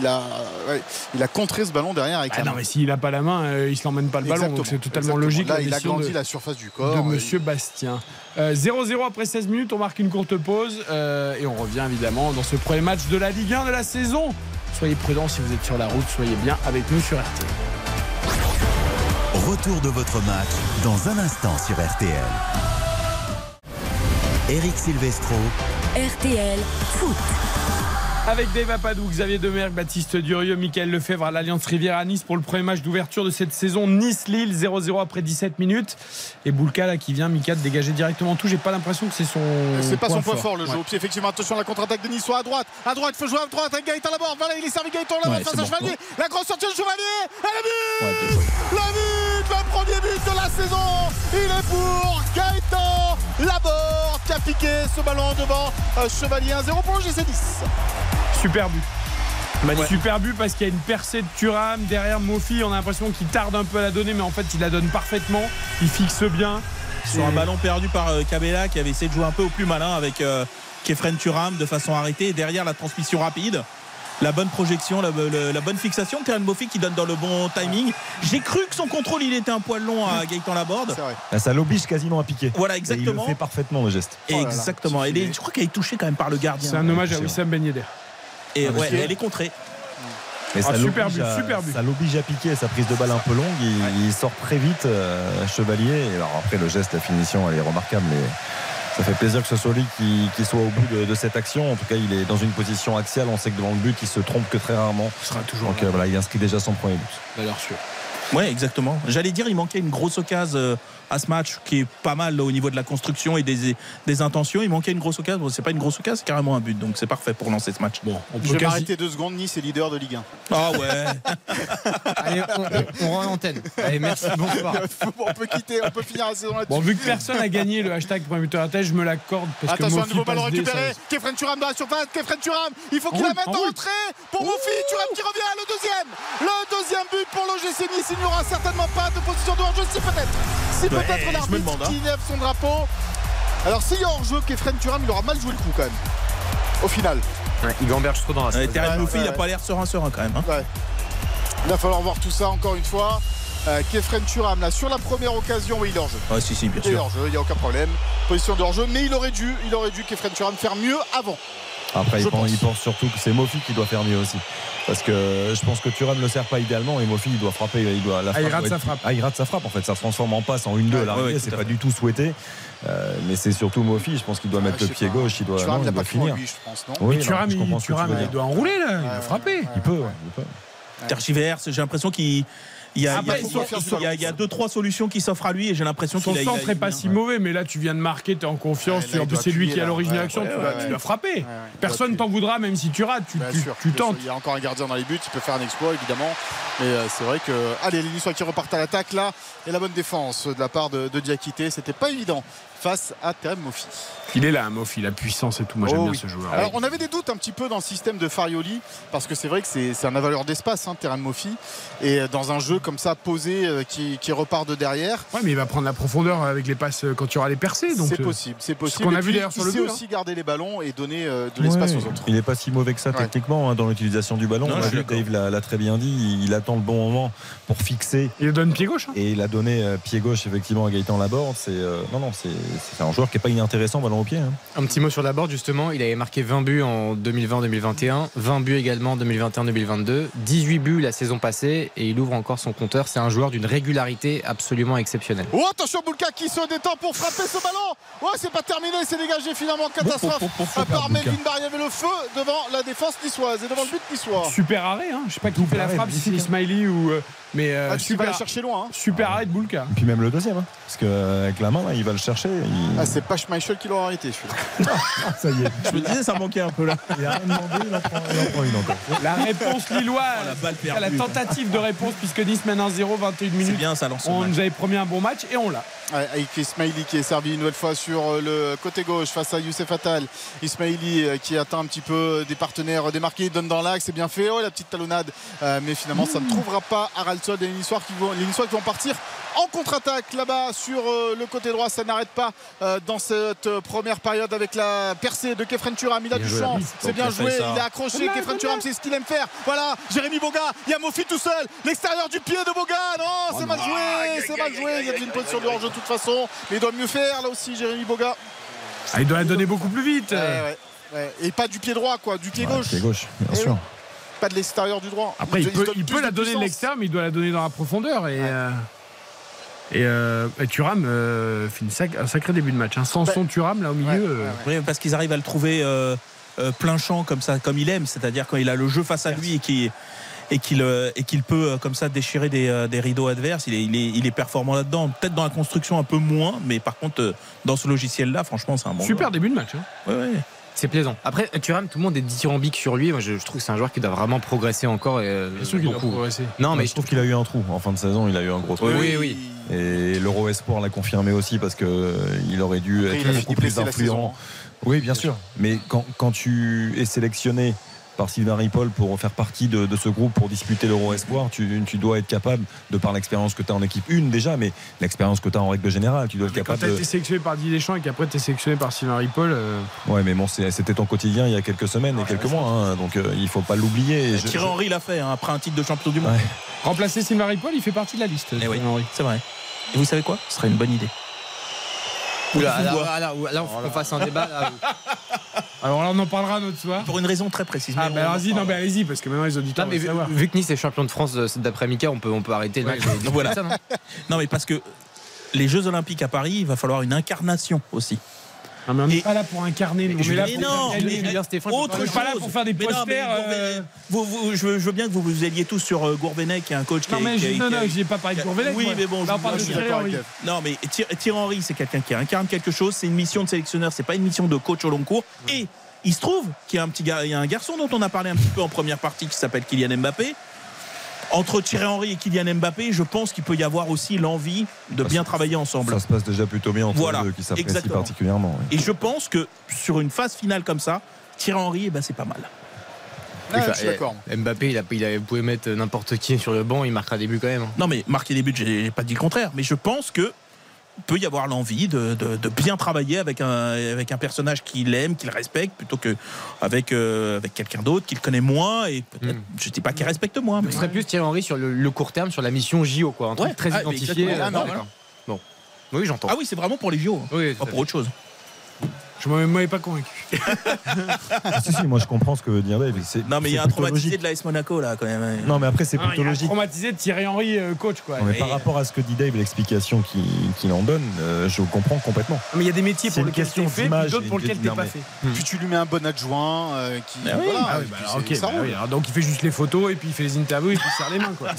il a, ouais, il a contré ce ballon derrière avec Ah la non, main. mais s'il n'a pas la main, euh, il se l'emmène pas le ballon. Donc c'est totalement exactement. logique. Là, la il a grandi de- la surface du corps. de Monsieur Bastien. Euh, 0-0 après 16 minutes, on marque une courte pause euh, et on revient évidemment dans ce premier match de la Ligue 1 de la saison. Soyez prudents si vous êtes sur la route, soyez bien avec nous sur RT. Retour de votre match dans un instant sur RTL. Eric Silvestro. RTL Foot. Avec Dave Apadou, Xavier Demergue, Baptiste Durieux, Michael Lefebvre à l'Alliance Rivière à Nice pour le premier match d'ouverture de cette saison. Nice-Lille 0-0 après 17 minutes. Et Boulka là qui vient, Mika, de dégager directement tout. J'ai pas l'impression que c'est son. C'est pas son point fort, le jeu Ouais. pied. Effectivement, attention à la contre-attaque de Niçois à droite. À droite, il faut jouer à droite avec Gaëtan Laborde. Voilà, il est servi Gaëtan Laborde Ouais, face à. Chevalier. La grosse sortie de Chevalier. Et le but Le but Le premier but de la saison Il est pour Gaëtan Laborde qui a piqué ce ballon devant euh, Chevalier 1-0 pour le GC 10. Super but. Super but parce qu'il y a une percée de Thuram derrière Mofi. On a l'impression qu'il tarde un peu à la donner, mais en fait, il la donne parfaitement. Il fixe bien. Sur un ballon perdu par euh, Cabella qui avait essayé de jouer un peu au plus malin avec euh, Kefren Turam de façon arrêtée. Et derrière la transmission rapide, la bonne projection, la, bonne fixation. Terren Mofi qui donne dans le bon timing. J'ai cru que son contrôle il était un poil long à Gaëtan Laborde. Là, ça l'oblige quasiment à piquer. Voilà, Et exactement. il le fait parfaitement le geste. Exactement. Elle est- je crois qu'elle est touchée quand même par le gardien. C'est un hommage à Wissam Ben Yedder. Et Ah, ouais, elle est contrée. Mais Ah, ça super l'oblige but, à- super but. Ça l'oblige à piquer sa prise de balle un peu longue. Il, il sort très vite, euh, Chevalier. Et alors après, le geste, la finition, elle est remarquable. Mais ça fait plaisir que ce soit lui qui, qui soit au bout de, de cette action. En tout cas, il est dans une position axiale. On sait que devant le but, il se trompe que très rarement. sera toujours Donc euh, voilà, il inscrit déjà son premier but. Valeur sûre. Ouais, exactement. J'allais dire, il manquait une grosse occasion euh, à ce match qui est pas mal là, au niveau de la construction et des, des intentions. Il manquait une grosse occasion. Bon, c'est pas une grosse occasion, c'est carrément un but. Donc c'est parfait pour lancer ce match. Bon, on Je vais m'arrêter deux secondes. Nice est leader de Ligue 1. Ah ouais. Allez, on, on- rend l'antenne. Allez, merci, bonsoir. on peut quitter, on peut finir la saison là-dessus. Bon, vu que personne n'a gagné le hashtag premier buteur à tête, je me l'accorde parce Attention, que un Mofi nouveau ballon récupéré. ça- Kefren Turam dans la surface. Kefren Turam, il faut qu'il En la mette en en route. entrée pour Mofi. Turam qui revient, le deuxième. Le deuxième but pour l'OGC Nice. Il n'y aura certainement pas de position de hors-jeu. Si peut-être. Si Ouais, peut-être l'arbitre demande, hein. qui lève son drapeau. Alors s'il y a hors-jeu, Kefren Turam, il aura mal joué le coup quand même. Au final. Ouais, il gamberge trop dans la ouais, il a ouais. pas l'air serein serein quand même. hein. Ouais. Il va falloir voir tout ça encore une fois. Euh, Kefren Turam, là, sur la première occasion, oui, il est hors-jeu. Ouais, si, si, bien Il est sûr. hors-jeu, il n'y a aucun problème. Position de hors-jeu, mais il aurait dû, il aurait dû Kefren Turam faire mieux avant. Après, il pense, pense. il pense surtout que c'est Mofi qui doit faire mieux aussi. Parce que je pense que Thuram ne le sert pas idéalement et Mofi il doit frapper. Il doit, la Ah, il frappe rate doit sa frappe. Ah, il rate sa frappe en fait. Ça se transforme en passe en 1-2 à l'arrivée. c'est pas du tout souhaité. Euh, mais c'est surtout Mofi. Je pense qu'il doit mettre Ah, je le pied pas. gauche. Il doit, Thuram, non, il doit finir. lui, je pense, non Oui, Mais non, Thuram, je il, Thuram, doit enrouler là, il va frapper. Il peut, ouais, il peut. Tergiverse, j'ai l'impression qu'il. Il y, a, Après, il, y a, son- il y a- il y a deux trois solutions qui s'offrent à lui et j'ai l'impression Son qu'il a- il a- centre n'est pas si mauvais, mais là tu viens de marquer, tu es en confiance, Ouais, là, tu- en plus c'est lui qui est à là. l'origine de Ouais, l'action, ouais, tu, ouais, dois, ouais. tu dois frapper. Ouais, ouais. Personne t'en voudra, même si tu rates, tu, Bien tu- sûr, tu bien sûr. tentes. Il y a encore un gardien dans les buts, il peut faire un exploit évidemment. Mais euh, c'est vrai que. Allez, les Niçois qui repartent à l'attaque là. Et la bonne défense de la part de, de Diakité. C'était pas évident face à Terem Mofi. Il est là, Mofi, la puissance et tout. Moi j'aime Oh bien ce joueur. Alors on avait des doutes un petit peu dans le système de Farioli parce que c'est vrai que c'est c'est un avaleur d'espace, hein, Terem Mofi. Et euh, dans un jeu comme ça posé euh, qui, qui repart de derrière, Ouais, mais il va prendre la profondeur avec les passes euh, quand tu auras les percées. donc, c'est euh, possible. C'est possible. qu'on a vu d'ailleurs sur le Il sait but, hein. aussi garder les ballons et donner euh, de l'espace Ouais, aux autres. Il n'est pas si mauvais que ça Ouais. techniquement hein, dans l'utilisation du ballon. Non, On vu. Dave l'a l'a très bien dit. Il, il attend le bon moment pour fixer. Il donne pied gauche. hein. Et il a donné euh, pied gauche effectivement à Gaëtan Laborde. C'est euh, non non c'est c'est un joueur qui est pas inintéressant ballon au pied. hein. Un petit mot sur la board justement, il avait marqué 20 buts en 2020-2021, 20 buts également en 2021-2022, 18 buts la saison passée et il ouvre encore son compteur. C'est un joueur d'une régularité absolument exceptionnelle. Oh attention Boulka qui se détend pour frapper ce ballon. Ouais c'est pas terminé, c'est dégagé finalement catastrophe. Bon, bon, bon, bon, À part. Melvin Barry, il y avait le feu devant la défense niçoise et devant le but niçois. Super arrêt, hein. je sais pas qui fait la frappe, si Ismaili ou. Mais euh, Ah, tu vas super, aller chercher loin. hein. super arrêt de Boulka. Et puis même le deuxième hein, parce qu'avec la main là, il va le chercher. il- Ah, c'est pas Schmeichel qui l'aura arrêté celui-là. ça y est. Je me disais, ça manquait un peu là. Il a rien demandé, il en prend, il en prend une encore. La réponse lilloise, Oh, la balle perdue. la tentative de réponse, puisque Nice mène 1-0, 21 C'est minutes. bien, ça lance. On match. nous avait promis un bon match et on l'a. Avec Ismaili qui est servi une nouvelle fois sur euh, le côté gauche face à Youssef Attal. Ismaili euh, qui attend un petit peu des partenaires démarqués, il donne dans l'axe, c'est bien fait. Oh la petite talonnade, Euh, mais finalement ça ne trouvera pas Harald Haraldson et les Niçois qui vont, les Niçois qui vont partir en contre-attaque là-bas sur euh, le côté droit. Ça n'arrête pas euh, dans cette euh, première période avec la percée de Kefren Turam. Il a du champ, c'est bien joué. Il a accroché Kefren Turam, c'est ce qu'il aime faire. Voilà, Jérémy Boga, il y a Mofi tout seul. L'extérieur du pied de Boga. Non, c'est mal joué, c'est mal joué. Il y a une position de hors-jeu de toute façon. Mais il doit mieux faire là aussi, Jérémy Boga. Ah, il doit la donner beaucoup plus vite. Ouais, ouais, ouais. Et pas du pied droit, quoi, du pied Ouais, gauche. pied gauche, bien Eh sûr. Pas de l'extérieur du droit. Après, il, peut, il peut la donner de l'extérieur, mais il doit la donner dans la profondeur. Et, euh, et, euh, et Thuram euh, fait une sac- un sacré début de match. hein. Sanson, Thuram, là au milieu. Ouais, euh, ouais, ouais. Oui, parce qu'ils arrivent à le trouver euh, euh, plein champ comme ça, comme il aime, c'est-à-dire quand il a le jeu face à lui et qu'il et qu'il et qu'il peut comme ça déchirer des, des rideaux adverses. Il est, il est, il est performant là-dedans. Peut-être dans la construction un peu moins, mais par contre dans ce logiciel-là, franchement, c'est un bon. Super début de match. hein. Ouais, ouais. C'est plaisant. Après, Thuram, tout le monde est dithyrambique sur lui. Moi, je, je trouve que c'est un joueur qui doit vraiment progresser encore. Et, euh, Bien sûr qu'il doit beaucoup. progresser. Non, Mais mais je trouve qu'il a eu un trou en fin de saison. Il a eu un gros trou. Oui, oui. Et l'Euro Esport l'a confirmé aussi parce que euh, il aurait dû Après, être beaucoup plus influent. Oui, bien sûr. Mais quand, quand tu es sélectionné par Sylvain Ripoll pour faire partie de, de ce groupe pour disputer l'Euro Espoir, tu, tu dois être capable, de par l'expérience que tu as en équipe une déjà, mais l'expérience que tu as en règle générale, tu dois être Mais quand capable tu as de. été sélectionné par Didier Deschamps et qu'après tu es sélectionné par Sylvain Ripoll, euh, Ouais, mais bon, c'était ton quotidien il y a quelques semaines et quelques mois, hein, donc euh, il faut pas l'oublier. Je- Thierry Henry l'a fait hein, après un titre de champion du monde. Ouais. remplacer Sylvain Ripoll, il fait partie de la liste. Eh oui, c'est vrai. Et vous savez quoi? Ce serait une bonne idée. Oula, là, là, là, là, faut qu'on fasse un débat. là. Alors là, on en parlera un autre soir. Pour une raison très précise. Ah, mais bah vas-y, non, mais allez-y, parce que maintenant les auditeurs Non, mais vu, savoir. vu que Nice est champion de France d'après Mika, on peut, on peut arrêter le match. Voilà. ça, non Non, mais parce que les Jeux Olympiques à Paris, il va falloir une incarnation aussi. Non, mais on n'est pas là pour incarner, nous, là mais pour non, autre n'est pas là chose. pour faire des Mais non, mais posters. euh, vous- vous- je, veux, je veux bien que vous vous alliez tous sur euh, Gourvenet, qui est un coach qui Non, mais qui je est- non, non, j'ai pas parlé de Courvelet. Oui, mais bon, là, on je- Non, mais Thierry Thierry Henry, c'est quelqu'un qui incarne quelque chose. C'est une mission de sélectionneur, c'est pas une mission de coach au long cours. Et il se trouve qu'il y a un petit gars, il y a un garçon dont on a parlé un petit peu en première partie qui s'appelle Kylian Mbappé. Entre Thierry Henry et Kylian Mbappé, je pense qu'il peut y avoir aussi l'envie de bien travailler ensemble. Ça se passe déjà plutôt bien entre Voilà, les deux qui s'apprécient particulièrement. oui. Et je pense que sur une phase finale comme ça, Thierry Henry, eh ben, c'est pas mal. Ouais, Enfin, je suis d'accord. eh, Mbappé, il a, il a, vous pouvez mettre n'importe qui sur le banc, il marquera des buts quand même. hein. Non, mais marquer des buts, j'ai pas dit le contraire. Mais je pense que peut y avoir l'envie de, de- de bien travailler avec un, avec un personnage qu'il aime, qu'il respecte, plutôt que avec, euh, avec quelqu'un d'autre qu'il connaît moins et peut-être, Mm. je dis pas qu'il respecte moins, mais Ce serait plus Thierry Henry sur le, le court terme, sur la mission JO, quoi. Un truc Ouais. très Ah, identifié. euh, Ah, non. Bon. Oui, j'entends. ah oui, c'est vraiment pour les JO, hein. Oui, pas pour autre chose. Je ne m'avais pas convaincu. Ah, si, si, moi je comprends ce que veut dire Dave. C'est- Non, mais il y a un traumatisé logique. de l'AS Monaco là quand même. Non, mais après c'est il plutôt a logique. traumatisé de Thierry Henry, euh, coach. Quoi. Non, mais Et- par rapport à ce que dit Dave, l'explication qu'il qu'il en donne, euh, je comprends complètement. Mais il y a des métiers C'est pour lesquels question t'es fait, d'autres et pour lesquels t'es non, pas fait. Puis tu lui mets un bon adjoint euh, qui. Ah oui, voilà, Ah oui, et bah puis alors, c'est- ok, ça bah roule. oui, alors donc il fait juste les photos et puis il fait les interviews et puis il serre les mains. Quoi.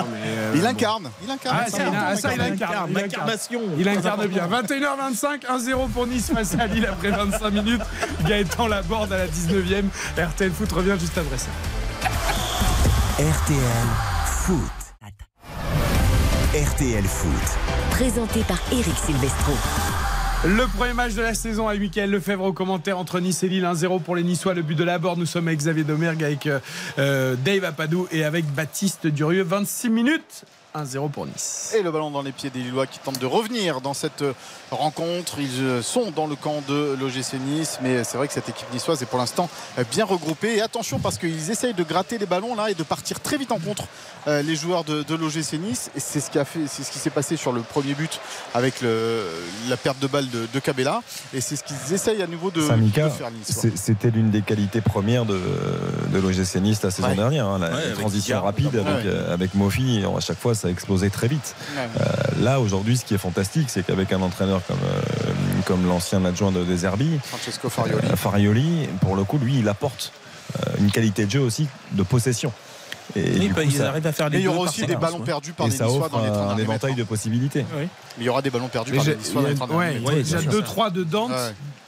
Non, mais, euh, Il incarne. Il incarne. Ah, ça, il incarne. incarne. il incarne. L'incarnation. Il incarne bien. 21h25, 1-0 pour Nice face à Lille après 25 minutes. Gaëtan Laborde à la 19e. RTL Foot revient juste après ça. RTL Foot. RTL Foot. Présenté par Eric Silvestro. Le premier match de la saison avec Mickaël Lefebvre au commentaire entre Nice et Lille 1-0 pour les Niçois. Le but de Laborde. Nous sommes avec Xavier Domergue, avec euh, euh, Dave Apadou et avec Baptiste Durieux. 26 minutes. 1-0 pour Nice. Et le ballon dans les pieds des Lillois qui tentent de revenir dans cette rencontre. Ils euh, sont dans le camp de l'OGC Nice, mais c'est vrai que cette équipe niçoise est pour l'instant euh, bien regroupée. Et attention parce qu'ils essayent de gratter les ballons là et de partir très vite en contre euh, les joueurs de, de l'OGC Nice. Et c'est ce qui a fait, c'est ce qui s'est passé sur le premier but avec le- la perte de balle de, de Cabella. Et c'est ce qu'ils essayent à nouveau de, Samika, de faire Nice. c'était l'une des qualités premières de, de l'OGC Nice la saison Ouais. dernière. hein, la Ouais, transition rapide avec, avec Mofi, et à chaque fois ça a explosé très vite. Ouais. Euh, là aujourd'hui, ce qui est fantastique, c'est qu'avec un entraîneur comme, euh, comme l'ancien adjoint de Deserbi, Francesco Farioli. euh, Farioli, pour le coup, lui, il apporte euh, une qualité de jeu aussi de possession. Et Oui, du bah, coup, ils ça- arrivent à faire les Mais il y aura par aussi des ballons ouais. perdus par et les ça offre dans les 30 un éventail de possibilités. Mais il y aura des ballons perdus par Déjà, les Niçois dans les 30 ouais, derniers mètres. déjà Oui, bien sûr. 2-3 de Dante.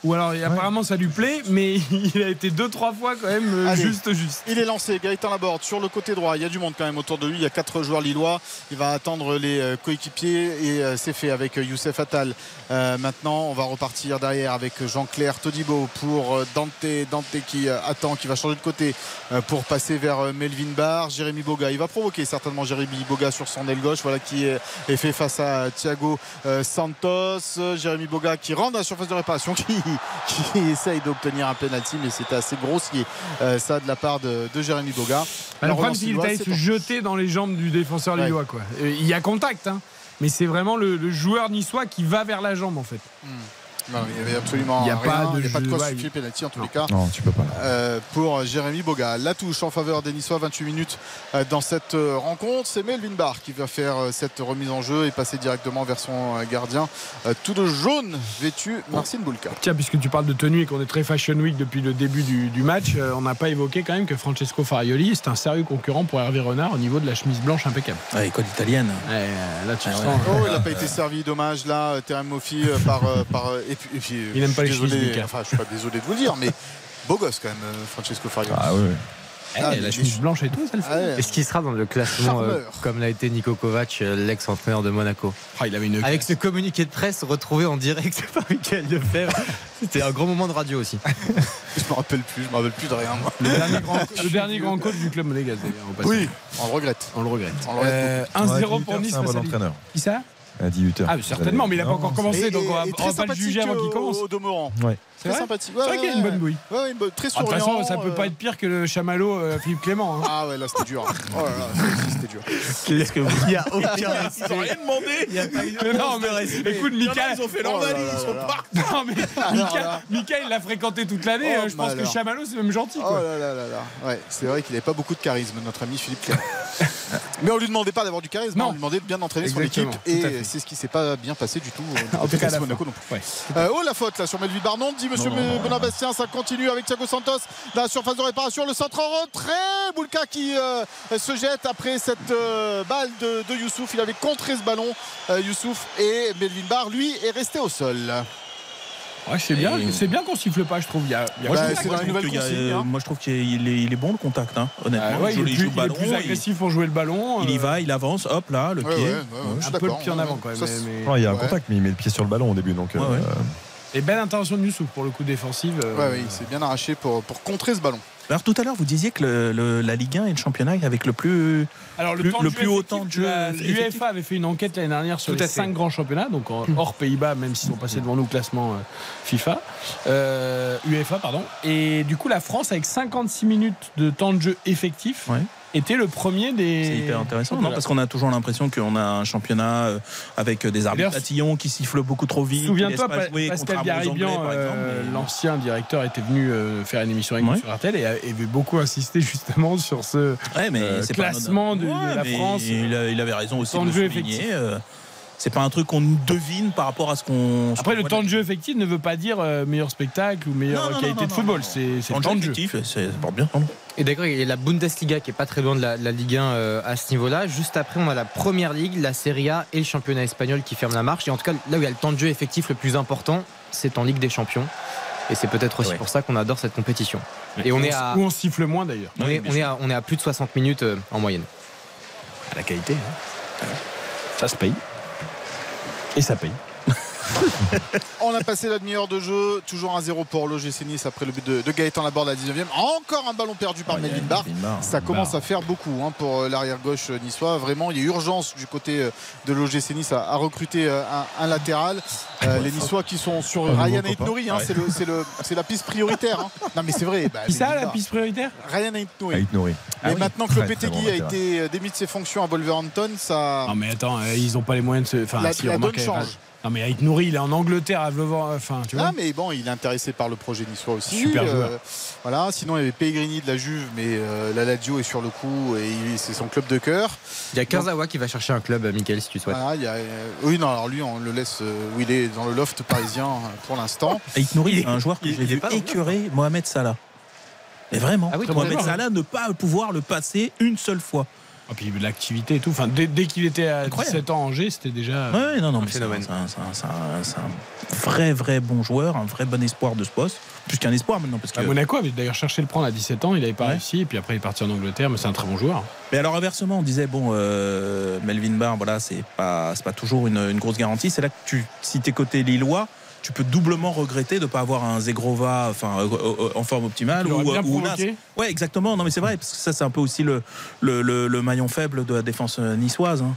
Ou alors apparemment ça lui plaît, mais il a été deux trois fois quand même euh, Allez. juste juste. Il est lancé, Gaëtan Laborde sur le côté droit. Il y a du monde quand même autour de lui. Il y a quatre joueurs lillois. Il va attendre les euh, coéquipiers et euh, c'est fait avec Youssef Attal. Euh, maintenant, on va repartir derrière avec Jean-Claire Todibo pour Dante. Dante qui attend, qui va changer de côté pour passer vers Melvin Barr. Jérémy Boga. Il va provoquer certainement Jérémy Boga sur son aile gauche. Voilà qui est, fait face à Thiago Santos. Jérémy Boga qui rentre à la surface de réparation, qui, qui essaye d'obtenir un penalty, mais c'était assez grossier euh, ça de la part de, de Jérémy Boga. La le problème c'est se bon. jeter dans les jambes du défenseur Ouais. lillois quoi. Euh, Il y a contact, hein, mais c'est vraiment le, le joueur niçois qui va vers la jambe en fait. Non, il n'y avait absolument Il y a rien. pas de il y a pas de quoi il- penalty en tous les cas. Non, tu peux pas. Euh, pour Jérémy Boga. La touche en faveur des Niçois, 28 minutes euh, dans cette euh, rencontre. C'est Melvin Barr qui va faire cette remise en jeu et passer directement vers son gardien. Tout de jaune vêtu, Marcin Boulka. Tiens, puisque tu parles de tenue et qu'on est très fashion week depuis le début du, du match, on n'a pas évoqué quand même que Francesco Farioli c'est un sérieux concurrent pour Hervé Renard au niveau de la chemise blanche impeccable. Ouais, école italienne. Ouais, là tu Ah ouais. Oh, il n'a pas été servi, dommage là, Terem Moffi par, par. Et puis, Il n'aime pas les suis chemises désolé, Lucas. Enfin, je suis pas désolé de vous le dire, mais beau gosse quand même, euh, Francesco Farioli. Ah oui. Eh, Ah, la mais- chemise blanche et tout, ça le fait. Ah ouais. Est-ce qu'il sera dans le classement euh, comme l'a été Nico Kovac, euh, l'ex-entraîneur de Monaco Ah, il avait une Avec ce communiqué de presse retrouvé en direct par Michael Lefebvre. C'était un grand moment de radio aussi. Je me rappelle plus, je me rappelle plus de rien. moi. le dernier grand, le dernier grand coach du club monégasque d'ailleurs. au passage. Oui, on le regrette. On le regrette. On le regrette Euh, Ouais, 1-0 Hutter, pour Nice C'est un face bon à Lille. entraîneur. Qui ça? À 18h. Ah, certainement, mais il n'a pas encore commencé, donc on va, on va pas le juger avant qu'il commence. Au, au demeurant. Ouais. C'est Très vrai sympathique. C'est vrai qu'il a une bonne bouille. Ouais, ouais, une bonne- très Ah, De toute souriant. façon, ça peut euh, pas être pire que le chamallow euh, Philippe Clément. hein. Ah ouais, là c'était dur. Oh là là, c'était dur. Qu'est-ce que vous Il n'y a aucun Ils ont rien demandé. Mais non, mais écoute, Mika, ils ont fait leur Oh là valise, ils sont partis. non, mais Mika, il l'a fréquenté toute l'année. Oh, euh, je pense que. Chamallow, c'est même gentil. Oh Quoi. là là là là. Ouais, c'est vrai qu'il n'avait pas beaucoup de charisme, notre ami Philippe Clément. Mais on lui demandait pas d'avoir du charisme, Non. on lui demandait de bien entraîner son équipe. Et c'est ce qui s'est pas bien passé du tout. euh, En tout cas, à la Monaco fin. non plus. Ouais. Euh, oh la faute là sur Melville Barnon, dit Monsieur. Bonabastien, ça continue avec Thiago Santos. La surface de réparation, le centre en retrait. Boulka qui euh, se jette après cette euh, balle de, de Youssouf. Il avait contré ce ballon, euh, Youssouf, et Melvin Barr, lui, est resté au sol. Ouais, c'est bien, Et- c'est bien qu'on siffle pas, je trouve. Il y a, il y a Bah, c'est Moi, je trouve qu'il y a, consignes, hein. moi, je trouve qu'il est, il bon le contact. Hein, honnêtement, Ah ouais, il, est il plus, joue il est ballon. plus il- agressif pour jouer le ballon. Il y va, il avance, hop là, le Ouais, pied. un peu le pied en avant quand même. Ça, mais- c'est- mais- Non, il y a un Ouais. contact, mais il met le pied sur le ballon au début. Donc, Ouais, euh, ouais. Et belle intervention de Youssouf pour le coup défensif. euh, Ouais, ouais, il s'est bien arraché pour, pour contrer ce ballon. Alors tout à l'heure, vous disiez que le- le- la Ligue 1 est le championnat avec le plus. Alors le, Plus- temps de le jeu plus haut temps de jeu. L'UEFA avait fait une enquête l'année dernière sur Tout les à fait. cinq grands championnats, donc en- hors Pays-Bas, même s'ils sont passés devant nous au classement euh, FIFA, euh, UEFA pardon. Et du coup, la France avec 56 minutes de temps de jeu effectif Ouais. Était le premier des. C'est hyper intéressant, non. Parce qu'on a toujours l'impression qu'on a un championnat euh, avec des arbitres tatillons qui sifflent beaucoup trop vite. Souviens-toi, pas Pascal Garibian, euh, l'ancien directeur, était venu euh, faire une émission avec nous sur RTL et avait beaucoup insisté justement sur ce Ouais, mais euh, classement de, de Ouais, la mais France. Il, avait raison aussi Temps de de le jeu souligner. effectif. euh, C'est pas un truc qu'on devine par rapport à ce qu'on. Après, le temps de jeu effectif ne veut pas dire euh, meilleur spectacle ou meilleure Non, non, qualité non, de football. C'est le de temps de jeu. c'est bien. Et d'accord, il y a la Bundesliga qui est pas très loin de la, de la Ligue 1 euh, à ce niveau-là. Juste après, on a la Première Ligue, la Serie A et le championnat espagnol qui ferment la marche. Et en tout cas, là où il y a le temps de jeu effectif le plus important, c'est en Ligue des Champions. Et c'est peut-être aussi Ouais. pour ça qu'on adore cette compétition. Et on est à, Où on siffle moins d'ailleurs. on Oui, est, on est à, on est à plus de 60 minutes euh, en moyenne. La qualité. Ça se paye. Et ça paye. On a passé la demi-heure de jeu, toujours 1-0 pour l'OGC Nice après le but de, de Gaëtan Laborde à la 19e. Encore un ballon perdu par Ouais, Melvin Barr. Ça commence à faire beaucoup hein, pour euh, l'arrière gauche euh, niçois. Vraiment, il y a urgence du côté euh, de l'OGC Nice à, à recruter un, un latéral. Euh, les Niçois qui sont sur Ryan nouveau Aït Nouri, hein, Ouais. c'est la piste prioritaire. hein. Non mais c'est vrai. bah, ça, la piste prioritaire Ryan Aït Nouri. Aït Nouri. Mais Ah oui. maintenant que très bon a été démis de ses fonctions à Wolverhampton, ça. Non mais attends, ils ont pas les moyens de se. Enfin, La- si, la remarque, donne elle- change. Non mais Aït Nouri, il est en Angleterre à Vlevant. Enfin, tu vois. Ah mais bon, il est intéressé par le projet niçois aussi. Euh, Super joueur. voilà. Sinon, il y avait Pellegrini de la Juve, mais euh, la Lazio est sur le coup et c'est son club de cœur. Il y a Kurzawa qui va chercher un club, euh, Michael, si tu souhaites. Voilà, il y a, euh, oui, non, alors lui, on le laisse euh, où il est dans le loft parisien euh, pour l'instant. Aït Nouri, c'est un joueur que j'ai est vu écurer Mohamed Salah. Mais vraiment, Ah oui, Mohamed. Salah ne pas pouvoir le passer une seule fois. Et puis l'activité et tout. Enfin, dès, dès qu'il était à Incroyable. 17 ans en Angers, c'était déjà. Ouais, non, non, un mais c'est phénomène. c'est un, c'est un- c'est un- c'est un vrai, vrai bon joueur, un vrai bon espoir de ce poste. Plus qu'un espoir maintenant. Parce que... À Monaco avait d'ailleurs cherché le prendre à 17 ans, il n'avait pas Ouais. réussi, et puis après il est parti en Angleterre, mais c'est un très bon joueur. Mais alors inversement, on disait bon, euh, Melvin Barr, voilà, c'est pas, c'est pas toujours une, une grosse garantie. C'est là que tu, si t'es côté lillois, tu peux doublement regretter de pas avoir un Zegrova, enfin, euh, euh, en forme optimale Il ou, bien ou. Ouais, exactement. Non, mais c'est vrai parce que ça, c'est un peu aussi le, le, le- le maillon faible de la défense euh, niçoise. hein.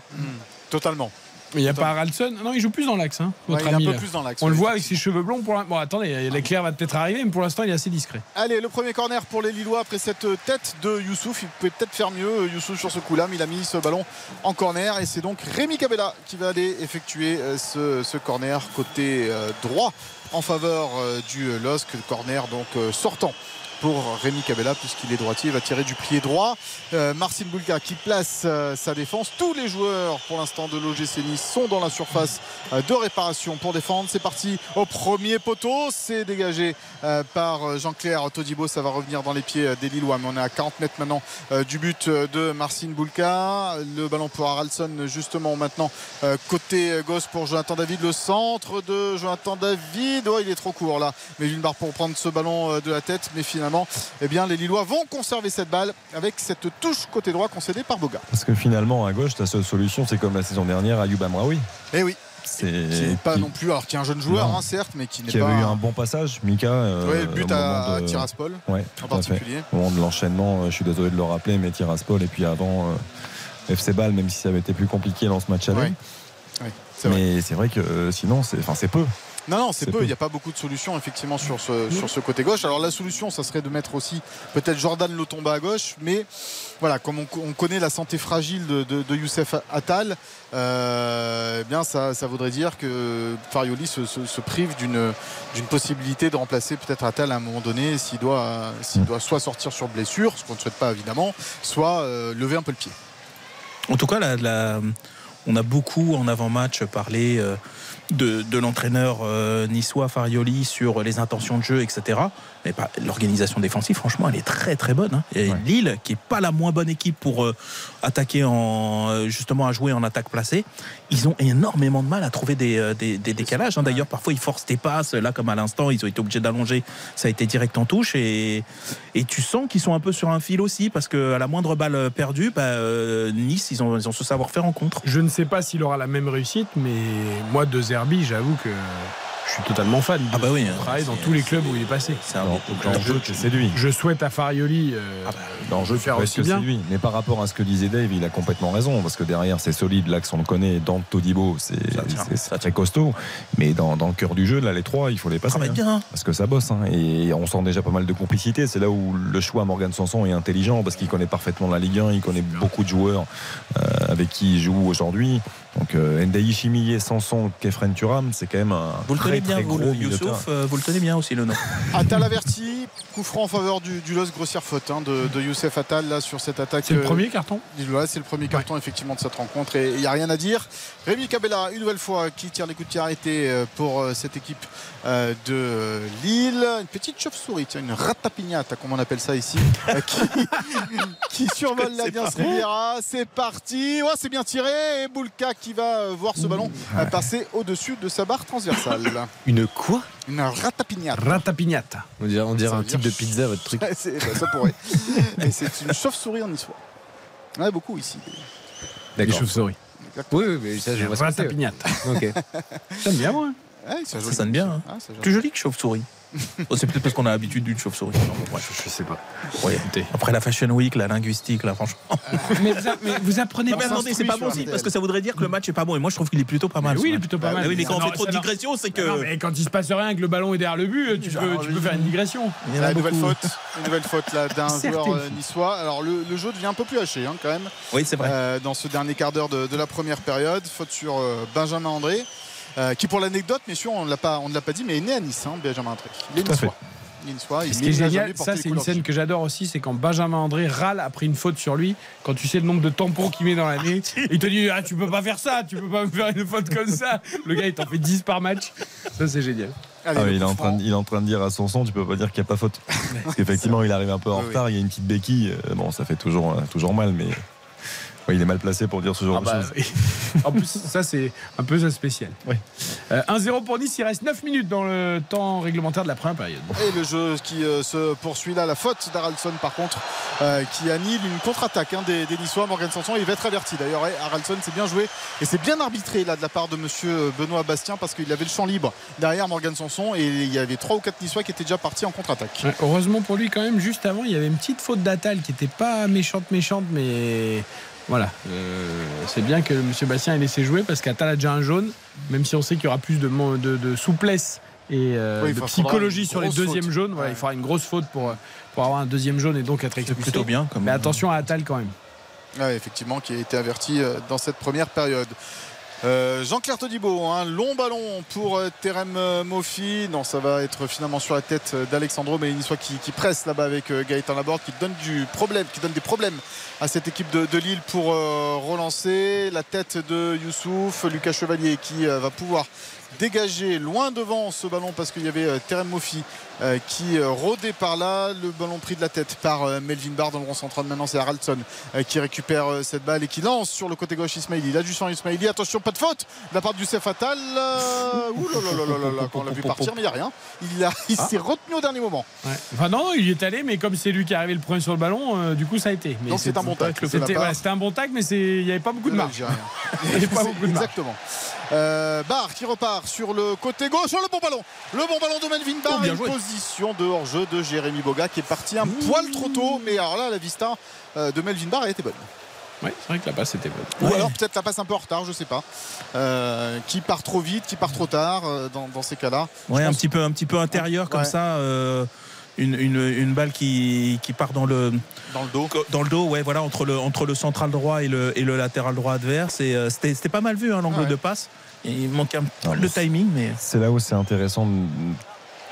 Totalement. Mais il n'y a pas Haraldson. Non, il joue plus dans l'axe, hein, Ouais, il est un peu plus dans l'axe, On le voit avec ses cheveux blonds. Pour Bon, attendez, l'éclair va peut-être arriver, mais pour l'instant, il est assez discret. Allez, le premier corner pour les Lillois après cette tête de Youssouf. Il pouvait peut-être faire mieux, Youssouf, sur ce coup-là, mais il a mis ce ballon en corner. Et c'est donc Rémi Cabella qui va aller effectuer euh, ce, ce corner côté euh, droit en faveur euh, du LOSC. Corner donc euh, sortant pour Rémi Cabella puisqu'il est droitier, va tirer du pied droit. Euh, Marcin Bulka qui place euh, sa défense. Tous les joueurs pour l'instant de l'OGC Nice sont dans la surface euh, de réparation pour défendre. C'est parti au premier poteau, c'est dégagé euh, par Jean-Claire Todibo. Ça va revenir dans les pieds des Lillois, mais on est à 40 mètres maintenant du but de Marcin Bulka. Le ballon pour Haraldson justement maintenant côté gauche pour Jonathan David. Le centre de Jonathan David. Oh, il est trop court là. Mais une barre pour prendre ce ballon de la tête, mais finalement, eh bien, les Lillois vont conserver cette balle avec cette touche côté droit concédée par Boga. Parce que finalement, à gauche, ta seule solution, c'est comme la saison dernière, Ayoub Amraoui. Eh oui, C'est qui n'est pas qui- non plus, alors qui est un jeune joueur, Non. hein, certes, mais qui n'est qui pas. avait eu un bon passage, Mika. euh, le but à de- Tiraspol, Ouais, en à particulier. Au moment de l'enchaînement, euh, je suis désolé de le rappeler, mais Tiraspol et puis avant euh, FC Ball, même si ça avait été plus compliqué dans ce match aller. Ouais. Mais c'est vrai que euh, sinon, c'est enfin, c'est peu. Non, non, c'est peu. peu. Il n'y a pas beaucoup de solutions effectivement sur ce, sur ce côté gauche. Alors la solution, ça serait de mettre aussi peut-être Jordan Lotomba à gauche, mais voilà, comme on, on connaît la santé fragile de, de- de Youssef Attal, euh, eh bien ça, ça voudrait dire que Farioli se, se- se prive d'une d'une possibilité de remplacer peut-être Attal à un moment donné s'il doit, s'il Mm. doit soit sortir sur blessure, ce qu'on ne souhaite pas évidemment, soit euh, lever un peu le pied. En tout cas, la- la- on a beaucoup en avant-match parlé euh, de, de l'entraîneur euh, niçois Farioli sur les intentions de jeu, etc. Mais l'organisation défensive, franchement, elle est très très bonne. hein. Et Ouais. Lille, qui est pas la moins bonne équipe pour euh, attaquer en euh, justement à jouer en attaque placée, ils ont énormément de mal à trouver des, euh, des- des décalages. hein. D'ailleurs, parfois ils forcent des passes. Là, comme à l'instant, ils ont été obligés d'allonger. Ça a été direct en touche et, et tu sens qu'ils sont un peu sur un fil aussi parce que à la moindre balle perdue, bah, euh, Nice, ils ont, ils ont ce savoir-faire en contre. Je ne sais pas s'il aura la même réussite, mais moi, de Zerbi, j'avoue que je suis totalement fan. Ah bah oui, Il travaille dans c'est- tous les clubs où il est passé. C'est un Dans, dans le jeu, tu séduit. Je souhaite à Farioli. euh, Ah bah, Dans le jeu, tu faire presque aussi bien. séduit. Mais par rapport à ce que disait Dave, il a complètement raison. Parce que derrière, c'est solide. L'axe, on le connaît. Dans Todibo, c'est c'est- c'est très costaud. Mais dans, dans le cœur du jeu, là, les trois, il faut les passer. travaille hein. bien. Parce que ça bosse. hein. Et on sent déjà pas mal de complicité. C'est là où le choix Morgan Sanson est intelligent. Parce qu'il connaît parfaitement la Ligue 1. Il connaît beaucoup de joueurs euh, avec qui il joue aujourd'hui. Donc, euh, Ndaï Chimillé, Sanson, Kefren Turam, c'est quand même un Vous le très, tenez bien, très vous, gros le terrain. Youssouf, euh, vous le tenez bien aussi le nom. Attal averti, coup franc en faveur du, du LOS, grossière faute hein, de, de Youssef Attal là, sur cette attaque. C'est le euh, premier carton c'est le premier carton effectivement de cette rencontre et il n'y a rien à dire. Rémi Cabella, une nouvelle fois, qui tire les coups de pied arrêtés euh, pour euh, cette équipe euh, de Lille. Une petite chauve-souris, tiens, une ratapignata, comme on appelle ça ici, qui, qui survole l'Alliance Riviera. C'est parti, ouais, c'est bien tiré. Et Boulka qui va voir ce ballon passer au-dessus de sa barre transversale. Une quoi? Une ratapignata. Ratapignata. On dirait, on dirait Ça un type de pizza, votre truc. C'est- bah, ça pourrait. Et c'est une chauve-souris en histoire. En a beaucoup ici. Les chauves-souris. Oui, oui, mais ça, je vois ce que c'est. Ratapignata. Ok. J'aime bien, moi. Ouais, ça, Ça sonne bien. hein. Ah, c'est joli. Plus joli que chauve-souris. Oh, c'est peut-être parce qu'on a l'habitude d'une chauve-souris. Non, bon, bref. Je sais pas. Ouais. Après la Fashion Week, la linguistique, là, franchement. mais, vous, a- mais vous apprenez Non, mais pas. attendez, c'est pas bon signe parce que ça voudrait dire que le match est pas bon. Et moi, je trouve qu'il est plutôt pas mal. Mais oui, il est plutôt pas mal. Ah oui, mais quand on fait trop de digressions, c'est que. Non, mais quand il se passe rien, que le ballon est derrière le but, tu, peux, tu peux faire une digression. Il y a Ah, nouvelle faute, une nouvelle faute là d'un joueur euh, niçois. Alors le, le jeu devient un peu plus haché hein, quand même Oui, c'est vrai. euh, dans ce dernier quart d'heure de, de la première période. Faute sur euh, Benjamin André, qui pour l'anecdote, messieurs, on l'a pas, on ne l'a pas dit, mais est né à Nice, hein, Benjamin André. Il est niçois. Ce qui est génial, ça c'est une scène que j'adore aussi, c'est quand Benjamin André râle après une faute sur lui, quand tu sais le nombre de tampons qu'il met dans l'année, il te dit ah tu peux pas faire ça, tu peux pas me faire une faute comme ça. Le gars il t'en fait 10 par match, ça c'est génial. Allez, Ah, il, est en train de, il est en train de dire à son son, tu peux pas dire qu'il n'y a pas faute. Parce qu'effectivement, il arrive un peu en Oui, oui. retard, il y a une petite béquille. euh, Bon, ça fait toujours, euh, toujours mal, mais il est mal placé pour dire ce genre ah bah, de choses. en plus, ça, c'est un peu ça spécial. Oui. 1-0 pour Nice, il reste 9 minutes dans le temps réglementaire de la première période. Et le jeu qui se poursuit là, la faute d'Aralson par contre, qui annule une contre-attaque hein, des, des, Niçois. Morgan Sanson, il va être averti d'ailleurs. Haraldson, c'est bien joué et c'est bien arbitré là de la part de monsieur Benoît Bastien parce qu'il avait le champ libre derrière Morgan Sanson et il y avait 3 ou 4 Niçois qui étaient déjà partis en contre-attaque. Ouais, heureusement pour lui, quand même, juste avant, il y avait une petite faute d'Atal qui n'était pas méchante, méchante, mais voilà. Euh, c'est bien que M. Bastien ait laissé jouer parce qu'Atal a déjà un jaune, même si on sait qu'il y aura plus de, de, de souplesse et euh, oui, de psychologie sur les deuxièmes jaunes. Voilà, ouais. Il faudra une grosse faute pour, pour avoir un deuxième jaune et donc être expulsé. plutôt bien. Mais attention à Atal quand même. Ouais, effectivement, qui a été averti euh, dans cette première période. Euh, Jean-Claire Todibo, un long ballon pour euh, Terem Mofi. Non, ça va être finalement sur la tête d'Alexandro, mais qui, qui presse là-bas avec Gaëtan Laborde, qui donne du problème, qui donne des problèmes à cette équipe de, Lille pour euh, relancer. La tête de Youssouf, Lucas Chevalier qui euh, va pouvoir dégager loin devant ce ballon parce qu'il y avait euh, Terem Mofi euh, qui euh, rôdait par là. Le ballon pris de la tête par euh, Melvin Barr dans le rond central. Maintenant, c'est Haraldson qui récupère cette balle et qui lance sur le côté gauche Ismaili. Là, du sang Ismaili. Attention, pas de faute de la part du Attal. Ouh là là là là là, quand on l'a vu partir, mais il n'y a rien. Il, a, il ah. s'est retenu au dernier moment. Ouais. Enfin, non, il y est allé, mais comme c'est lui qui est arrivé le premier sur le ballon, du coup, ça a été. Mais c'est un bon tacle. C'était un bon tacle, mais il n'y avait pas beaucoup de marge. il n'y avait pas beaucoup de marge. Exactement. Barr qui repart sur le côté gauche. sur le bon ballon. Le bon ballon de Melvin Barr. Oh. Position de hors-jeu de Jérémy Boga qui est parti un Ouh. poil trop tôt. Mais alors là, la vista de Melvin Barr a été bonne. Oui, c'est vrai que la passe était bonne. Ou ouais. alors peut-être la passe un peu en retard, je sais pas. Euh, qui part trop vite, qui part trop tard euh, dans, dans, ces cas-là. Ouais, un petit peu, un petit peu intérieur comme ouais. ça. Euh, une, une, une, balle qui, qui part dans le dans le dos dans le dos ouais voilà entre le entre le central droit et le, et le latéral droit adverse et euh, c'était pas mal vu hein, l'angle ouais. de passe et il manquait un peu de timing mais c'est là où c'est intéressant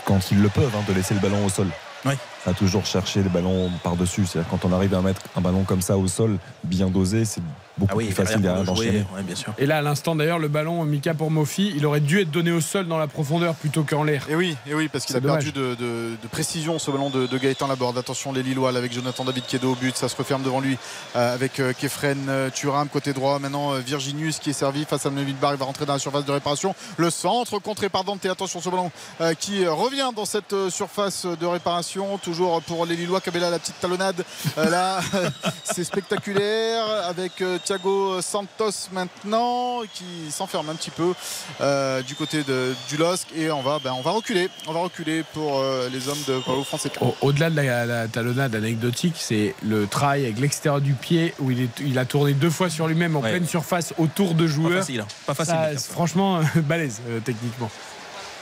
quand ils le peuvent hein, de laisser le ballon au sol ouais. à toujours chercher les ballons par dessus c'est à dire quand on arrive à mettre un ballon comme ça au sol bien dosé c'est beaucoup ah oui, plus facile derrière d'enchaîner. Ouais, bien sûr. Et là, à l'instant d'ailleurs, le ballon Mika pour Mofi, il aurait dû être donné au sol dans la profondeur plutôt qu'en l'air. Et oui, et oui, parce qu'il a dommage. perdu de, de, de, précision ce ballon de, de Gaëtan Laborde. Attention les Lillois là, avec Jonathan David qui est au but, ça se referme devant lui euh, avec euh, Kefren euh, Thuram côté droit. Maintenant Virginius qui est servi face à Melvin Barr, il va rentrer dans la surface de réparation. Le centre contré par Dante. Attention ce ballon euh, qui revient dans cette surface de réparation. Toujours pour les Lillois. Cabella la petite talonnade là, c'est spectaculaire avec Thiago Santos maintenant qui s'enferme un petit peu euh, du côté de, du LOSC. Et on va, ben, on va reculer. On va reculer pour euh, les hommes de Paulo Français. Au-delà de la, la, talonnade anecdotique c'est le travail avec l'extérieur du pied où il, est, il a tourné deux fois sur lui-même en ouais. pleine surface autour de joueurs. pas facile, hein. pas facile Ça, franchement balèze euh, techniquement.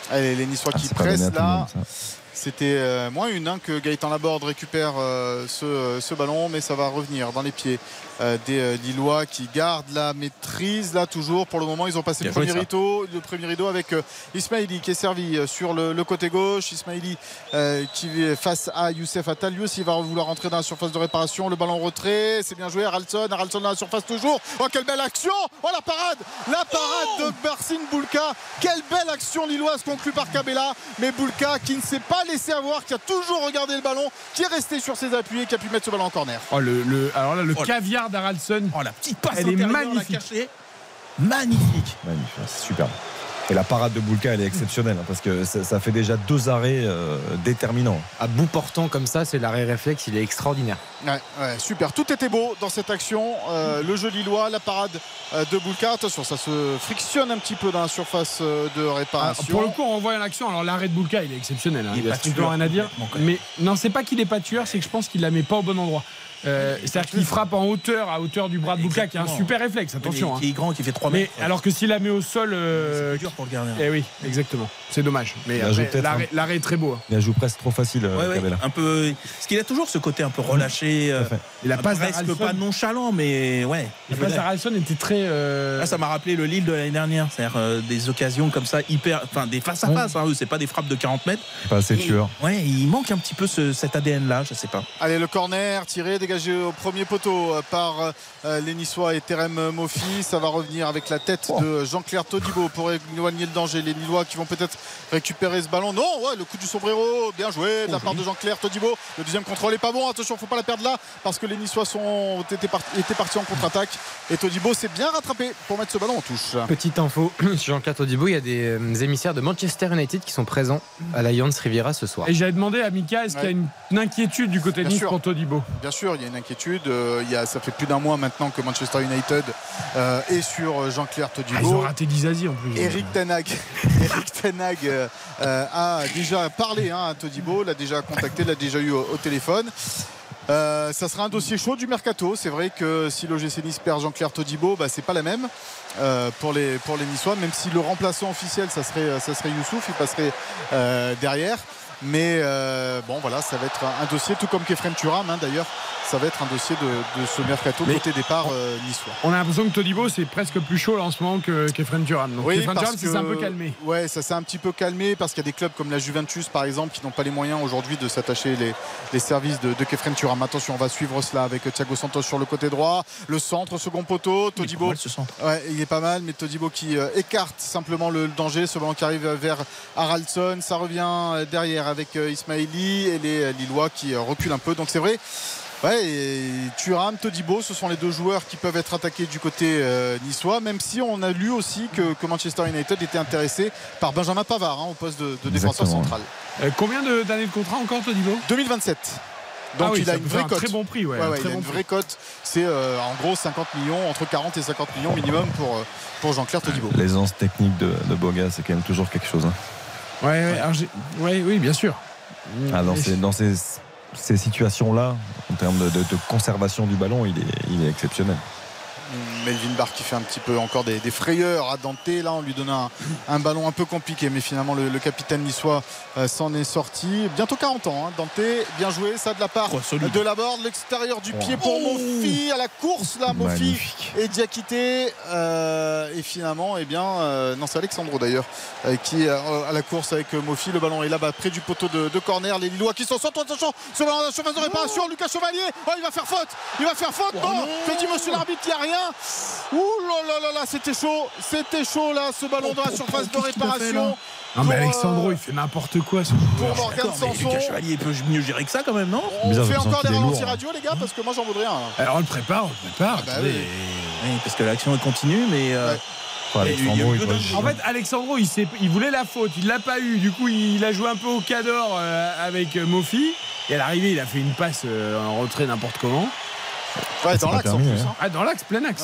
Allez, les Niçois ah, qui pressent là. c'était euh, moins une hein, que Gaëtan Laborde récupère euh, ce, ce, ballon, mais ça va revenir dans les pieds des Lillois qui gardent la maîtrise là toujours. Pour le moment, ils ont passé le premier, rideau, le premier rideau avec Ismaili qui est servi sur le, le côté gauche. Ismaili qui est face à Youssef Attal. Lui aussi va vouloir rentrer dans la surface de réparation. Le ballon retrait, c'est bien joué. Haraldson, Haraldson dans la surface toujours. Oh, quelle belle action! Oh, la parade! La parade oh de Barcine Boulka. Quelle belle action lilloise conclue par Cabella. Mais Boulka qui ne sait pas laissé avoir, qui a toujours regardé le ballon, qui est resté sur ses appuis et qui a pu mettre ce ballon en corner. Oh, le, le alors là, le oh, caviar d'Araldson. Oh, la petite passe elle est magnifique. Magnifique. Magnifique, super. Et la parade de Boulka, elle est exceptionnelle hein, parce que ça, ça, fait déjà deux arrêts euh, déterminants. À bout portant comme ça, c'est l'arrêt réflexe, il est extraordinaire. Ouais, ouais, super. Tout était beau dans cette action. Euh, le jeu lillois, la parade euh, de Boulka. Attention, ça se frictionne un petit peu dans la surface euh, de réparation. Ah, pour le coup, on voit l'action. Alors l'arrêt de Boulka, il est exceptionnel. Hein. Il, il a strictement rien à dire. Mais non, c'est pas qu'il est pas tueur, c'est que je pense qu'il la met pas au bon endroit. Euh, C'est-à-dire qu'il frappe en hauteur, à hauteur du bras de Bouka, qui a un super réflexe. Attention. Qui est grand, qui fait 3 mètres. Mais, alors que s'il la met au sol. Euh, c'est dur pour le gardien. Eh oui, exactement. C'est dommage. Mais l'arrêt est très beau. Hein. Il joue presque trop facile. Ouais, ouais, un peu. Parce qu'il a toujours ce côté un peu relâché. Euh, il a pas presque pas nonchalant, mais ouais. La passe d'Aralson était très. Euh... Là, ça m'a rappelé le Lille de l'année dernière. C'est-à-dire euh, des occasions comme ça, hyper. Enfin, des face à face. Hein, c'est pas des frappes de 40 mètres. Pas assez tueur. Ouais, il manque un petit peu ce, cet ADN-là, je sais pas. Allez, le corner tiré, dégagé au premier poteau par euh, les Niçois et Terem Mofi. Ça va revenir avec la tête oh. de Jean-Claire Todibo pour éloigner le danger. Les Lillois qui vont peut-être récupérer ce ballon. Non, ouais, le coup du sombrero, bien joué de la part de Jean-Claire Todibo. Le deuxième contrôle est pas bon. Attention, faut pas la perdre là parce que les Niçois sont étaient, partis en contre-attaque et Todibo s'est bien rattrapé pour mettre ce ballon en touche. Petite info sur Jean-Claire Todibo, il y a des euh, émissaires de Manchester United qui sont présents à l'Alliance Riviera ce soir. Et j'avais demandé à Mika, est-ce qu'il y a une, inquiétude du côté de Nice pour Todibo? Bien sûr, il y a une inquiétude. Euh, il y a, ça fait plus d'un mois maintenant que Manchester United euh, est sur Jean-Claire Todibo. Ah, ils ont raté Dizazi en plus. Eric Tenag, Eric Tenag a déjà parlé hein, à Todibo, l'a déjà contacté, l'a déjà eu au, téléphone. ça sera un dossier chaud du mercato. C'est vrai que si l'OGC Nice perd Jean-Claire Todibo, bah, c'est pas la même. Euh, pour, les, pour les Niçois, même si le remplaçant officiel, ça serait, ça serait Youssouf, il passerait euh, derrière. Mais euh, bon, voilà, ça va être un, dossier, tout comme Kefren Turam hein, d'ailleurs, ça va être un dossier de, ce mercato côté départ euh, niçois. On a l'impression que Todibo c'est presque plus chaud là en ce moment que Kefren Turam. Donc oui, c'est un peu calmé. Ouais, ça s'est un petit peu calmé parce qu'il y a des clubs comme la Juventus par exemple qui n'ont pas les moyens aujourd'hui de s'attacher les, les, services de, de Kefren Turam. Attention, on va suivre cela avec Thiago Santos sur le côté droit, le centre, second poteau. Todibo, il centre. Ouais, il est pas mal, mais Todibo qui euh, écarte simplement le, danger. Ce ballon qui arrive vers Haraldson, ça revient euh, derrière avec Ismaili et les Lillois qui reculent un peu. Donc c'est vrai. Ouais, et Thuram, Todibo, ce sont les deux joueurs qui peuvent être attaqués du côté euh, niçois, même si on a lu aussi que, Manchester United était intéressé par Benjamin Pavard hein, au poste de, défenseur central. Euh, combien d'années de, contrat encore, Todibo? 2027. Donc ah il a une vraie cote. Très bon prix, ouais. il a une vraie cote. C'est euh, en gros 50 millions, entre 40 et 50 millions minimum pour, pour Jean-Claire Todibo. L'aisance technique de, Boga, c'est quand même toujours quelque chose. Hein. Ouais, ouais, oui, bien sûr. Ah, dans, ces, dans ces ces situations-là, en termes de, conservation du ballon, il est exceptionnel. Melvin Barr qui fait un petit peu encore des, frayeurs à Dante. Là, on lui donne un, ballon un peu compliqué, mais finalement, le, capitaine niçois euh, s'en est sorti. Bientôt 40 ans, hein. Dante, bien joué, ça de la part de la borde, l'extérieur du pied pour oh. Mofi à la course, là, Mofi et Diakité. Euh, et finalement, eh bien, euh, non, c'est Alexandro d'ailleurs qui est à la course avec Mofi. Le ballon est là-bas, près du poteau de, corner. Les Lillois qui sont sortent. Attention, ce ballon de surface de réparation. Lucas Chevalier, oh, il va faire faute. Il va faire faute. Oh, non, que dit monsieur l'arbitre, il n'y a rien. Ouh là là là là, c'était chaud. C'était chaud là, ce ballon dans la surface de réparation. Non mais Alexandro euh, il fait n'importe quoi ce Pour Morgan Sanson Chevalier peut mieux gérer que ça quand même non On fait encore des ralentis radio les gars parce que moi j'en voudrais un Alors on le prépare, on le prépare ah bah oui. parce que l'action continue mais euh, en fait, Alexandro, il, il, voulait la faute, il l'a pas eu. Du coup, il a joué un peu au cador euh, avec Mofi. Et à l'arrivée, il a fait une passe en retrait n'importe comment. Ouais, dans l'axe en plus. Hein. Ah, dans l'axe, plein axe.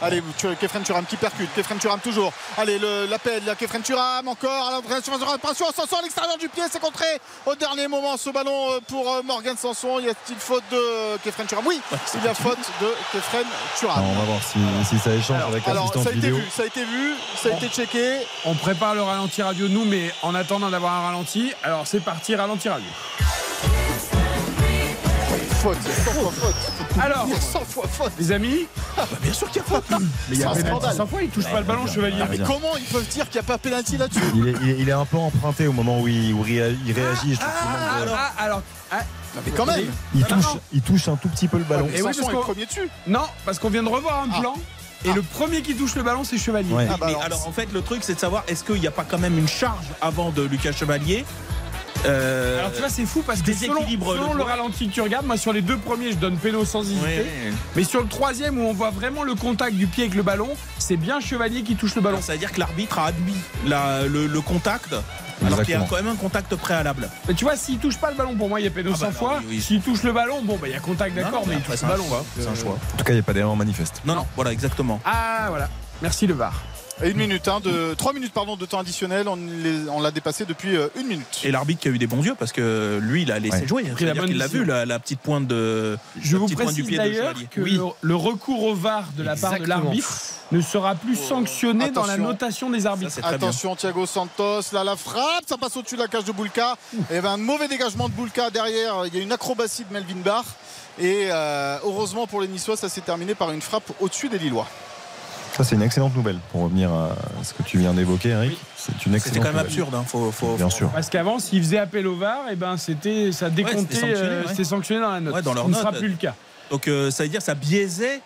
Allez, Kefren Turam qui percute. Kefren Turam toujours. Allez, l'appel. La Kefren Turam encore. À de réparation. Sanson à l'extérieur du pied. C'est contré au dernier moment ce ballon euh, pour euh, Morgan Sanson. Y a-t-il faute de Kefren Turam Oui, il y a faute de Kefren Turam. on va voir si, ça échange avec l'assistant ça a été vu, ça a été vu, ça a été checké. On prépare le ralenti radio, nous, mais en attendant d'avoir un ralenti, alors c'est parti, ralenti radio faute, il y a 100 fois faute. Alors, il y a 100 fois faute. Les amis ah bah Bien sûr qu'il y a faute. Mais il y a pénalty 100 fois, il touche pas le ballon, Chevalier. mais comment ils peuvent dire qu'il n'y a pas pénalty là-dessus il, est, un peu emprunté au moment où il, réagit. Ah, ah, ah, alors. mais quand même il touche, il touche un tout petit peu le ballon. Et oui, parce qu'on premier dessus. Non, parce qu'on vient de revoir un plan. Et le premier qui touche le ballon, c'est Chevalier. Bah alors, en fait, le truc, c'est de savoir est-ce qu'il n'y a pas quand même une charge avant de Lucas Chevalier euh, Alors tu vois c'est fou parce que selon, selon le, ralenti que tu regardes, moi sur les deux premiers je donne péno sans hésiter. Mais sur le troisième où on voit vraiment le contact du pied avec le ballon, c'est bien Chevalier qui touche le ballon. Ça veut dire que l'arbitre a admis le, contact. Alors qu'il y a quand même un contact préalable. Mais tu vois, s'il touche pas le ballon, pour moi, il y a péno 100 ah bah fois. S'il touche le ballon, bon, bah, il y a contact, d'accord, mais il touche le ballon. C'est un choix. En tout cas, il n'y a pas d'erreur manifeste. Non, non, voilà, exactement. Ah, voilà. Merci le VAR. Et une minute, hein, de, trois minutes pardon, de temps additionnel, on, l'a dépassé depuis euh, une minute. Et l'arbitre qui a eu des bons yeux parce que lui, il a laissé jouer. Il a, vu la, petite pointe de. Je vous précise d'ailleurs que le, recours au VAR de la part de l'arbitre ne sera plus oh. sanctionné dans la notation des arbitres. Attention, Thiago Santos, là la frappe, ça passe au-dessus de la cage de Boulka. Il y avait un mauvais dégagement de Boulka derrière. Il y a une acrobatie de Melvin Barr. Et euh, heureusement pour les Niçois, ça s'est terminé par une frappe au-dessus des Lillois. Ça, c'est une excellente nouvelle pour revenir à ce que tu viens d'évoquer, Eric. C'est une excellente C'était quand même absurde, hein. faut, bien sûr. Parce qu'avant, s'ils faisaient appel au VAR, et eh ben, c'était, ça décomptait, c'était sanctionné, euh, dans la note. Ouais, dans leur Ce ne sera plus le cas. Donc, euh, ça veut dire ça biaisait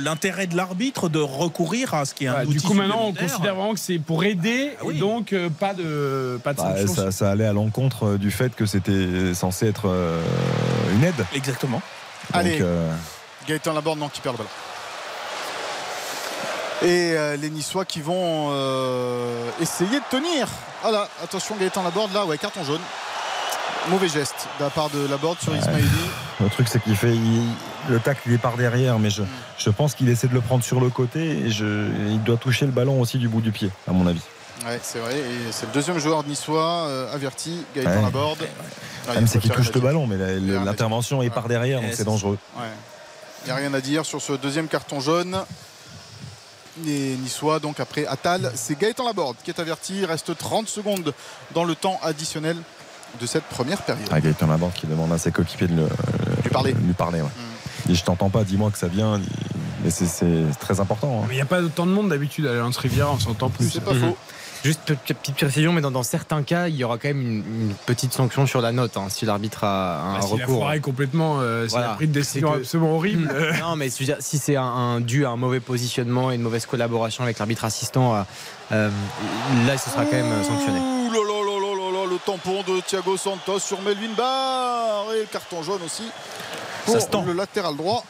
l'intérêt de l'arbitre de recourir à ce qui est un outil Du coup, maintenant, on considère vraiment que c'est pour aider ah et donc euh, pas de, pas de bah, ça, ça, allait à l'encontre du fait que c'était censé être euh, une aide. Exactement. Allez, Gaëtan Laborde, non, qui perd le ballon. Et les Niçois qui vont essayer de tenir. Ah attention Gaëtan Laborde, là, ouais, carton jaune. Mauvais geste de la part de Laborde sur Ismaili. Le truc, c'est qu'il fait. le tacle, il est par derrière, mais je, mm. je pense qu'il essaie de le prendre sur le côté et je, il doit toucher le ballon aussi du bout du pied, à mon avis. Ouais, c'est vrai. Et c'est le deuxième joueur niçois euh, averti, Gaëtan Laborde. Même c'est qu'il touche le ballon, mais l'intervention est par derrière, donc c'est dangereux. Il n'y a rien à dire sur ce deuxième carton jaune. Les Niçois, donc après Attal, c'est Gaëtan Laborde qui est averti. Il reste 30 secondes dans le temps additionnel de cette première période. Ah, Gaëtan Laborde qui demande à ses coéquipiers de, lui parler. lui parler mm. je t'entends pas, dis-moi que ça vient. Mais c'est très important. Hein. Mais il n'y a pas autant de monde d'habitude à l'Alliance Rivière, on s'entend plus. C'est pas faux. Juste petite précision, mais dans, certains cas, il y aura quand même une, petite sanction sur la note hein, si l'arbitre a un bah, recours. Si complètement, euh, a pris une décision absolument horrible. non, mais si c'est un, dû à un mauvais positionnement et une mauvaise collaboration avec l'arbitre assistant, euh, euh, là, ce sera quand même sanctionné. Ouh là là là le tampon de Thiago Santos sur Melvin Barr et le carton jaune aussi pour le latéral droit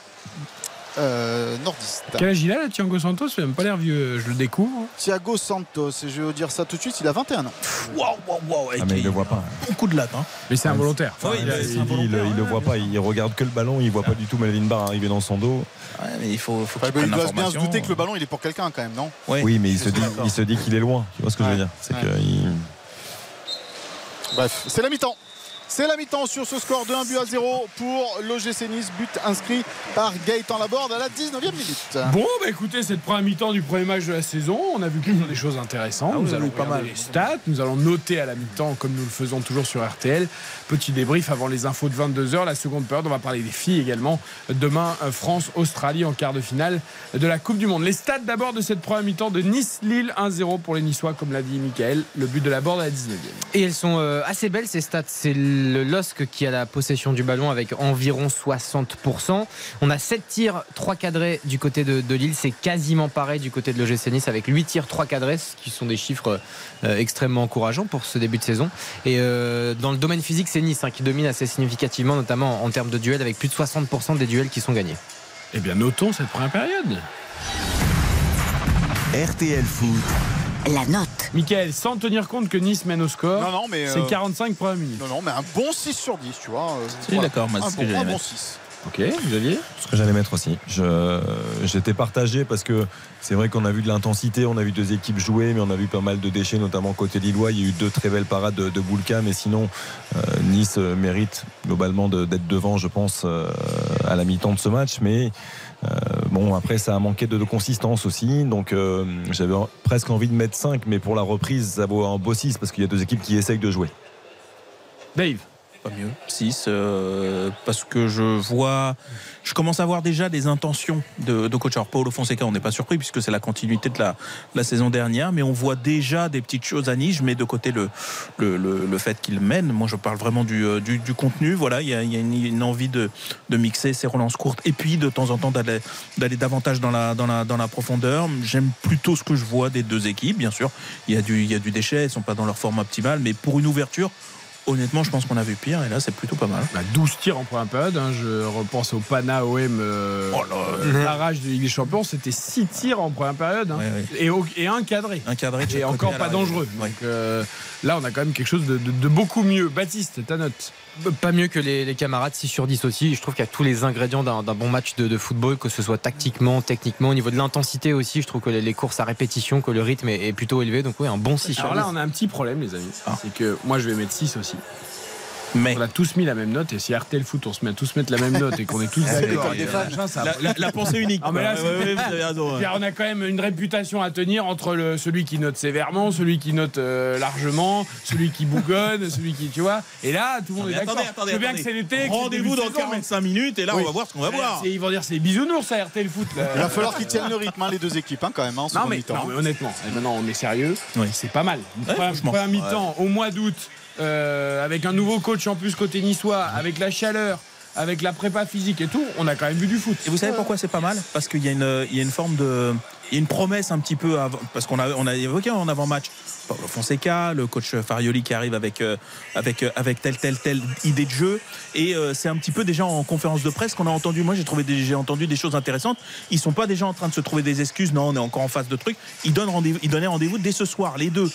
euh, nordiste. Quel âge il a là, Thiago Santos? Il n'a même pas l'air vieux, je le découvre. Thiago Santos, je vais vous dire ça tout de suite, il a 21 ans. Waouh, waouh, waouh. Ah, mais il ne le voit pas. Beaucoup de latte. Hein. Mais c'est involontaire. il, ne le voit pas, il regarde que le ballon, il ne voit pas du tout Melvin Barr arriver dans son dos. mais il faut, faut il doit bien se douter que le ballon il est pour quelqu'un quand même, non? Oui, mais il se, dit, il se dit qu'il est loin. Tu vois ce que je veux dire? C'est que Bref, c'est la mi-temps. C'est la mi-temps sur ce score de 1 but à 0 pour l'OGC Nice, but inscrit par Gaëtan Laborde à la 19e minute. Bon, bah écoutez, cette première mi-temps du premier match de la saison, on a vu y a des choses intéressantes. Ah, nous allons pas mal les stats, nous allons noter à la mi-temps comme nous le faisons toujours sur RTL. Petit débrief avant les infos de 22h, la seconde période, on va parler des filles également. Demain, France-Australie en quart de finale de la Coupe du Monde. Les stats d'abord de cette première mi-temps de Nice-Lille 1-0 pour les Niçois, comme l'a dit Michael. Le but de la à la 19e. Et elles sont euh, assez belles ces stats. C'est le LOSC qui a la possession du ballon avec environ 60%. On a 7 tirs, 3 cadrés du côté de, Lille. C'est quasiment pareil du côté de l'OGC Nice avec 8 tirs, 3 cadrés, ce qui sont des chiffres euh, extrêmement encourageants pour ce début de saison. Et euh, dans le domaine physique, c'est Nice hein, qui domine assez significativement, notamment en, termes de duels, avec plus de 60% des duels qui sont gagnés. Eh bien, notons cette première période. RTL Foot la note. Michael, sans tenir compte que Nice mène au score, non, non, mais c'est 45 euh, premières minutes. Non, non, mais un bon 6 sur 10, tu vois. Euh, d'accord, un, bon, un bon 6. Ok, vous aviez Ce que j'allais mettre aussi. J'étais partagé parce que c'est vrai qu'on a vu de l'intensité, on a vu deux équipes jouer, mais on a vu pas mal de déchets, notamment côté Lillois. Il y a eu deux très belles parades de, de Boulka, mais sinon, euh, Nice mérite globalement d'être devant, je pense, à la mi-temps de ce match. Mais euh, bon, après, ça a manqué de, consistance aussi. Donc, euh, j'avais presque envie de mettre 5, mais pour la reprise, ça vaut un beau 6 parce qu'il y a deux équipes qui essayent de jouer. Dave mieux. 6, euh, parce que je vois, je commence à voir déjà des intentions de, de coach. Alors, Paulo Fonseca, on n'est pas surpris puisque c'est la continuité de la, la, saison dernière, mais on voit déjà des petites choses à Nice. Je mets de côté le, le, le, fait qu'il mène. Moi, je parle vraiment du, euh, du, contenu. Voilà, il y a, une, envie de, de, mixer ces relances courtes et puis de temps en temps d'aller, davantage dans la, dans, la, dans la profondeur. J'aime plutôt ce que je vois des deux équipes. Bien sûr, il y a du, il y a du déchet, elles sont pas dans leur forme optimale, mais pour une ouverture, honnêtement, je pense qu'on a vu pire et là, c'est plutôt pas mal. 12 bah, tirs en première période. Hein. Je repense au Pana OM euh, oh de Ligue des Champions. C'était 6 tirs en première période hein. Et, et, un cadré. Un cadré. Et encore pas dangereux. Donc euh, là, on a quand même quelque chose de, de beaucoup mieux. Baptiste, ta note pas mieux que les, camarades 6 sur 10 aussi. Je trouve qu'il y a tous les ingrédients d'un bon match de, football, que ce soit tactiquement, techniquement, au niveau de l'intensité aussi. Je trouve que les, courses à répétition, que le rythme est, plutôt élevé. Donc oui, un bon 6 sur 10. Alors là, on a un petit problème, les amis. Ah. C'est que moi, je vais mettre 6 aussi. On a tous mis la même note et si RTL Foot on se met à tous mettre la même note et qu'on est tous d'accord. La, pensée unique. Ah, on a quand même une réputation à tenir entre le, celui qui note sévèrement, celui qui note euh, largement, celui qui bougonne, celui qui tu vois. Et là tout le monde est d'accord. Je bien que c'est l'été. Rendez-vous dans 45 minutes et là on va voir ce qu'on va voir. Ils vont dire c'est bisounours à RTL Foot. Il va falloir qu'ils tiennent le rythme hein, les deux équipes hein, quand même. Hein, non, mais, honnêtement, maintenant on est sérieux. C'est pas mal. Première mi-temps au mois d'août. Euh, avec un nouveau coach en plus côté niçois, avec la chaleur. avec la prépa physique et tout, on a quand même vu du foot. Et vous savez pourquoi c'est pas mal? Parce qu'il y, a une- forme de. Il y a une promesse un petit peu parce qu'on a, on a évoqué en avant-match Paulo Fonseca, le coach Farioli qui arrive avec, euh, avec, euh, avec telle, telle, telle idée de jeu. Et c'est un petit peu déjà en conférence de presse qu'on a entendu. Moi, j'ai trouvé entendu des choses intéressantes. Ils sont pas déjà en train de se trouver des excuses. Non, on est encore en face de trucs. Ils, donnent rendez-vous, ils donnaient rendez-vous dès ce soir, les deux.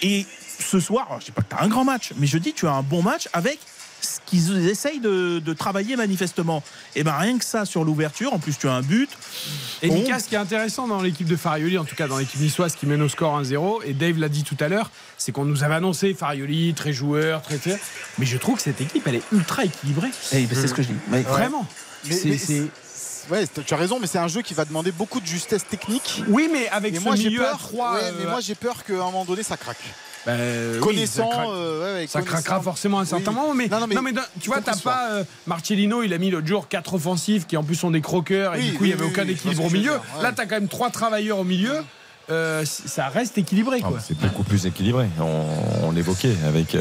Et ce soir, je dis pas que tu as un grand match, mais je dis tu as un bon match avec ce qu'ils essayent de, de travailler manifestement. Et ben rien que ça sur l'ouverture, en plus tu as un but. Et Bon. Mika, ce qui est intéressant dans l'équipe de Farioli, en tout cas dans l'équipe niçoise qui mène au score 1-0, et Dave l'a dit tout à l'heure, c'est qu'on nous avait annoncé Farioli, très joueur, très très. Mais je trouve que cette équipe, elle est ultra équilibrée. Et c'est ce que je dis. Mais- Vraiment. Mais- C'est- mais c'est- Ouais, tu as raison, mais c'est un jeu qui va demander beaucoup de justesse technique. Oui, mais avec Et ce moi, j'ai milieu à peur. 3. ouais, mais moi, j'ai peur qu'à un moment donné, ça craque. Bah, oui, Connaissant, ça craque. euh, ouais, ouais, ça connaissant- craquera forcément à un certain Oui. moment. Mais, Non, non, mais tu vois, t'as pas. euh, Marcellino, il a mis l'autre jour quatre offensifs qui en plus sont des croqueurs et Oui, du coup, oui, il n'y avait oui, aucun équilibre au milieu. dire, ouais. Là, t'as quand même trois travailleurs au milieu. Euh, ça reste équilibré, Ah. C'est beaucoup plus équilibré. On, on l'évoquait avec.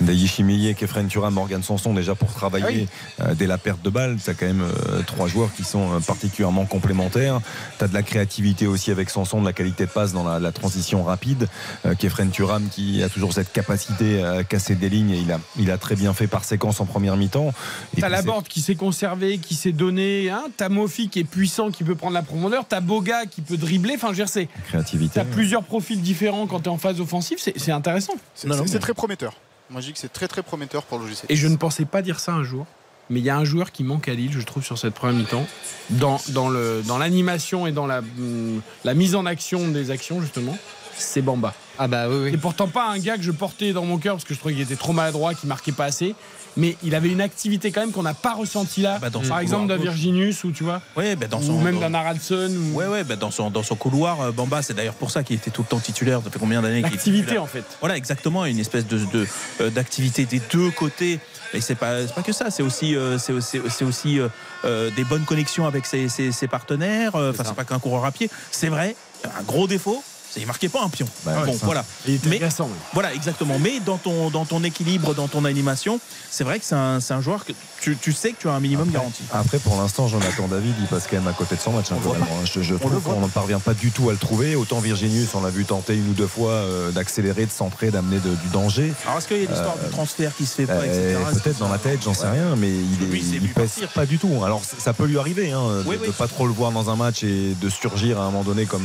Euh, Dayi Chimillier, Kefren Turam, Morgan Sanson, déjà pour travailler euh, dès la perte de balle. Tu as quand même euh, trois joueurs qui sont euh, particulièrement complémentaires. Tu as de la créativité aussi avec Sanson, de la qualité de passe dans la, la transition rapide. Euh, Kefren Turam qui a toujours cette capacité à casser des lignes et il a, il a très bien fait par séquence en première mi-temps. T'as la board qui s'est conservée, qui s'est donnée. Hein t'as Mofi qui est puissant, qui peut prendre la profondeur. T'as Boga qui peut dribbler. Enfin, je veux dire, c'est- créativité. t'as plusieurs profils différents quand t'es en phase offensive. C'est intéressant. C'est très prometteur. Moi, je dis que c'est très très prometteur pour l'OGC. Et je ne pensais pas dire ça un jour. Mais il y a un joueur qui manque à Lille, je trouve, sur cette première mi-temps, dans, dans, le, dans l'animation et dans la, hum, la mise en action des actions, justement, c'est Bamba. Ah bah oui, Et oui. pourtant pas un gars que je portais dans mon cœur parce que je trouvais qu'il était trop maladroit, qu'il marquait pas assez. Mais il avait une activité quand même qu'on n'a pas ressentie là. Bah, dans Par exemple d'un. Virginius ou tu vois. Ouais, bah, dans ou son, même dans- d'un Haraldson. ou- Ouais, ouais, bah, dans, son, dans son couloir, euh, Bamba, c'est d'ailleurs pour ça qu'il était tout le temps titulaire. Fait combien d'années L'activité titulaire en fait. Voilà, exactement, une espèce de, de, euh, d'activité des deux côtés. Et c'est pas, c'est pas que ça, c'est aussi, euh, c'est aussi, c'est aussi des bonnes connexions avec ses, ses- ses partenaires. Enfin, c'est pas qu'un coureur à pied. C'est vrai, un gros défaut, qu'il marquait pas un pion. Bah, bon, voilà. Il était Mais- agaçant. Voilà, exactement. Mais dans ton, dans ton équilibre, dans ton animation, c'est vrai que c'est un, un joueur que tu, tu sais que tu as un minimum garanti. Après, pour l'instant, Jonathan David, il passe quand même à côté de son match. hein, hein. Je, je trouve qu'on ne parvient pas du tout à le trouver. Autant Virginius, on l'a vu tenter une ou deux fois euh, d'accélérer, de centrer, d'amener du danger. Alors, est-ce qu'il y a l'histoire du transfert qui se fait pas, etc. Euh, Peut-être dans la tête, j'en sais rien, mais il, est, Lui, il lui pèse partir. pas du tout. Alors ça peut lui arriver hein, de, oui. de pas trop le voir dans un match et de surgir à un moment donné comme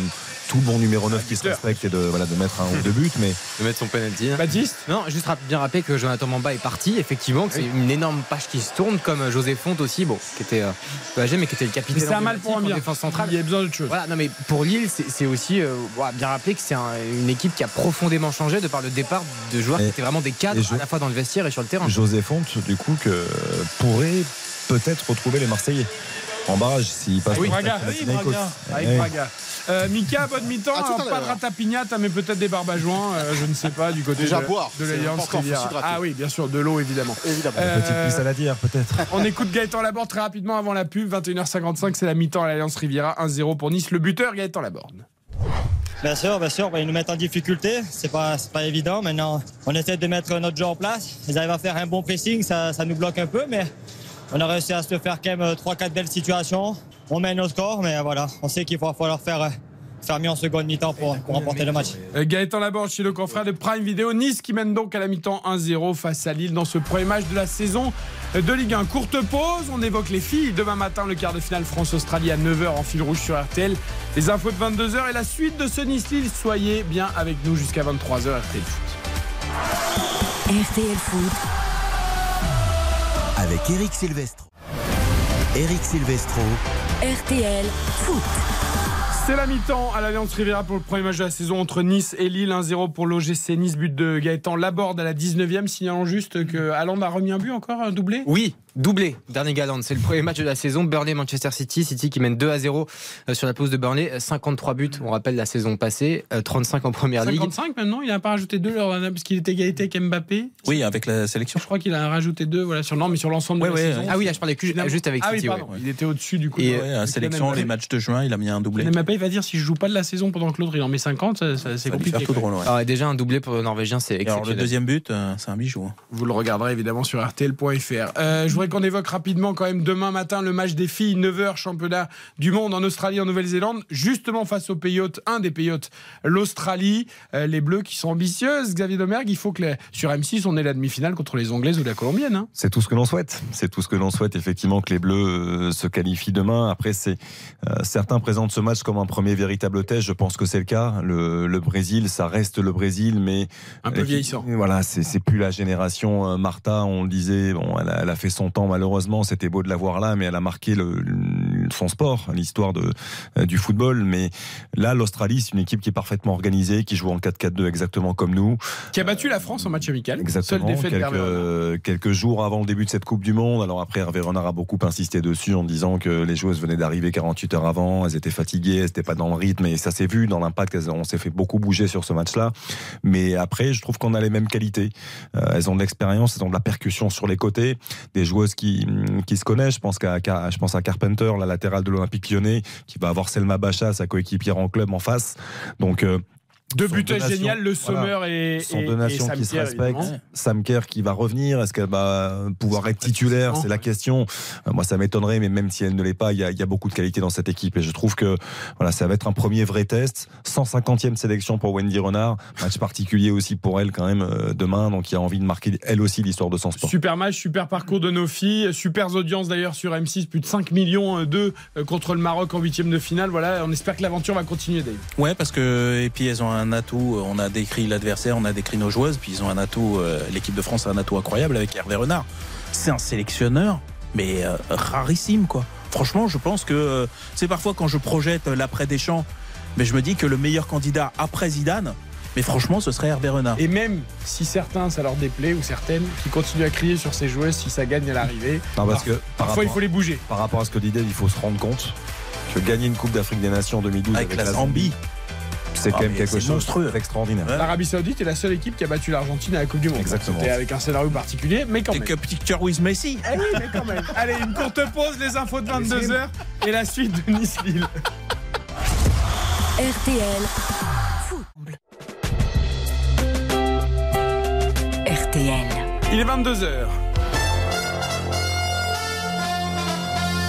tout bon numéro 9 qui se respecte et de, voilà, de mettre un ou deux buts. Mais De mettre son penalty. hein. Baptiste Non, juste rap- bien rappeler que Jonathan Mamba est parti, effectivement, que c'est une énorme page qui se tourne, comme euh, José Fonte aussi, bon, qui était euh, peu âgé, mais qui était le Mais capitaine. c'est un mal pour un en bien. défense centrale. Il y a besoin d'autre chose. Voilà, non mais pour Lille, c'est aussi euh, voilà, bien rappeler que c'est un- une équipe qui a profondément changé de par le départ de joueurs Et- qui étaient vraiment des cadres je- à la fois dans le vestiaire et sur le terrain. José Fonte, du coup, que pourrait peut-être retrouver les Marseillais en barrage s'il passe Avec par Braga. la Oui. Braga. Avec. Braga. Euh, Mika, bonne mi-temps. Alors, pas de ratapignata, mais peut-être des joints. euh, je ne sais pas, du côté Déjà de, boire, de l'Alliance. Ah oui, bien sûr, de l'eau évidemment. Évidemment. Euh, Petite puce à la dire, peut-être. On écoute Gaëtan Laborde très rapidement avant la pub. 21h55, c'est la mi-temps à l'Alliance Riviera. 1-0 pour Nice. Le buteur, Gaëtan Laborde. Bien sûr, bien sûr, ils nous mettent en difficulté, c'est pas, c'est pas évident. Maintenant, on essaie de mettre notre jeu en place. Ils arrivent à faire un bon pressing, ça, ça nous bloque un peu, mais on a réussi à se faire quand même 3-4 belles situations. On mène au score, mais voilà, on sait qu'il va falloir faire, euh, faire mieux en seconde mi-temps pour, pour remporter le match. Euh, Gaëtan Laborde chez le confrère de Prime Video. Nice qui mène donc à la mi-temps 1-0 face à Lille dans ce premier match de la saison de Ligue 1. Courte pause, on évoque les filles. Demain matin, le quart de finale France-Australie à 9h en fil rouge sur RTL. Les infos de 22h et la suite de ce Nice-Lille. Soyez bien avec nous jusqu'à 23h RTL Foot. RTL Foot, Avec Eric Silvestro. Eric Silvestro. RTL Foot. C'est la mi-temps à l'Alliance Riviera pour le premier match de la saison entre Nice et Lille. 1-0 pour l'OGC Nice, but de Gaëtan Laborde à la 19e, signalant juste que Haaland a remis un but encore, un doublé? Oui, doublé, dernier galant. C'est le premier match de la saison. Burnley-Manchester City. City qui mène 2 à 0 euh, sur la pause de Burnley. 53 buts, on rappelle la saison passée. euh, 35 en première ligue. 55 maintenant, il n'a pas rajouté deux lors d'un- parce qu'il était égalité avec Mbappé. Oui, avec la sélection. Je crois qu'il a rajouté deux, voilà, sur, non, mais sur l'ensemble Ouais, de la ouais, saison. Ah oui, là je parlais que- juste avec Ah City. ouais. il était au-dessus du coup. Et, à sélection, les matchs de juin, il a mis un doublé. Mbappé, il va dire si je joue pas de la saison pendant que l'autre il en met 50, ça- ça- c'est compliqué. faire tout drôle, ouais. Alors, et déjà un doublé pour le Norvégien, c'est Et alors, le exceptionnel. deuxième but, euh, c'est un bijou. hein. Vous le regarderez évidemment sur RTL.fr. Euh, je qu'on évoque rapidement quand même demain matin le match des filles, 9h, championnat du monde en Australie, en Nouvelle-Zélande, justement face au pays un des pays hôtes, l'Australie. Euh, les Bleus qui sont ambitieuses, Xavier Domergue, il faut que sur M6 on ait la demi-finale contre les Anglaises ou la Colombienne. Hein. C'est tout ce que l'on souhaite. C'est tout ce que l'on souhaite effectivement que les Bleus euh, se qualifient demain. Après, c'est euh, certains présentent ce match comme un premier véritable test. Je pense que c'est le cas. Le, le, Brésil, ça reste le Brésil, mais un peu vieillissant. Voilà, c'est plus la génération Martha. On le disait, bon, elle a, elle a fait son malheureusement. C'était beau de la voir là, mais elle a marqué le, son sport, l'histoire de du football. Mais là, l'Australie, c'est une équipe qui est parfaitement organisée, qui joue en 4-4-2 exactement comme nous. Qui a battu la France en match amical. Exactement. quelques, quelques jours avant le début de cette Coupe du Monde. Alors après, Hervé Renard a beaucoup insisté dessus en disant que les joueuses venaient d'arriver 48 heures avant, elles étaient fatiguées, elles n'étaient pas dans le rythme, et ça s'est vu dans l'impact. On s'est fait beaucoup bouger sur ce match-là. Mais après, je trouve qu'on a les mêmes qualités. Euh, elles ont de l'expérience, elles ont de la percussion sur les côtés, des joueuses qui, qui se connaissent. Je pense, qu'à, je pense à Carpenter, la de l'Olympique lyonnais, qui va avoir Selma Bacha, sa coéquipière en club, en face. Donc, euh, deux buts génial, le Sommer et, son donation qui se respecte. Sam Kerr qui va revenir, est-ce qu'elle va pouvoir être titulaire? C'est la question. Euh, moi, ça m'étonnerait, mais même si elle ne l'est pas, il y, a, il y, a, beaucoup de qualité dans cette équipe et je trouve que voilà, ça va être un premier vrai test. 150e sélection pour Wendy Renard, match particulier aussi pour elle quand même euh, demain, donc il y a envie de marquer elle aussi l'histoire de son sport. Super match, super parcours de nos filles, super audience d'ailleurs sur M6, plus de 5 millions 2 euh, contre le Maroc en huitième de finale. Voilà, on espère que l'aventure va continuer, Dave. Ouais, parce que et puis elles ont un un atout. Euh, on a décrit l'adversaire, on a décrit nos joueuses, puis ils ont un atout. Euh, l'équipe de France a un atout incroyable avec Hervé Renard. C'est un sélectionneur, mais euh, rarissime, quoi. Franchement, je pense que c'est parfois quand je projette l'après des champs, mais je me dis que le meilleur candidat après Zidane, mais franchement, ce serait Hervé Renard. Et même si certains, ça leur déplaît, ou certaines, qui continuent à crier sur ces joueuses si ça gagne à l'arrivée, parce que parfois il faut les bouger. Par rapport à ce que dit Dave, il faut se rendre compte que gagner une Coupe d'Afrique des Nations en 2012 avec, la Zambie c'est quand ah, même quelque chose monstrueux. extraordinaire. L'Arabie Saoudite est la seule équipe qui a battu l'Argentine à la Coupe du Monde. Exactement. C'était avec un scénario particulier, mais quand même. Et picture with Messi. Eh oui, mais quand même. Allez, une courte pause, les infos de 22h et la suite de Nice-Lille. RTL. RTL. Il est 22h.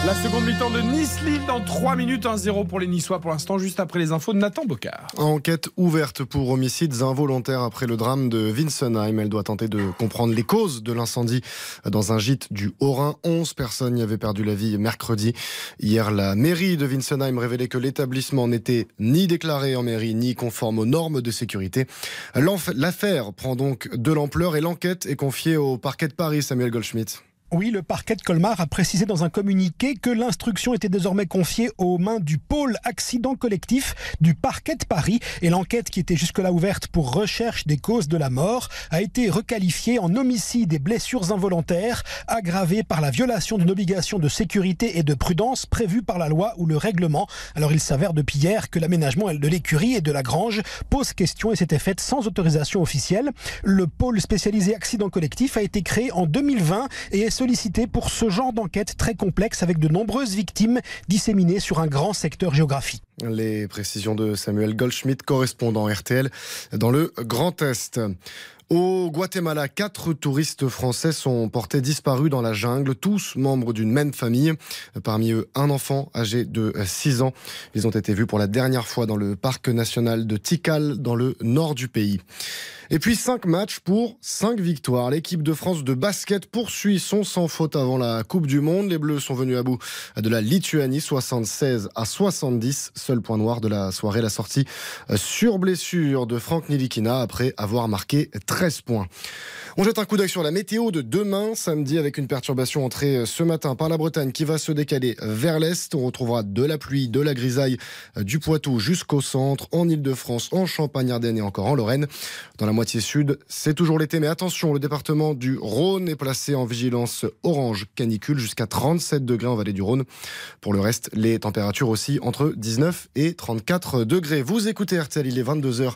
La seconde mi-temps de Nice-Lille dans 3 minutes 1-0 pour les Niçois pour l'instant, juste après les infos de Nathan Bocard. Enquête ouverte pour homicides involontaires après le drame de Winsenheim. Elle doit tenter de comprendre les causes de l'incendie dans un gîte du Haut-Rhin. 11 personnes y avaient perdu la vie mercredi. Hier, la mairie de Winsenheim révélait que l'établissement n'était ni déclaré en mairie ni conforme aux normes de sécurité. L'affaire prend donc de l'ampleur et l'enquête est confiée au parquet de Paris, Samuel Goldschmidt. Oui, le parquet de Colmar a précisé dans un communiqué que l'instruction était désormais confiée aux mains du pôle accident collectif du parquet de Paris et l'enquête qui était jusque-là ouverte pour recherche des causes de la mort a été requalifiée en homicide et blessures involontaires aggravées par la violation d'une obligation de sécurité et de prudence prévue par la loi ou le règlement. Alors il s'avère depuis hier que l'aménagement de l'écurie et de la grange pose question et s'était fait sans autorisation officielle. Le pôle spécialisé accident collectif a été créé en 2020 et est sollicité pour ce genre d'enquête très complexe avec de nombreuses victimes disséminées sur un grand secteur géographique. Les précisions de Samuel Goldschmidt, correspondant RTL dans le Grand Est. Au Guatemala, quatre touristes français sont portés disparus dans la jungle, tous membres d'une même famille. Parmi eux, un enfant âgé de 6 ans. Ils ont été vus pour la dernière fois dans le parc national de Tikal, dans le nord du pays. Et puis 5 matchs pour 5 victoires. L'équipe de France de basket poursuit son sans faute avant la Coupe du Monde. Les Bleus sont venus à bout de la Lituanie 76 à 70. Seul point noir de la soirée, la sortie sur blessure de Franck Nilikina après avoir marqué 13 points. On jette un coup d'œil sur la météo de demain, samedi, avec une perturbation entrée ce matin par la Bretagne qui va se décaler vers l'est. On retrouvera de la pluie, de la grisaille du Poitou jusqu'au centre, en Ile-de-France, en Champagne-Ardenne et encore en Lorraine. Dans la moitié sud, c'est toujours l'été, mais attention, le département du Rhône est placé en vigilance orange canicule jusqu'à 37 degrés en vallée du Rhône. Pour le reste, les températures aussi entre 19 et 34 degrés. Vous écoutez RTL, il est 22h,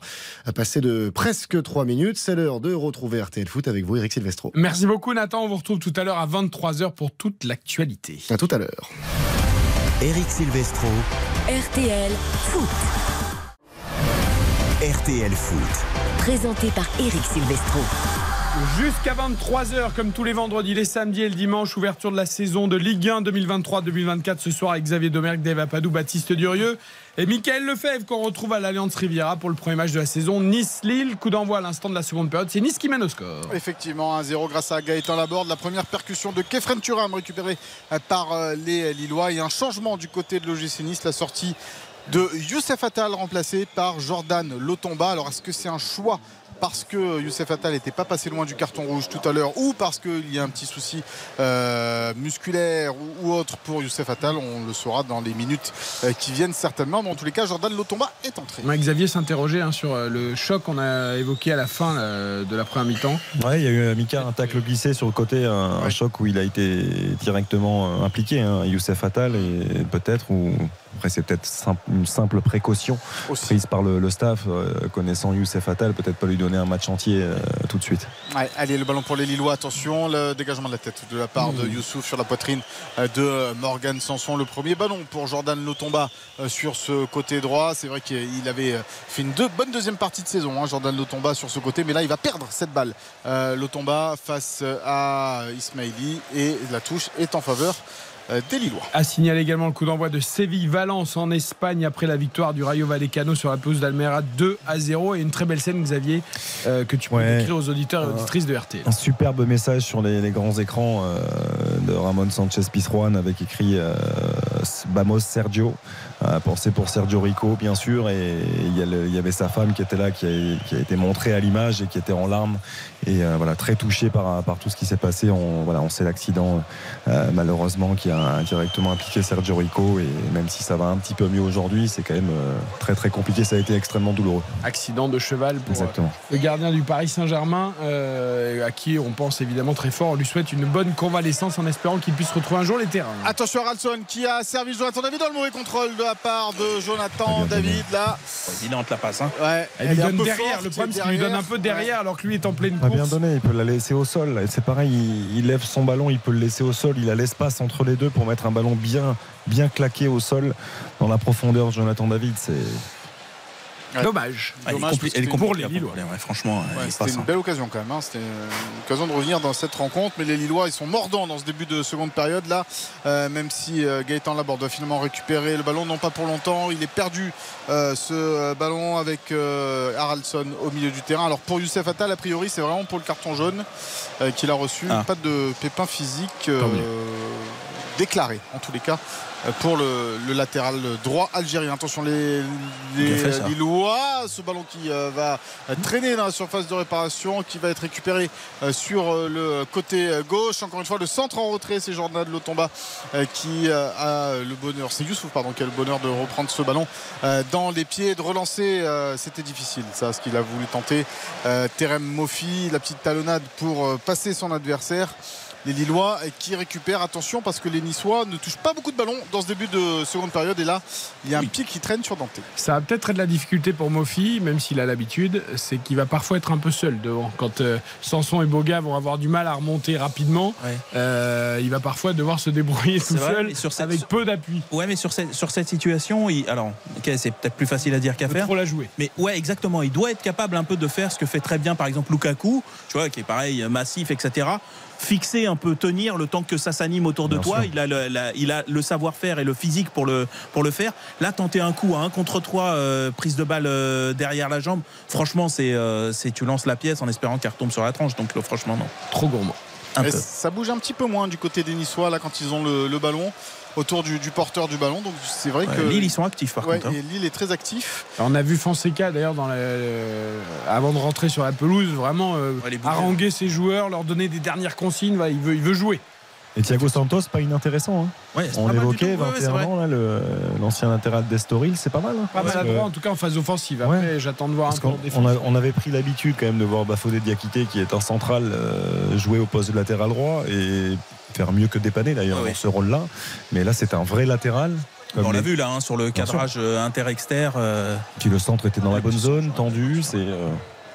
passé de presque 3 minutes. C'est l'heure de retrouver RTL Foot avec vous, Eric Silvestro. Merci beaucoup, Nathan. On vous retrouve tout à l'heure à 23h pour toute l'actualité. À tout à l'heure. Eric Silvestro. RTL Foot. RTL Foot. Présenté par Eric Silvestro. Jusqu'à 23h, comme tous les vendredis, les samedis et le dimanche, ouverture de la saison de Ligue 1 2023-2024 ce soir avec Xavier Domergue, Dave Apadou, Baptiste Durieux et Michael Lefebvre qu'on retrouve à l'Alliance Riviera pour le premier match de la saison Nice-Lille. Coup d'envoi à l'instant de la seconde période. C'est Nice qui mène au score. Effectivement, 1-0 grâce à Gaëtan Laborde. La première percussion de Kefren Turam récupérée par euh, les Lillois. Et un changement du côté de l'OGC Nice. La sortie de Youssef Attal remplacé par Jordan Lotomba. Alors est-ce que c'est un choix parce que Youssef Attal n'était pas passé loin du carton rouge tout à l'heure ou parce qu'il y a un petit souci euh, musculaire ou, autre pour Youssef Attal. On le saura dans les minutes euh, qui viennent certainement. Mais en tous les cas, Jordan Lotomba est entré. Xavier s'interrogeait hein, sur euh, le choc qu'on a évoqué à la fin de la première mi-temps. Ouais, il y a eu Mika un tacle glissé sur le côté, un, choc où il a été directement impliqué, hein, Youssef Attal, et peut-être ou après, c'est peut-être une simple précaution prise par le, staff, connaissant Youssef Attal, peut-être pas lui donner un match entier euh, tout de suite. allez, le ballon pour les Lillois. Attention, le dégagement de la tête de la part de mmh. Youssouf sur la poitrine euh, de Morgan Sanson. Le premier ballon pour Jordan Lotomba euh, sur ce côté droit. C'est vrai qu'il avait fait une bonne deuxième partie de saison, hein, Jordan Lotomba sur ce côté, mais là il va perdre cette balle. Lotomba face à Ismaili et la touche est en faveur euh, des Lillois. A signalé également le coup d'envoi de Séville-Valence en Espagne après la victoire du Rayo Vallecano sur la pelouse d'Almera 2 à 0 et une très belle scène Xavier euh, que tu peux écrire aux auditeurs et auditrices de RT. Un superbe message sur les, grands écrans euh, de Ramon Sanchez Pizjuan avec écrit Bamos Sergio pensée pour Sergio Rico bien sûr et il y, avait sa femme qui était là qui a, été montrée à l'image et qui était en larmes et voilà très touchée par, par tout ce qui s'est passé on, voilà, on sait l'accident malheureusement qui a directement impliqué Sergio Rico et même si ça va un petit peu mieux aujourd'hui, c'est quand même euh, très très compliqué. Ça a été extrêmement douloureux. Accident de cheval pour Exactement. le gardien du Paris Saint-Germain, euh, à qui on pense évidemment très fort. On lui souhaite une bonne convalescence en espérant qu'il puisse retrouver un jour les terrains. Attention Ralson qui a servi Jonathan David dans le mauvais contrôle de la part de Jonathan David là. Évidente la passe. Hein. Ouais, elle lui donne derrière. le problème c'est qu'il lui donne un peu derrière alors que lui est en pleine course. bien donné, il peut la laisser au sol. C'est pareil, il, il lève son ballon, il peut le laisser au sol. Il a l'espace entre les deux pour mettre un ballon bien, bien claqué au sol dans la profondeur. Jonathan David, c'est Dommage. Ah, elle est pour les Lillois. franchement, c'était une belle occasion quand même. Hein. C'était une occasion de revenir dans cette rencontre. Mais les Lillois, ils sont mordants dans ce début de seconde période là. Euh, même si euh, Gaëtan Laborde doit finalement récupérer le ballon, non pas pour longtemps. Il est perdu euh, ce ballon avec Haraldson au milieu du terrain. Alors pour Youssef Attal, a priori, c'est vraiment pour le carton jaune qu'il a reçu. Ah. Pas de pépin physique déclaré en tous les cas pour le, latéral droit algérien. Attention les, Lillois, ce ballon qui euh, va traîner dans la surface de réparation, qui va être récupéré euh, sur euh, le côté gauche. Encore une fois, le centre en retrait, c'est Jordan de Lotomba qui a le bonheur, c'est Youssouf pardon, qui a le bonheur de reprendre ce ballon dans les pieds, de relancer. C'était difficile, ça, ce qu'il a voulu tenter. Terem Mofi, la petite talonnade pour passer son adversaire les Lillois qui récupèrent. Attention parce que les Niçois ne touchent pas beaucoup de ballons dans ce début de seconde période. Et là, il y a un pied qui traîne sur Dante. Ça va peut-être être de la difficulté pour Mofi, même s'il a l'habitude. C'est qu'il va parfois être un peu seul devant. Quand euh, Sanson et Boga vont avoir du mal à remonter rapidement, euh, il va parfois devoir se débrouiller tout seul avec peu d'appui. Ouais, mais sur cette, sur cette situation, il, alors, c'est peut-être plus facile à dire qu'à faire. Trop la jouer. Mais ouais, exactement. Il doit être capable un peu de faire ce que fait très bien, par exemple, Lukaku, tu vois, qui est pareil, massif, etc fixer un peu, tenir le temps que ça s'anime autour de toi. Il a le, il a le savoir-faire et le physique pour le, pour le faire. Là, tenter un coup à un contre trois, euh, prise de balle euh, derrière la jambe, franchement, euh, c'est tu lances la pièce en espérant qu'elle retombe sur la tranche. Donc, franchement, non. Trop gourmand. Ça bouge un petit peu moins du côté des Niçois là quand ils ont le ballon autour du, porteur du ballon. Donc c'est vrai que Lille ils sont actifs par contre. Hein. Lille est très actif. on a vu Fonseca d'ailleurs dans euh, avant de rentrer sur la pelouse vraiment euh, haranguer ses joueurs, leur donner des dernières consignes. il veut il veut jouer. Et Thiago Santos, pas inintéressant. Hein. on évoquait 21 ans, l'ancien latéral d'Estoril, c'est pas mal. Hein. pas maladroit, en tout cas en phase offensive. Après, j'attends de voir un peu on, on, avait pris l'habitude quand même de voir Bafodé Diakité, qui est en central, euh, jouer au poste de latéral droit et faire mieux que dépanner d'ailleurs dans ce rôle-là. Mais là, c'est un vrai latéral. On l'a vu là hein, sur le cadrage euh, inter-exter. Puis le centre était dans la bonne zone, tendu. C'est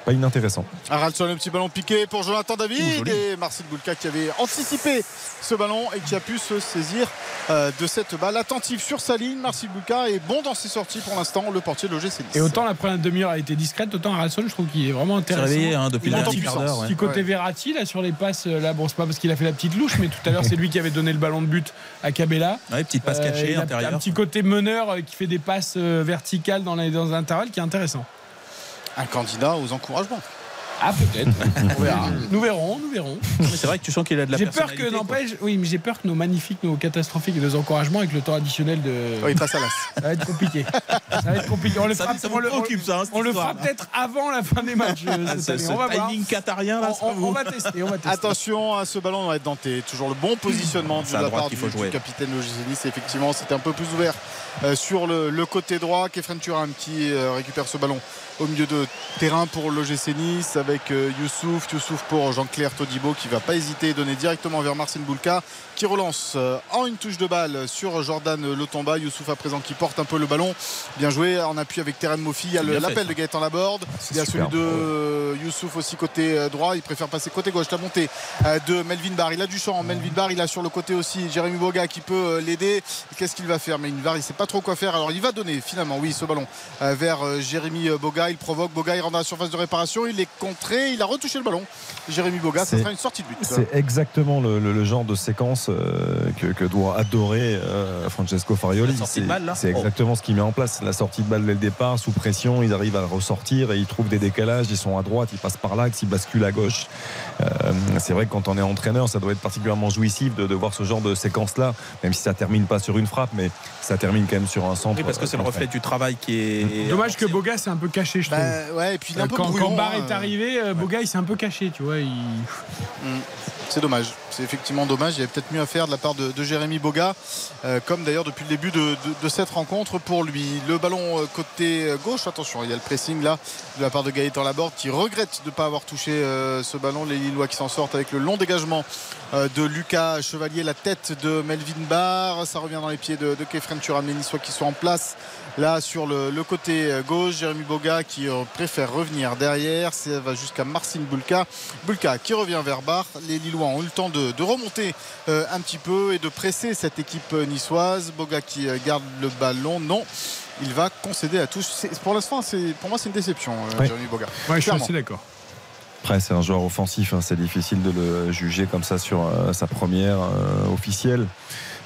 pas inintéressant. Haraldson, un petit ballon piqué pour Jonathan David et Marcel Boulka qui avait anticipé ce ballon et qui a pu se saisir euh, de cette balle attentive sur sa ligne. Marcel Boulka est bon dans ses sorties pour l'instant, le portier de l'OGC Et autant la première demi-heure a été discrète, autant Haraldson, je trouve qu'il est vraiment intéressant. Réveillé, hein, depuis il le a ouais. Petit côté Ouais. Verratti là sur les passes, euh, là bon c'est pas parce qu'il a fait la petite louche, mais tout à l'heure c'est lui qui avait donné le ballon de but à Cabella. Ouais, petite passe Euh, cachée il a intérieure. Un petit côté meneur euh, qui fait des passes euh, verticales dans les dans les intervalles qui est intéressant. Un candidat aux encouragements. Ah peut-être. On verra. Nous verrons, nous verrons. Mais c'est vrai que tu sens qu'il a de la J'ai peur que n'empêche, oui, mais j'ai peur que nos magnifiques, nos catastrophiques et nos encouragements avec le temps additionnel de. Il passe à l'as. Ça va être compliqué. Ça va être compliqué. On le Ça- fera, ça on le- préoccupe, ça, hein, on le fera peut-être avant la fin des matchs. euh, Ah, cette année. on va voir. timing qatarien là, On, on- on va tester, on va tester. Attention à ce ballon va être denté. Toujours le bon positionnement de la part qu'il du, faut du jouer. capitaine Nice. Effectivement, c'était un peu plus ouvert sur le, le côté droit. Kefren Turam qui euh, récupère ce ballon au milieu de terrain pour l'OGC Nice avec euh, Youssouf. Youssouf pour Jean-Claire Todibo qui va pas hésiter et donner directement vers Marcin Boulka relance euh, en une touche de balle sur Jordan Lotomba. Youssouf à présent qui porte un peu le ballon. Bien joué en appui avec Terem Mofi. Il y a l'appel de Gaëtan Laborde. Il y a celui de Youssouf aussi côté euh, droit. Il préfère passer côté gauche. La montée euh, de Melvin Barr. Il a du champ. Melvin Barr, il a sur le côté aussi Jérémy Boga qui peut l'aider. Qu'est-ce qu'il va faire? Melvin Barr, il sait pas trop quoi faire. Alors il va donner finalement, oui, ce ballon vers Jérémy Boga. Il provoque Boga, il rentre dans la surface de réparation. Il est contré. Il a retouché le ballon. Jérémy Boga, ça C'est- sera une sortie de but. C'est exactement le, le- le genre de séquence que, que doit adorer euh, Francesco Farioli. C'est- Oh. exactement ce qu'il met en place. La sortie de balle dès le départ, sous pression, ils arrivent à ressortir et ils trouvent des décalages. Ils sont à droite, ils passent par l'axe, ils basculent à gauche. Euh, c'est vrai que quand on est entraîneur, ça doit être particulièrement jouissif de, de voir ce genre de séquence-là, même si ça termine pas sur une frappe, mais ça termine quand même sur un centre. Oui, parce que c'est le euh, reflet du travail qui est. Dommage que Boga s'est un peu caché, je trouve. Bah, ouais, et puis un peu quand, brouillon, quand Barr hein. est arrivé, euh, Boga il s'est un peu caché, tu vois. il- Mm. C'est dommage. C'est effectivement dommage. Il y avait peut-être mieux à faire de la part de, de Jérémy Boga, euh, comme d'ailleurs depuis le début de, de- de cette rencontre pour lui. Le ballon euh, côté euh, gauche, attention, il y a le pressing là de la part de Gaëtan Laborde qui regrette de ne pas avoir touché euh, ce ballon. Les Lillois qui s'en sortent avec le long dégagement euh, de Lucas Chevalier, la tête de Melvin Barr. Ça revient dans les pieds de, de Kefren Turam, les Niçois qui sont en place là sur le, le côté euh, gauche. Jérémy Boga qui euh, préfère revenir derrière. Ça va jusqu'à Marcin Bulka. Bulka qui revient vers Barr. Les Lillois ont eu le temps de, de remonter euh, un petit peu et de presser cette équipe niçoise. Boga qui garde le ballon. Non. Il va concéder à tous. Pour l'instant, pour moi, c'est une déception, euh. Jérémy Boga. Ouais, je suis assez d'accord. Après, c'est un joueur offensif, hein, c'est difficile de le juger comme ça sur euh, sa première euh, officielle.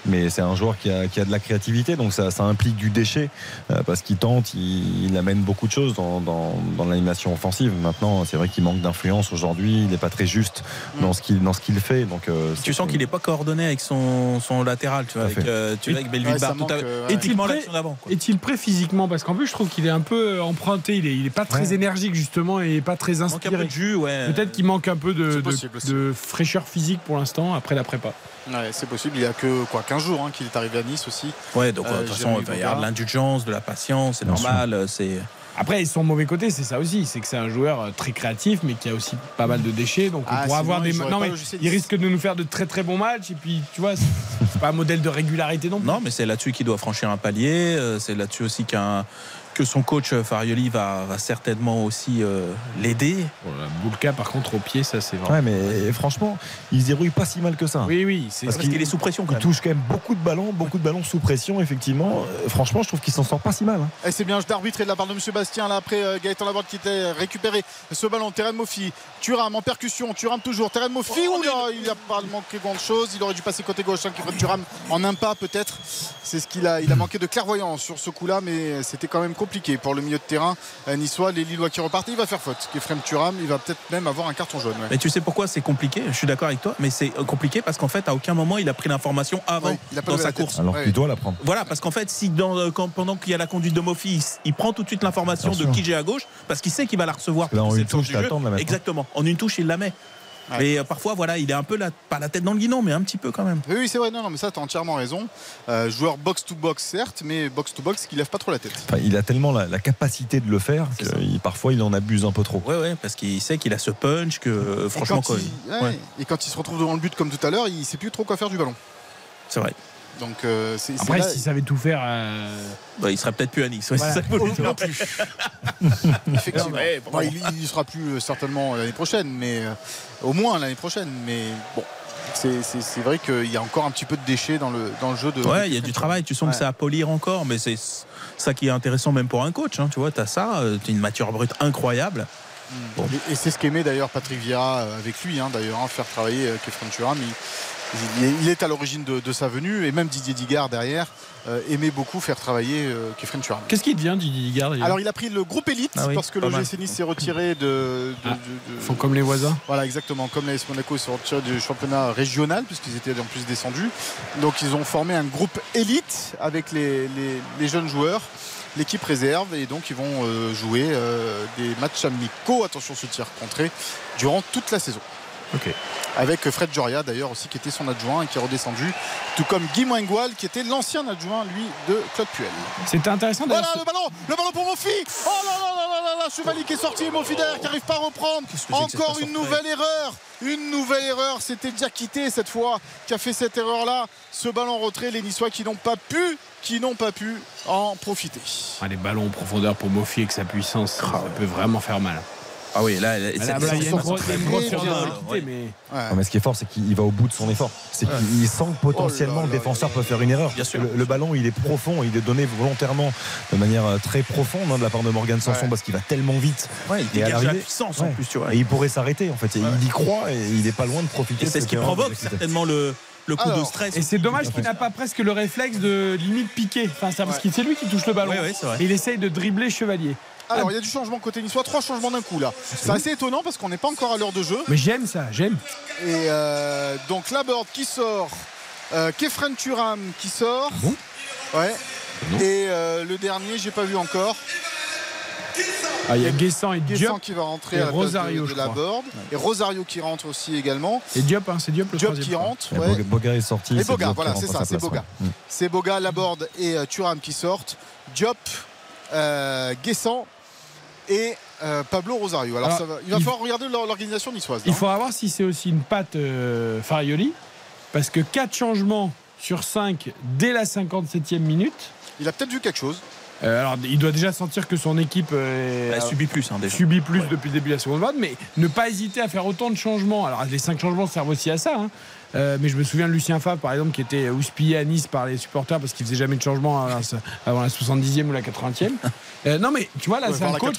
Mais c'est un joueur qui a, qui a de la créativité, donc ça, ça implique du déchet, euh, parce qu'il tente, il, il amène beaucoup de choses dans, dans, dans l'animation offensive. Maintenant, c'est vrai qu'il manque d'influence aujourd'hui, il n'est pas très juste dans ce qu'il dans ce qu'il fait. Donc, euh, Tu sens qu'il n'est pas coordonné avec son, son latéral, tu vois, avec, euh, tu vois, avec Belvin Ouais, ça Barr, tout à- manque, euh, ouais. éthiquement Est-il quoi. Est-il prêt physiquement? Parce qu'en plus, je trouve qu'il est un peu emprunté. Il est, il est pas très Ouais. énergique, justement, et pas très Il manque un peu inspiré. de jus, ouais. Peut-être qu'il manque un peu de fraîcheur physique pour l'instant, après la prépa. Ouais, c'est possible. Il y a que quoi 15 jours hein, qu'il est arrivé à Nice aussi. Ouais, donc Euh, euh, de toute façon, il va y avoir de l'indulgence, de la patience, c'est normal. euh, C'est Après, son mauvais côté, c'est ça aussi. C'est que c'est un joueur euh, très créatif, mais qui a aussi pas mal de déchets. Donc, Ah, on pourra sinon, avoir il des. Non, mais au JC10. il risque de nous faire de très très bons matchs. Et puis, tu vois, c'est pas un modèle de régularité non plus. non, mais c'est là-dessus qu'il doit franchir un palier. C'est là-dessus aussi qu'un que son coach euh, Farioli va, va certainement aussi euh, l'aider. Voilà, Boulka, par contre, au pied, ça c'est vraiment. Ouais, mais franchement, il se dérouille pas si mal que ça. Oui, oui. C'est Parce Parce qu'il est sous pression quand Il même. touche quand même beaucoup de ballons, beaucoup de ballons sous pression, effectivement. Euh, franchement, je trouve qu'il s'en sort pas si mal. hein. Et c'est bien d'arbitré de la part de M. Bastien là après euh, Gaëtan Laborde qui était récupéré ce ballon Terren Mofi Turam en percussion Turam toujours Terren Mofi Oh, il a pas manqué grand chose il aurait dû passer côté gauche hein, Turam en un pas peut-être c'est ce qu'il a il a manqué de clairvoyance sur ce coup là mais c'était quand même compliqué pour le milieu de terrain euh, niçois les Lillois qui repartent il va faire faute Kefren Turam il va peut-être même avoir un carton jaune ouais. Mais tu sais pourquoi c'est compliqué? Je suis d'accord avec toi, mais c'est euh, compliqué parce qu'en fait, à aucun moment, il a pris l'information avant Ouais, il a pas dans sa course. Alors Ouais. qu'il doit la prendre. Voilà, parce qu'en fait, si dans, euh, quand- pendant qu'il y a la conduite de Mofi, il prend tout de suite l'information de qui j'ai à gauche, parce qu'il sait qu'il va la recevoir. Là, en une touche, de la mettre. Exactement. En une touche, il la met. Ouais. Mais euh, parfois, voilà, il est un peu la, pas la tête dans le guidon, mais un petit peu quand même. Oui, oui, c'est vrai, non, non, mais ça, tu as entièrement raison. Euh, joueur box-to-box, certes, mais box-to-box qui lève pas trop la tête. Enfin, il a tellement la, la capacité de le faire que parfois il en abuse un peu trop. Ouais, parce qu'il sait qu'il a ce punch que euh, Et franchement, quand, quoi, il, ouais, ouais, et quand il se retrouve devant le but comme tout à l'heure, il sait plus trop quoi faire du ballon. c'est vrai. Donc, euh, c'est, Après, s'il savait tout faire. Euh... Bah, il serait peut-être plus à Nice. Ouais, voilà. ça non plus. Effectivement. Bon, il, il sera plus certainement l'année prochaine, mais euh, au moins l'année prochaine. Mais bon, c'est vrai qu'il y a encore un petit peu de déchets dans le, dans le jeu de. Ouais, il y a du travail. Tu sens ouais. que ça à polir encore, mais c'est ça qui est intéressant même pour un coach. Hein, tu vois, tu as ça, tu as une mature brute incroyable. Bon. Et, et c'est ce qu'aimait d'ailleurs Patrick Vieira avec lui, hein, d'ailleurs, hein, faire travailler euh, Kefren Turam. Il, il, est à l'origine de, de, sa venue et même Didier Digard derrière euh, aimait beaucoup faire travailler euh, Kefren. Qu'est-ce qu'il devient Didier Digard Alors il a pris le groupe élite ah oui, parce que le GC Nice s'est retiré de, de, ah, de, Font comme les voisins. Voilà exactement comme l'AS Monaco sont retirés du championnat régional puisqu'ils étaient en plus descendus. Donc ils ont formé un groupe élite avec les, les, les jeunes joueurs l'équipe réserve et donc ils vont euh, jouer euh, des matchs amicaux, attention ce tir contré, durant toute la saison. Okay. Avec Fred Joria d'ailleurs aussi qui était son adjoint et qui est redescendu, tout comme Guy Moingoal qui était l'ancien adjoint lui de Claude Puel. C'était intéressant. Voilà le ballon, le ballon pour Mofi. Oh là là là là là, Chevalier qui est sorti, Mofi derrière qui n'arrive pas à reprendre. Encore une nouvelle erreur. Une nouvelle erreur, c'était déjà quitté cette fois qui a fait cette erreur là. Ce ballon retrait, les Niçois qui n'ont pas pu qui n'ont pas pu en profiter. Ah, les ballons en profondeur pour Mofi avec sa puissance, ça peut vraiment faire mal. Ah oui, là, là, il y a une grosse mais... Ce qui est fort, c'est qu'il va au bout de son effort. C'est qu'il ouais. sent que potentiellement oh là là le défenseur peut faire une erreur. Bien sûr. Le, le, ballon, il est profond, il est donné volontairement de manière très profonde hein, de la part de Morgan Sanson ouais. parce qu'il va tellement vite. Ouais, il dégage la puissance en plus, tu vois. Et il pourrait s'arrêter en fait. Il y croit et il n'est pas loin de profiter. C'est ce qui provoque certainement le le coup Alors, de stress. Et c'est dommage qu'il n'a pas presque le réflexe de limite piquer. Enfin, ça, parce que c'est lui qui touche le ballon. Il essaye de dribbler Chevalier. Alors, il y a du changement côté niçois, trois changements d'un coup là. C'est assez étonnant parce qu'on n'est pas encore à l'heure de jeu. Mais j'aime ça, j'aime. Et euh, donc Laborde qui sort, euh, Kefren Turam qui sort. Bon? Ouais. Bon? Et euh, le dernier, j'ai pas vu encore. Ah, il y a Guessant et Diop. Guessant qui va rentrer et à la Rosario, de, de la board. Et Rosario qui rentre aussi également. Et Diop, hein, c'est Diop le Diop qui rentre. Ouais. Boga est sorti. Et Boga, voilà, c'est ça, c'est Boga. Ouais. C'est Boga, Laborde et euh, Turam qui sortent. Diop, euh, Guessant et euh, Pablo Rosario. Alors, Alors va, il va il falloir regarder l'organisation niçoise. Il faudra voir si c'est aussi une patte euh, Farioli, parce que 4 changements sur 5 dès la 57e minute. Il a peut-être vu quelque chose. Euh, alors, il doit déjà sentir que son équipe euh, bah, subit plus, hein, déjà. subit plus ouais. depuis le début de la seconde vague, mais ne pas hésiter à faire autant de changements. Alors, les 5 changements servent aussi à ça. Hein. Euh, mais je me souviens de Lucien Favre, par exemple, qui était houspillé à Nice par les supporters parce qu'il faisait jamais de changement avant la, avant la 70e ou la 80e. Euh, non, mais tu vois, là, ouais, c'est un coach.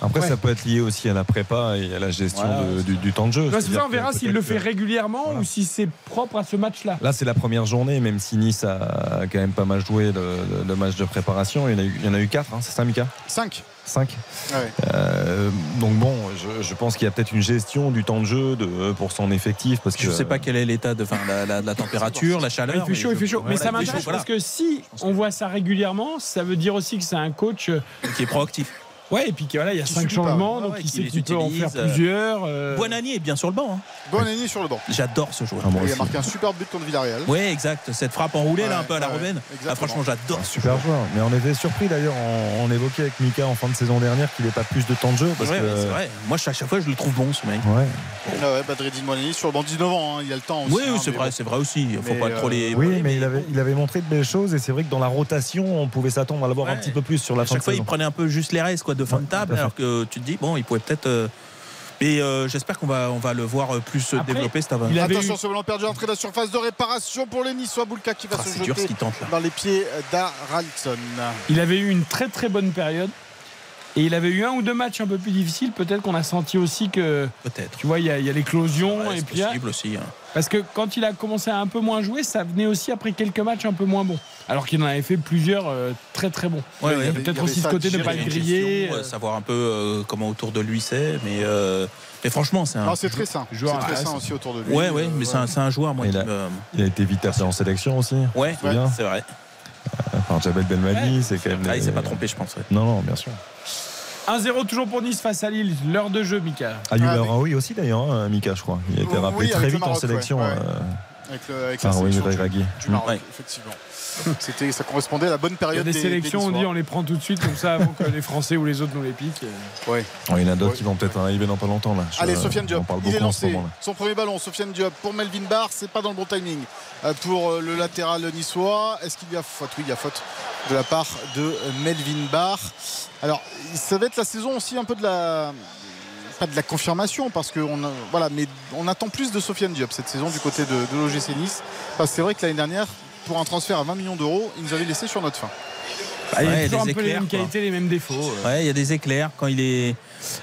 Après, ouais. ça peut être lié aussi à la prépa et à la gestion voilà. de, du, du, temps de jeu. Non, ça, on verra s'il le fait régulièrement voilà. ou si c'est propre à ce match-là. Là, c'est la première journée, même si Nice a quand même pas mal joué le, le, le match de préparation. Il y en a eu, il y en a eu 4, hein, c'est ça, Mika? 5. 5. Ah ouais. euh, donc bon, je, je pense qu'il y a peut-être une gestion du temps de jeu de, pour son effectif parce que je sais pas quel est l'état de, la, la, la, température, la chaleur. Il fait chaud, il fait chaud. Mais ça m'intéresse parce que si on voit ça régulièrement, ça veut dire aussi que c'est un coach qui est proactif. Ouais, et puis voilà, il y a cinq changements, Ouais, donc ouais, il sait les qu'il peut en faire euh, plusieurs. euh, Buonani est bien sur le banc. hein. Bonani sur le banc. J'adore ce joueur. Ah, Il a marqué un super but contre Villarreal. Oui, exact. Cette frappe enroulée là, un peu à la exactement. Ah, franchement, j'adore. Super joueur. Mais on était surpris d'ailleurs, on, on évoquait avec Mika en fin de saison dernière qu'il n'ait pas plus de temps de jeu. Parce Ouais, que, ouais, c'est vrai. Moi, à chaque fois, je le trouve bon, ce mec. Ouais. Ah ouais, Badreddin Bonani sur le banc 19 ans, hein, il a le temps aussi. Oui, hein, oui, c'est vrai, bon. c'est vrai aussi. Il faut pas trop les. Oui, mais il avait, il avait montré de belles choses et c'est vrai que dans la rotation, on pouvait s'attendre à l'avoir un petit peu plus sur la À fin chaque de fois, il saison. prenait un peu juste les restes quoi, de fin Ouais, de table, alors que tu te dis, bon, il pouvait peut-être. euh, Mais euh, j'espère qu'on va, on va le voir euh, plus se Après, développer cet avant. il avait Attention, eu- ce ballon perdu entrée de la surface de réparation pour les Niçois. Boulka qui va Ah, se c'est dur ce jeter qu'il tente là. dans les pieds d'Aralson. Il avait eu une très très bonne période. Et il avait eu un ou deux matchs un peu plus difficiles. Peut-être qu'on a senti aussi que, Peut-être. tu vois, il y, a- l'éclosion. Ouais, et c'est puis, là- possible aussi. hein. parce que quand il a commencé à un peu moins jouer, ça venait aussi après quelques matchs un peu moins bons. Alors qu'il en avait fait plusieurs euh, très très bons. Ouais, Il y ouais. a il y Peut-être avait aussi ce côté de ne pas le griller. euh, euh, savoir un peu euh, comment autour de lui c'est, mais, euh, mais franchement, c'est un. Non, c'est très sain. C'est joueur très sain aussi autour de lui. Ouais, ouais, mais c'est un, c'est un joueur, moi, Il qui a- me. Il a été vite appelé en sélection aussi. Ouais, C'est vrai. Enfin, Jabel Belmadi, c'est quand même. Ah, il s'est pas trompé, je pense. ouais. Non, non, bien sûr. 1-0 toujours pour Nice face à Lille. L'heure de jeu, Mika. Ayub Ah, El Raoui aussi d'ailleurs, hein, Mika, je crois. Il a été Oui, rappelé très vite en sélection. ouais, ouais. euh, Avec, le, avec Ah la oui, sélection du, Draghi. du Maroc, Ouais. effectivement. C'était, ça correspondait à la bonne Il y a période des, sélections, on dit on les prend tout de suite comme ça avant que les Français ou les autres nous les piquent. Ouais. Oh, il y en a d'autres Ouais. qui vont peut-être arriver dans pas longtemps là. Je- Allez, Sofiane Diop, il est lancé. Son premier ballon, Sofiane Diop pour Melvin Barr, c'est pas dans le bon timing euh, pour euh, le latéral niçois. Est-ce qu'il y a faute? Oui, il y a faute de la part de Melvin Barr. Alors, ça va être la saison aussi un peu de la pas de la confirmation parce que on a- voilà mais on attend plus de Sofiane Diop cette saison du côté de, de l'OGC Nice parce que c'est vrai que l'année dernière pour un transfert à 20 millions d'euros il nous avait laissé sur notre fin Ah, il y a Ouais, toujours un peu les mêmes quoi. qualités, les mêmes défauts. euh. Ouais, il y a des éclairs quand il est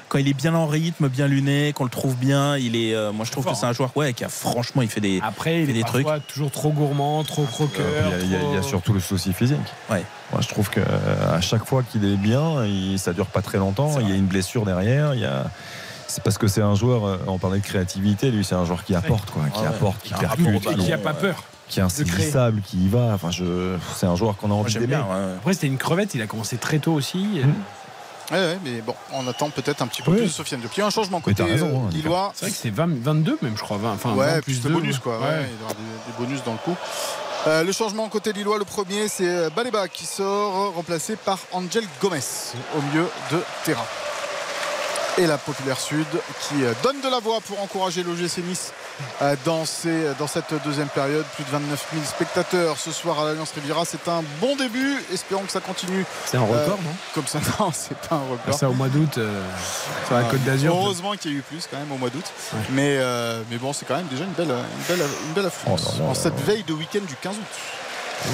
quand il est bien en rythme, bien luné, qu'on le trouve bien. Il est, euh, moi je trouve Fort, que c'est un joueur ouais, qui a franchement il fait des Après, il fait est des trucs. toujours trop gourmand, trop croqueur. Euh, Il y, a- il y a- il y a trop- surtout le souci physique. Ouais. Moi, je trouve que euh, à chaque fois qu'il est bien, il, ça dure pas très longtemps. Il y a une blessure derrière. Il y a. C'est parce que c'est un joueur. On parlait de créativité. Lui, c'est un joueur qui apporte, quoi, qui Ouais. apporte, qui au Et qui a pas peur. Qui est insaisissable, qui y va. Enfin, je. C'est un joueur qu'on a envie d'aimer. bien. ouais. Après, c'était une crevette, il a commencé très tôt aussi. Mmh. Ouais, ouais, mais bon on attend peut-être un petit peu Oui. plus de Sofiane Diop il y a un changement côté raison, euh, hein, Lillois C'est vrai que c'est 20 22 même, je crois. 20, enfin, 20 ouais, plus plus de 2. bonus quoi. Ouais, il y aura des, des bonus dans le coup. Euh, le changement côté Lillois, le premier, c'est Baleba qui sort, remplacé par Angel Gomez au milieu de terrain. Et la Populaire Sud qui euh, donne de la voix pour encourager l'OGC Nice euh, dans, ces- dans cette deuxième période. Plus de 29 000 spectateurs ce soir à l'Alliance Riviera. C'est un bon début. Espérons que ça continue C'est un record, Euh, non? comme ça. Non, c'est pas un record. ça au mois d'août euh, sur la Côte d'Azur. Heureusement qu'il y a eu plus quand même au mois d'août. Ouais. Mais, euh, mais bon, c'est quand même déjà une belle, une belle, une belle affluence. Oh en cette veille de week-end du 15 août.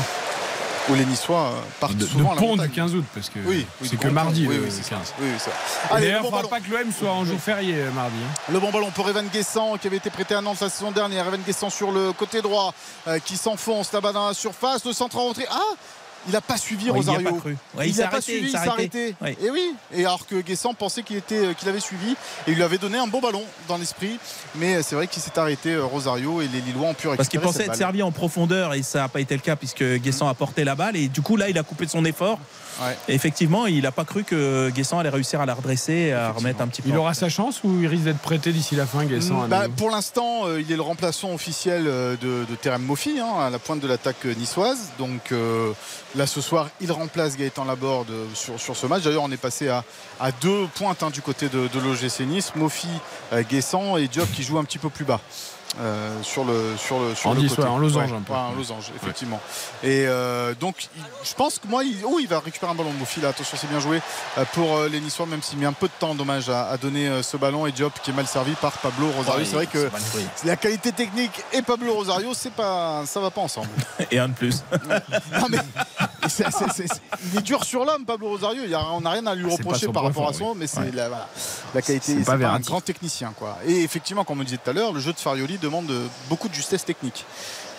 Où les Niçois euh, partent De, souvent la pont du 15 août, parce que Oui, oui, c'est que pont. mardi Oui, le oui, c'est ça. 15. Oui, oui, ça. Et Allez, D'ailleurs, le il bon faudra pas que l'OM soit en jour férié euh, mardi. hein. Le bon ballon pour Evan Guessant qui avait été prêté à Nantes la saison dernière. Evan Guessant sur le côté droit euh, qui s'enfonce là-bas dans la surface. Le centre en rentrée. Ah il n'a pas suivi Ouais, il Rosario. pas cru. Ouais, il pas suivi, il s'est arrêté. Ouais. Et oui, et alors que Guessant pensait qu'il était, euh, qu'il avait suivi et il lui avait donné un bon ballon dans l'esprit. Mais c'est vrai qu'il s'est arrêté euh, Rosario et les Lillois ont pu récupérer Parce qu'il pensait cette être balle. servi en profondeur et ça n'a pas été le cas puisque Guessant a porté la balle et du coup là il a coupé de son effort. Ouais. Et effectivement, il n'a pas cru que Guessant allait réussir à la redresser et à remettre un petit peu. Il aura sa chance ou il risque d'être prêté d'ici la fin, Guessant Bah, pour l'instant, euh, il est le remplaçant officiel euh, de, de Terem Moffi hein, à la pointe de l'attaque euh, niçoise. Donc euh, là, ce soir, il remplace Gaëtan Laborde sur, sur ce match. D'ailleurs, on est passé à, à deux pointes hein, du côté de, de l'OGC Nice. Moffi, euh, Guessant et Diop qui joue un petit peu plus bas. Euh, sur le sur le sur En le côté. ouais, en losange Ouais, un peu. ouais, en losange effectivement et euh, donc il- je pense que moi il, oh, il va récupérer un ballon de là attention c'est bien joué euh, pour les Niçois même s'il met un peu de temps dommage à, à donner ce ballon et Diop qui est mal servi par Pablo Rosario Ouais, c'est vrai que la qualité technique et Pablo Rosario, c'est pas, ça va pas ensemble. Et un de plus. Non, mais il est dur sur l'homme, Pablo Rosario. Il y a- on n'a rien à lui C'est reprocher par rapport à son, mais c'est Ouais. la, voilà, la qualité. C'est pas pas, un grand technicien, quoi. Et effectivement, comme on disait tout à l'heure, le jeu de Farioli demande beaucoup de justesse technique.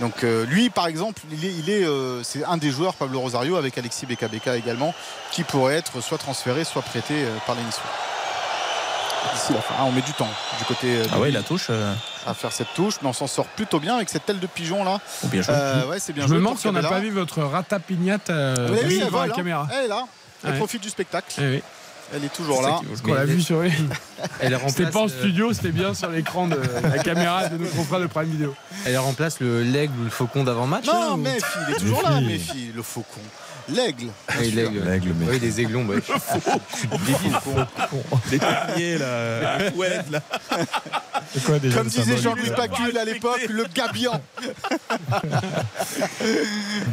Donc euh, lui, par exemple, il est, il est, euh, c'est un des joueurs, Pablo Rosario, avec Alexis Beka Beka également, qui pourrait être soit transféré, soit prêté euh, par les Niçois. D'ici la fin, Ah, on met du temps du côté de Ah ouais, la touche. euh, à faire cette touche, mais on s'en sort plutôt bien avec cette aile de pigeon là. oh, bien joué. Euh, ouais, c'est bien Je me demande si on n'a pas vu votre ratapignate euh, devant elle la caméra. Elle est là. Elle Ouais. profite du spectacle. Eh oui. Elle est toujours là. qui- Ce qu'on a vu sur Elle C'était remplace, pas en studio, c'était bien sur l'écran de la caméra de notre confrère de Prime Vidéo. Elle remplace le l'aigle ou le faucon d'avant-match Non, ou- Méfi, il est toujours là. Méfi, le faucon. L'aigle. Ah, l'aigle. L'aigle, mais- Oui, des aiglons. bah, Les tabliers, là. la couette, là. C'est quoi déjà Comme disait Jean-Louis Pacul à l'époque, le gabian.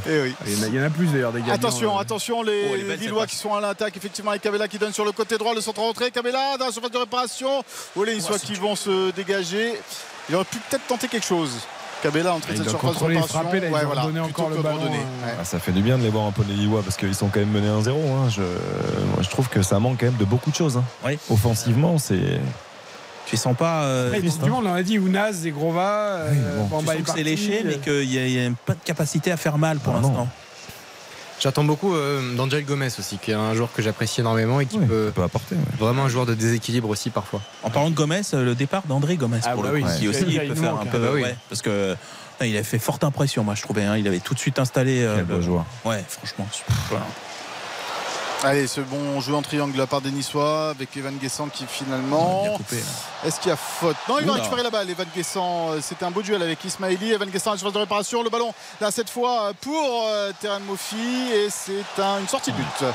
Eh oui. Il y en a- il y en a plus d'ailleurs des gars. Attention, attention, les, Oh, Lillois qui sont à l'attaque, effectivement, avec Cabella qui donne sur le côté droit, le centre rentré. Cabella dans la surface de réparation. Oh, les Niçois qui vont se dégager. Il aurait pu peut-être tenter quelque chose. Cabella entre Il cette doit surface de contrôler et réparation. frapper, là, ils ont redonné plutôt encore le ballon, Ouais. Ah, ça fait du bien de les voir un peu les Lillois parce qu'ils sont quand même menés 1-0. hein. Je... Moi, je trouve que ça manque quand même de beaucoup de choses. hein. Oui. Offensivement, c'est. Tu sens pas. euh, tu effectivement, on en a dit Ounaz, Zegrova, Oui, euh, bon. Bamba sens que c'est léché, mais euh, qu'il n'y a, a pas de capacité à faire mal pour Ah, non. l'instant. J'attends beaucoup euh, d'Angel Gomez aussi, qui est un joueur que j'apprécie énormément et qui Oui, peut apporter. ouais. vraiment un joueur de déséquilibre aussi parfois. En parlant de Gomez, euh, le départ d'André Gomez Ah pour bah le oui, coup, qui aussi j'allais peut il faire un manque, peu. hein. Bah oui. ouais, parce que il a fait forte impression, moi je trouvais. hein. il avait tout de suite installé. euh, Quel beau le- joueur. Ouais, franchement. super. Allez, ce bon jeu en triangle de la part des Niçois avec Evan Guessant qui finalement. Est-ce qu'il y a faute? Non, il va récupérer la balle. Evan Guessant, euh, c'était un beau duel avec Ismaili. Evan Guessant à la surface de réparation. Le ballon, là, cette fois pour euh, Terran Mofi. Et c'est une sortie de but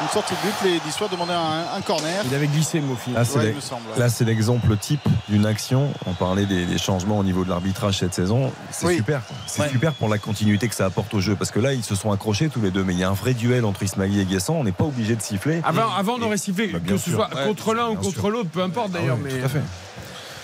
une sortie de but. Les Niçois demandaient un, un, corner. Il avait glissé, Mofi. Là, c'est ouais, l'exemple type d'une action. On parlait des, des, changements au niveau de l'arbitrage cette saison. C'est oui. super. C'est ouais. super pour la continuité que ça apporte au jeu. Parce que là, ils se sont accrochés tous les deux. Mais il y a un vrai duel entre Ismaili et Guessant. On n'est pas obligé de siffler. Avant, avant on aurait sifflé, bah, que ce soit contre l'un ou contre l'autre, peu importe d'ailleurs. Ah mais... Tout à fait.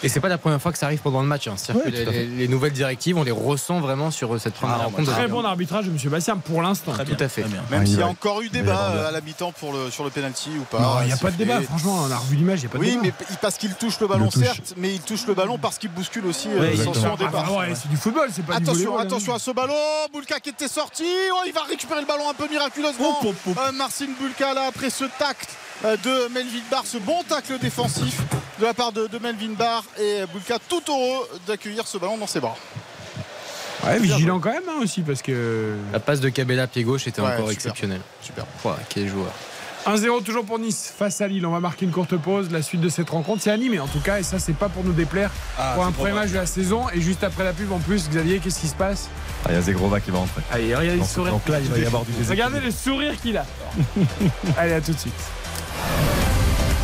Et c'est pas la première fois que ça arrive pendant le match. Hein. Ouais, que les, les, nouvelles directives, on les ressent vraiment sur cette première ah, rencontre. Très bon arbitrage de M. Bassiam pour l'instant. Tout à fait. Même ah, s'il y a encore eu débat à l'habitant pour le, sur le penalty ou pas. Non, il n'y a pas de débat. Franchement, on a revu l'image. Oui, débat. mais parce qu'il touche le ballon, certes, mais il touche le ballon parce qu'il bouscule aussi ouais, son, son départ. Ah, ouais, c'est du football, c'est pas attention, du volleyball, Attention hein. à ce ballon. Boulka qui était sorti. Oh, il va récupérer le ballon un peu miraculeusement. Oh, oh, oh. Euh, Marcin Boulka là après ce tact de Melvin Barr, ce bon tacle défensif de la part de, de Melvin Barr et Boulka tout heureux d'accueillir ce ballon dans ses bras. Ouais, vigilant quand même hein, aussi parce que la passe de Cabella pied gauche était ouais, encore super, exceptionnelle. Super. Ouais, quel joueur. 1-0 toujours pour Nice face à Lille. On va marquer une courte pause. La suite de cette rencontre, c'est animé en tout cas. Et ça, c'est pas pour nous déplaire ah, pour un premier match de la saison. Et juste après la pub, en plus, Xavier, qu'est-ce qui se passe? Ah, Il y a Zegrova qui va entrer. Allez, regardez le sourire. Donc là, il va y avoir du Regardez le sourire qu'il a. Allez, à tout de suite.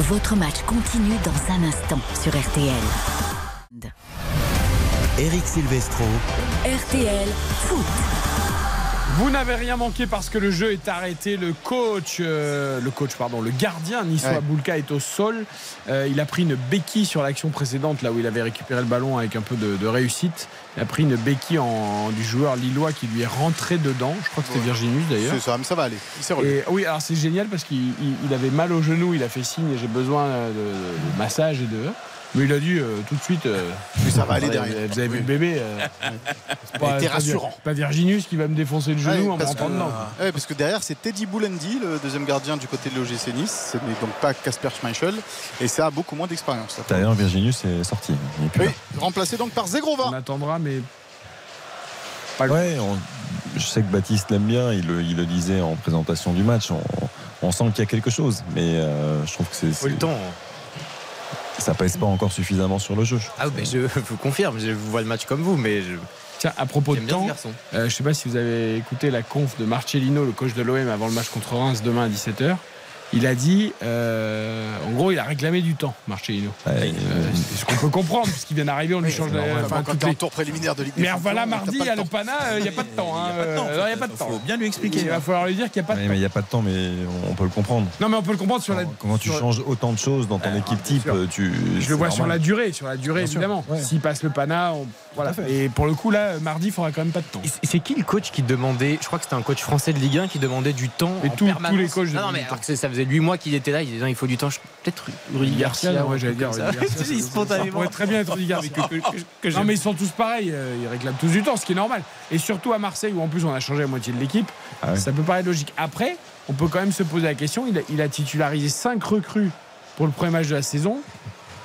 Votre match continue dans un instant sur RTL. Eric Silvestro. RTL Foot. Vous n'avez rien manqué parce que le jeu est arrêté. Le coach, euh, le coach, pardon, le gardien Niçois ouais. Boulka est au sol. Euh, il a pris une béquille sur l'action précédente, là où il avait récupéré le ballon avec un peu de, de réussite. Il a pris une béquille en, du joueur lillois qui lui est rentré dedans. Je crois que c'était ouais. Virginius d'ailleurs. C'est ça, mais ça va aller. Il s'est et, Oui, alors c'est génial parce qu'il il, il avait mal au genou. Il a fait signe j'ai besoin de, de, massage et de. Mais il a dit euh, tout de suite. Euh, mais ça va aller derrière. Vous avez vu le bébé. Euh, pas, rassurant. Pas Virginius qui va me défoncer le genou ouais, en me rentrant dedans. Ouais, parce que derrière, c'est Teddy Boulendi, le deuxième gardien du côté de l'OGC Nice. Ce n'est donc pas Casper Schmeichel. Et ça a beaucoup moins d'expérience. D'ailleurs, Virginius est sorti. oui, remplacé donc par Zegrova. On attendra, mais. Pas ouais, on, je sais que Baptiste l'aime bien. Il le, il le, disait en présentation du match. On, on sent qu'il y a quelque chose. Mais euh, je trouve que c'est. le temps ça pèse pas encore suffisamment sur le jeu. Ah mais je vous confirme, je vois le match comme vous, mais je... Tiens, à propos de temps, euh, je sais pas si vous avez écouté la conf de Marcellino, le coach de l'OM, avant le match contre Reims demain à 17h. Il a dit, euh, en gros, il a réclamé du temps, Marcellino. Ouais, euh, ce qu'on peut comprendre, puisqu'il vient d'arriver, on lui change la enfin, quand les... tour préliminaire de Ligue Mais voilà, mardi, il y a le Pana, il n'y a pas de temps. Il n'y a pas de temps. Il faut bien lui expliquer. Il va falloir lui dire qu'il n'y a pas de temps. Mais il n'y a pas de temps, mais on peut le comprendre. Non, mais on peut le comprendre sur la. Quand tu changes autant de choses dans ton équipe type, tu. Je le vois sur la durée, sur la durée, évidemment. S'il passe le Pana, voilà. Et pour le coup, là, mardi, il faudra quand même pas de temps. C'est qui le coach qui demandait, je crois que c'était un coach français de Ligue 1 qui demandait du temps Et tous les coachs. Non, mais ça faisait 8 mois qu'il était là il disait il faut du temps. Peut-être Rudy Garcia. Ouais, j'allais dire. Spontanément. pourrait très bien être Rudy Garcia. non, mais ils sont tous pareils. Ils réclament tous du temps, ce qui est normal. Et surtout à Marseille, où en plus on a changé la moitié de l'équipe, ah ouais. ça peut paraître logique. Après, on peut quand même se poser la question il a, il a titularisé 5 recrues pour le premier match de la saison.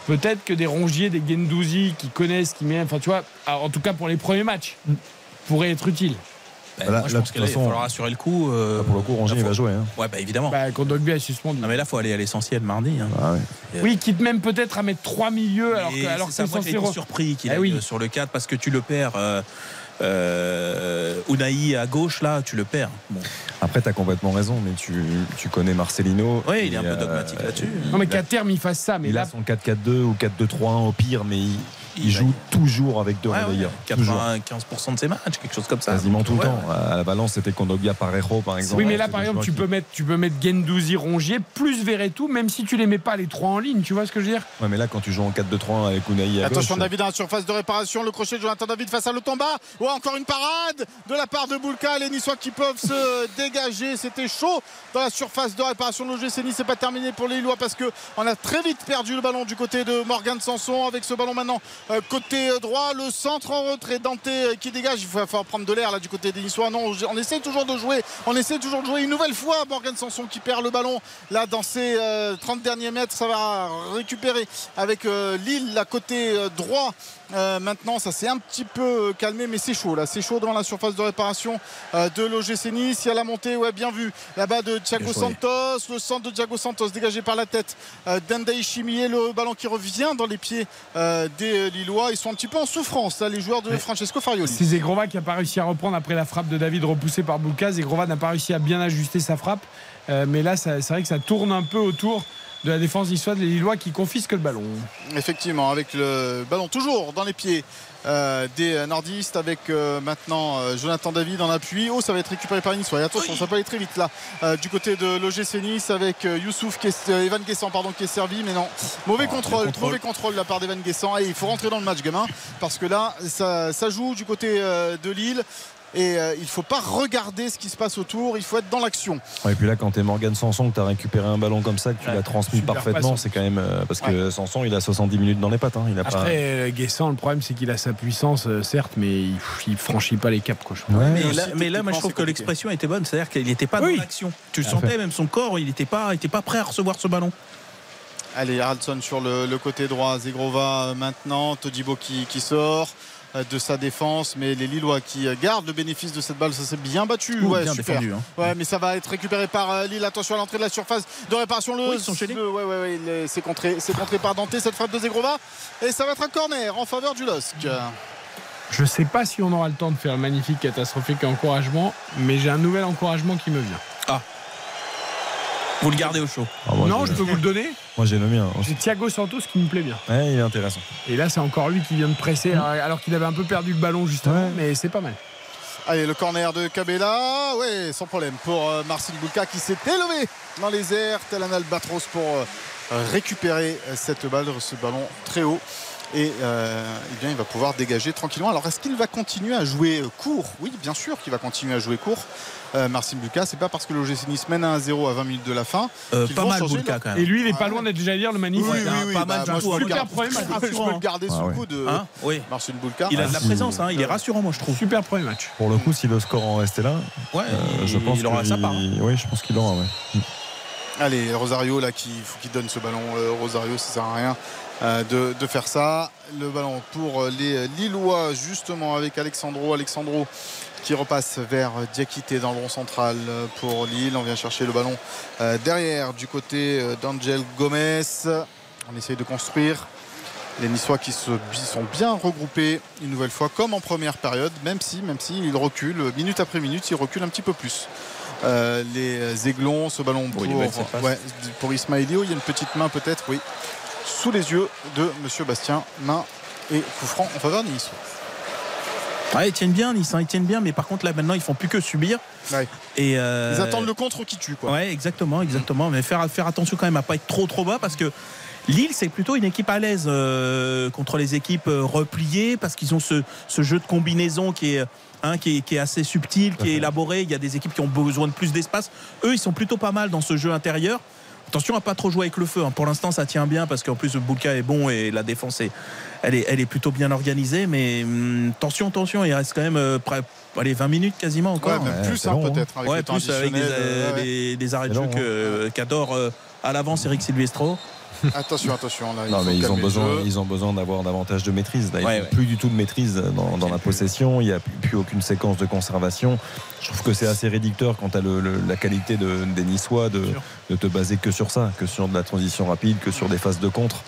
Peut-être que des Rongier, des Gendouzi qui connaissent, qui mettent, enfin tu vois, en tout cas pour les premiers matchs, pourraient être utiles. Bah, là, moi, je là, pense qu'il va falloir assurer le coup. Euh, là, pour le coup, Rongier va jouer. Hein. Ouais, bah évidemment. Bah, quand Dogby est suspendu. Non, mais là, il faut aller à l'essentiel mardi. Hein. Ah, ouais. Oui, quitte même peut-être à mettre trois milieux alors que, alors que c'est censé... surpris qu'il eh oui. sur le 4 parce que tu le perds. Euh, euh, Unai à gauche, là, tu le perds. Bon. Après, tu as complètement raison, mais tu, tu connais Marcelino. Oui, il est un peu dogmatique euh, là-dessus. Non, mais qu'à terme, il fasse ça. Mais il là... a son 4-4-2 ou 4-2-3-1 au pire, mais il, il joue toujours avec deux ouais, relayeurs. Ouais, 95% de ses matchs, quelque chose comme ça. Quasiment tout le temps. À la balance, c'était Kondogbia Parejo, par exemple. Oui, mais là, par exemple, tu peux, mettre, tu peux mettre Gendouzi, Rongier, plus Verretou, même si tu les mets pas les trois en ligne. Tu vois ce que je veux dire? Ouais, mais là, quand tu joues en 4-2-3 avec Unai à Attention, gauche, David, à la surface de réparation. Le crochet de Jonathan David face à Lotomba. Oh, encore une parade de la part de Boulka. Les Niçois qui peuvent se dégager. C'était chaud dans la surface de réparation de l'OGC Nice. C'est pas terminé pour les Lillois parce qu'on a très vite perdu le ballon du côté de Morgan Sanson avec ce ballon maintenant côté droit. Le centre en retrait. Dante qui dégage. Il va falloir prendre de l'air là du côté des Niçois. On essaie toujours de jouer. On essaie toujours de jouer une nouvelle fois. Morgan Sanson qui perd le ballon là dans ses 30 derniers mètres. Ça va récupérer avec Lille, la côté droit. Maintenant, ça s'est un petit peu calmé, mais c'est chaud là. C'est chaud devant la surface de réparation de l'OGC Nice. Il y a la montée, ouais, bien vu là-bas de Thiago Santos. Le centre de Thiago Santos dégagé par la tête d'Endai Chimier. Le ballon qui revient dans les pieds des Lillois. Ils sont un petit peu en souffrance, là, les joueurs de Francesco Farioli. C'est Zegrova qui n'a pas réussi à reprendre après la frappe de David repoussée par Bouka. Zegrova n'a pas réussi à bien ajuster sa frappe. mais là, c'est vrai que ça tourne un peu autour de la défense d'Issois les Lillois qui confisquent le ballon. Effectivement, avec le ballon toujours dans les pieds euh, des nordistes avec euh, maintenant euh, Jonathan David en appui. Oh, ça va être récupéré par Nice. attention, ça peut aller très vite là. du côté de l'OGC Nice avec Youssouf, qui est, Evan Guessant pardon, qui est servi, mais non. Mauvais oh, contrôle, mauvais contrôle de la part d'Evan Guessant. Et il faut rentrer dans le match, gamin, parce que là, ça, ça joue du côté de Lille et euh, il ne faut pas regarder ce qui se passe autour, il faut être dans l'action. et puis là, quand tu es Morgan Sanson, que tu as récupéré un ballon comme ça, que tu l'as transmis parfaitement, c'est quand même. Euh, parce que Sanson, il a 70 minutes dans les pattes. Hein, il a Après, pas... Euh, Guessant, le problème, c'est qu'il a sa puissance, certes, mais il, ne franchit pas les caps. Quoi, mais, là, moi, je trouve que l'expression était bonne, c'est-à-dire qu'il n'était pas dans l'action. Tu le sentais, même son corps, il n'était pas, pas prêt à recevoir ce ballon. Allez, Haraldson sur le, côté droit, Zegrova maintenant, Todibo qui, qui sort. Euh, de sa défense. Mais les Lillois qui euh, gardent le bénéfice de cette balle, ça s'est bien battu. ouais, bien super. Défendu, hein. ouais, mais ça va être récupéré par euh, Lille. Attention à l'entrée de la surface de réparation. Le, oui, ils sont chez ouais, ouais, ouais, c'est contré, c'est contré par Dante cette frappe de Zegrova. Et ça va être un corner en faveur du LOSC. Je ne sais pas si on aura le temps de faire un magnifique catastrophique encouragement, mais j'ai un nouvel encouragement qui me vient. Vous le gardez au chaud ah, Non, je peux vous le donner. Moi j'ai le mien. C'est Thiago Santos qui me plaît bien. Ouais, il est intéressant. Et là, c'est encore lui qui vient de presser, mmh. alors, qu'il avait un peu perdu le ballon justement, mais c'est pas mal. Allez, le corner de Cabella, ouais, sans problème pour euh, Marcin Bulka qui s'est élevé dans les airs, tel un albatros pour euh, récupérer euh, cette balle, ce ballon très haut. Et eh bien, il va pouvoir dégager tranquillement. Alors, est-ce qu'il va continuer à jouer court? Oui, bien sûr qu'il va continuer à jouer court. Euh, Marcin Bulka. C'est pas parce que l'OGC Nice mène à 1-0 à 20 minutes de la fin. Euh, pas mal quand même. Et lui, il est pas loin d'être déjà dire le magnifique. Oui, oui, oui, pas bah, mal. Moi, je, super premier match. je peux le garder sous le coup de hein oui. Marcin Bulka. Il a de la présence, hein, il est rassurant, moi je trouve. Super premier match. Pour le coup, si le score en restait là, ouais, euh, je pense il aura sa part. Hein. Oui, je pense qu'il aura. Allez, Rosario, là, qui faut qu'il donne ce ballon. Rosario, ça sert à rien. De, de, faire ça. Le ballon pour les Lillois, justement, avec Alexandro. Alexandro qui repasse vers Diakité dans le rond central pour Lille. On vient chercher le ballon euh, derrière du côté euh, d'Angel Gomez. On essaye de construire. Les Niçois qui se, sont bien regroupés une nouvelle fois comme en première période, même si, même si ils reculent minute après minute, ils reculent un petit peu plus. Euh, les Aiglons, ce ballon pour, pour Ismailio, il y a une petite main peut-être, oui, sous les yeux de Monsieur Bastien, main et coup franc en faveur des Niçois ils tiennent bien, Nice, ils tiennent bien, mais par contre là maintenant ils font plus que subir. Et euh, Ils attendent le contre qui tue quoi. Ouais, exactement, exactement. Mais faire, faire attention quand même à pas être trop trop bas parce que Lille, c'est plutôt une équipe à l'aise euh, contre les équipes euh, repliées parce qu'ils ont ce, jeu de combinaison qui est, hein, qui est, assez subtil, qui est élaboré. Il y a des équipes qui ont besoin de plus d'espace. Eux, ils sont plutôt pas mal dans ce jeu intérieur. Attention à pas trop jouer avec le feu. Hein. Pour l'instant, ça tient bien parce qu'en plus, le Bouka est bon et la défense est, elle est, elle est plutôt bien organisée. Mais hum, attention, attention, il reste quand même euh, près, allez, 20 minutes quasiment encore. Ouais, plus hein, peut-être. Avec, ouais, plus avec des, des, arrêts de jeu qu'adore euh, à l'avance Eric Silvestro. Attention, attention. Là, non, mais ils ont, besoin, ils ont besoin d'avoir davantage de maîtrise. Là, ils n'ont plus du tout de maîtrise dans, la possession. Il n'y a plus, aucune séquence de conservation. Je trouve que c'est assez réducteur quand tu as la qualité de, des Niçois de, de, te baser que sur ça, que sur de la transition rapide, que sur des phases de contre.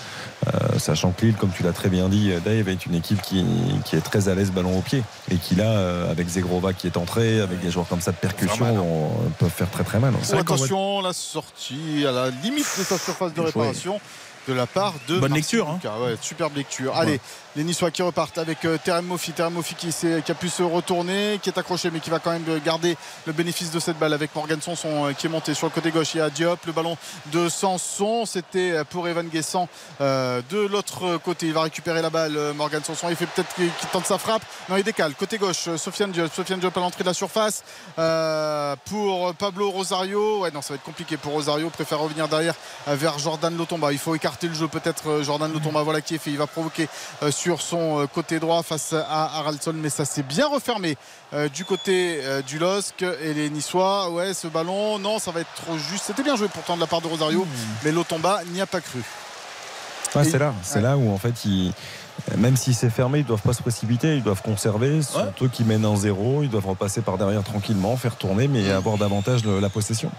Euh, sachant que Lille, comme tu l'as très bien dit, Dave, est une équipe qui, qui est très à l'aise ballon au pied. Et qui là, euh, avec Zegrova qui est entré, avec des joueurs comme ça de percussion, hein. on, peuvent faire très très mal. attention, la sortie à la limite de sa surface de réparation de la part de bonne lecture hein. superbe lecture. Allez les Niçois qui repartent avec euh, Terem Mofi Terem Mofi qui, qui, a pu se retourner qui est accroché mais qui va quand même garder le bénéfice de cette balle avec Morgan Sanson euh, qui est monté sur le côté gauche. Il y a Diop le ballon de Sanson c'était euh, pour Evan Guessant de l'autre côté. Il va récupérer la balle Morgan Sanson il fait peut-être qu'il tente sa frappe. Non il décale. Côté gauche Sofiane Diop. Sofiane Diop à l'entrée de la surface pour Pablo Rosario. Ouais non ça va être compliqué pour Rosario. Préfère revenir derrière vers Jordan Lotomba. Il faut écarter le jeu. Peut-être Jordan Lotomba, voilà qui est fait. Il va provoquer sur son côté droit face à Haraldson, mais ça s'est bien refermé du côté du LOSC. Et les Niçois, ouais, ce ballon, non, ça va être trop juste. C'était bien joué pourtant de la part de Rosario, mmh. mais Lotomba n'y a pas cru. c'est là, c'est là où en fait il même si c'est fermé, ils ne doivent pas se précipiter, ils doivent conserver. Ce sont eux qui mènent en zéro, ils doivent repasser par derrière tranquillement, faire tourner, mais avoir davantage la possession.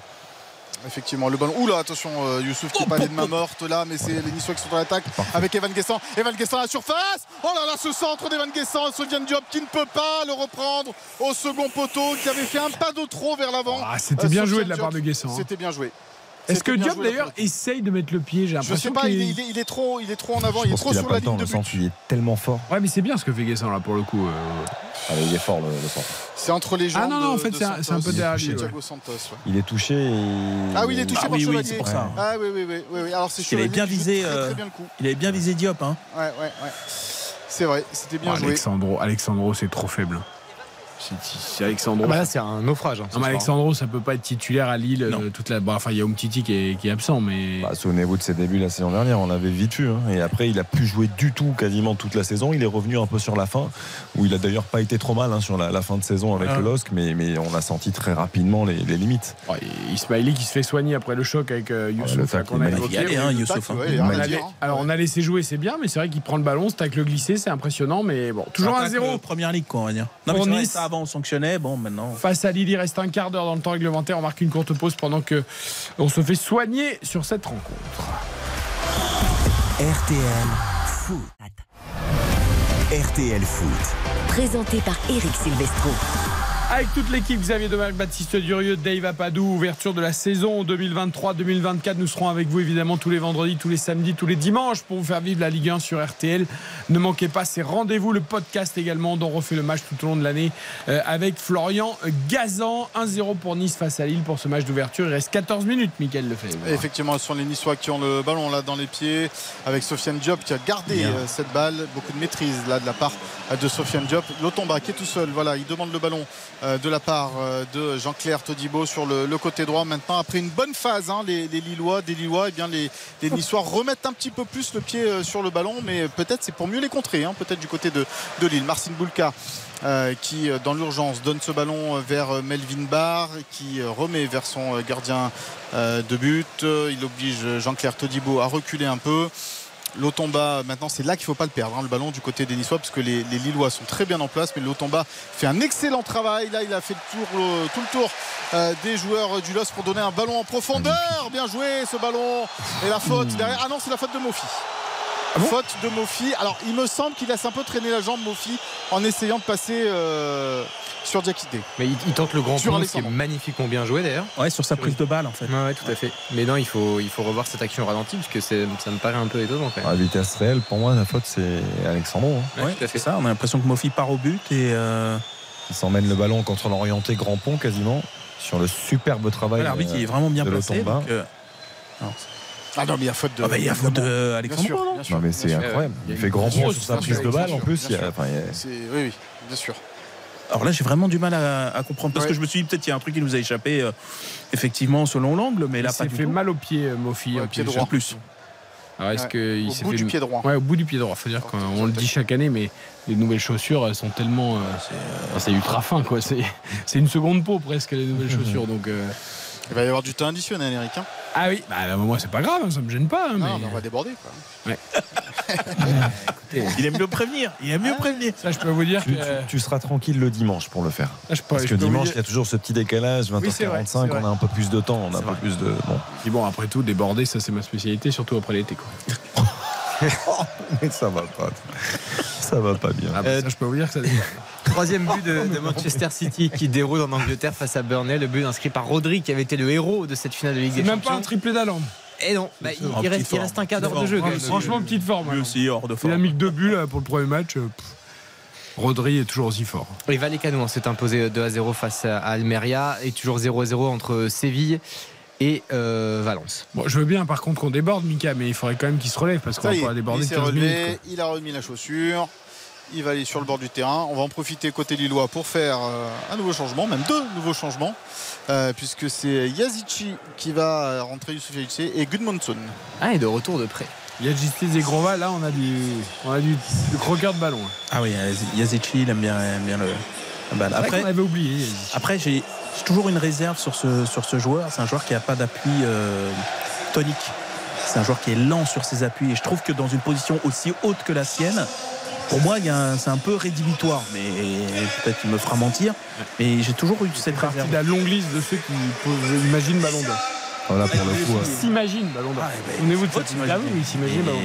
Effectivement, le ballon. Oula, attention, euh, Youssouf qui pas de main morte là, mais c'est les Niçois qui sont dans l'attaque avec Evan Guessant. Evan Guessant à la surface. Oh là là, ce centre d'Evan Guessant, Sofiane Diop qui ne peut pas le reprendre au second poteau, qui avait fait un pas de trop vers l'avant. Ah, c'était bien joué de la part de Guessant. Hein. C'était bien joué. Est-ce que Diop d'ailleurs essaye de mettre le pied J'ai Je sais pas, il est, il, est, trop, il est trop en avant, il est trop sur la ligne de but. il est tellement fort. Ouais, mais c'est bien ce que fait Guessant là pour le coup. Euh. Ah, il est fort le, centre. C'est entre les jambes. Ah non, non, en fait, c'est un, peu derrière lui. Il est touché. Et... Ah oui, il est touché ah, par oui, Chevalier. Oui, c'est pour ça. Ah oui, oui, oui. oui, Alors c'est Il avait bien visé. Euh, il avait bien visé Diop. Hein. Ouais, ouais, ouais. C'est vrai, c'était bien joué. Alexandro, Alexandro, c'est trop faible. C'est Alexandro. Ah bah là, c'est un naufrage. Hein, non, Alexandro, ça peut pas être titulaire à Lille euh, toute la. enfin, il y a Umtiti qui est, qui est absent, mais. Bah, Souvenez-vous de ses débuts la saison dernière, on l'avait vite vu. Hein. Et après, il a pu jouer du tout quasiment toute la saison. Il est revenu un peu sur la fin, où il a d'ailleurs pas été trop mal hein, sur la, fin de saison avec le LOSC, mais, mais on a senti très rapidement les, limites. Ouais, Ismaili qui se fait soigner après le choc avec euh, Youssouf. Alors, on a laissé jouer, c'est bien, mais c'est vrai qu'il prend le ballon, c'est avec le glissé, c'est impressionnant, mais bon, toujours un 0 Première ligue, quoi, on va dire. Non, mais ça avant on sanctionnait, bon maintenant. Face à Lille, il reste un quart d'heure dans le temps réglementaire. On marque une courte pause pendant que on se fait soigner sur cette rencontre. RTL Foot. RTL Foot. Présenté par Eric Silvestro. Avec toute l'équipe, Xavier Domergue, Baptiste Durieux, Dave Apadou, ouverture de la saison 2023-2024. Nous serons avec vous évidemment tous les vendredis, tous les samedis, tous les dimanches pour vous faire vivre la Ligue 1 sur RTL. Ne manquez pas ces rendez-vous, le podcast également dont on refait le match tout au long de l'année euh, avec Florian Gazan. 1-0 pour Nice face à Lille pour ce match d'ouverture. Il reste 14 minutes, Mickaël Lefebvre. Effectivement, ce sont les Niçois qui ont le ballon là dans les pieds avec Sofiane Diop qui a gardé euh, cette balle. Beaucoup de maîtrise là de la part de Sofiane Diop. Lotomba qui est tout seul. Voilà, il demande le ballon de la part euh, de Jean-Claire Todibo sur le, côté droit. Maintenant, après une bonne phase, hein, les, Lillois, des Lillois, eh bien les, les, remettent un petit peu plus le pied euh, sur le ballon, mais peut-être c'est pour mieux les contrer, hein, peut-être du côté de, de Lille. Marcin Boulka. qui dans l'urgence donne ce ballon vers Melvin Barr qui remet vers son gardien de but il oblige Jean-Claire Todibo à reculer un peu L'Otomba, maintenant, c'est là qu'il ne faut pas le perdre, hein, le ballon du côté des Niçois, parce que les, Lillois sont très bien en place. Mais l'Otomba fait un excellent travail. Là, il a fait le tour, tout le tour euh, des joueurs du LOS pour donner un ballon en profondeur. Bien joué ce ballon. Et la faute derrière. Ah non, c'est la faute de Mofi. Ah faute de Mofi. Alors, il me semble qu'il laisse un peu traîner la jambe, Mofi, en essayant de passer. Euh, sur Diakité. Mais il, tente le grand sur qui est magnifiquement bien joué d'ailleurs. Ouais, sur sa prise de balle en fait. Ouais, tout à fait. Mais non, il faut, il faut revoir cette action ralentie parce que ça me paraît un peu étonnant. À vitesse réelle, pour moi, la faute c'est Alexandro. Hein. Ouais, tout à fait ça. On a l'impression que Mofi part au but et. Euh... Il s'emmène le ballon contre l'orienté grand pont quasiment sur le superbe travail. L'arbitre est vraiment bien placé. Euh, ah non, mais il y a faute de. Ah bah, il y a faute de Alexandro. Non, mais c'est incroyable. Il, fait grand pont sur sa prise de balle en plus. Oui, oui, bien sûr. Alors là, j'ai vraiment du mal à, comprendre parce que je me suis dit peut-être qu'il y a un truc qui nous a échappé, euh, effectivement, selon l'angle, mais là, il s'est fait mal au pied, euh, Mofi, au pied droit. En plus. Alors est-ce que il s'est fait du pied droit Ouais, au bout du pied droit. Faut dire qu'on le dit chaque année, mais les nouvelles chaussures, elles sont tellement, euh, c'est ultra fin, quoi. C'est une seconde peau presque les nouvelles chaussures, donc. Il va y avoir du temps additionnel, Eric. Hein. ah oui, bah, moi c'est pas grave, hein, ça me gêne pas. Hein, non, mais... on va déborder. Quoi. Ouais. il aime mieux prévenir. Il aime mieux ah, prévenir. Ça, je peux vous dire tu, que... tu, seras tranquille le dimanche pour le faire. Ah, Parce que dimanche, il y a toujours ce petit décalage, 20h45, on a un peu plus de temps, on a un peu plus de. Bon. bon, après tout, déborder, ça c'est ma spécialité, surtout après l'été. mais ça va pas. Ça va pas bien. Ah, bah, ça, je peux vous dire que ça Troisième but de, Manchester City qui déroule en Angleterre face à Burnley. Le but inscrit par Rodri qui avait été le héros de cette finale de Ligue des Champions. Même pas un triplé d'Alan. Et non, bah, il, reste, un quart d'heure de jeu. Franchement, petite forme. Lui aussi, hors de forme. Il a mis que deux buts pour le premier match. Euh, Rodri est toujours aussi fort. Et Vallecano s'est imposé 2 à 0 face à Almeria et toujours 0 à 0 entre Séville et euh, Valence. Bon, je veux bien par contre qu'on déborde Mika, mais il faudrait quand même qu'il se relève parce qu'on va pas déborder il 15 minutes, Il a remis la chaussure. Il va aller sur le bord du terrain. On va en profiter côté Lillois pour faire euh, un nouveau changement, même deux nouveaux changements, euh, puisque c'est Yazici qui va rentrer Youssouf et Gudmundsson. Ah, et de retour de près. Il y a Gisli Zegrova, là on a du, on a du, du croqueur de ballon. Ah oui, Yazici, il aime bien, aime bien le, la balle. Après, on avait oublié. Après, j'ai toujours une réserve sur ce, sur ce joueur. C'est un joueur qui n'a pas d'appui euh, tonique. C'est un joueur qui est lent sur ses appuis. Et je trouve que dans une position aussi haute que la sienne, pour moi, c'est un peu rédhibitoire, mais peut-être qu'il me fera mentir. Mais j'ai toujours eu cette réserve. la longue liste de ceux qui imaginent Ballon d'Or. Voilà pour le coup. Il s'imagine Ballon d'Or. Souvenez-vous de cette Ah oui, il s'imagine Ballon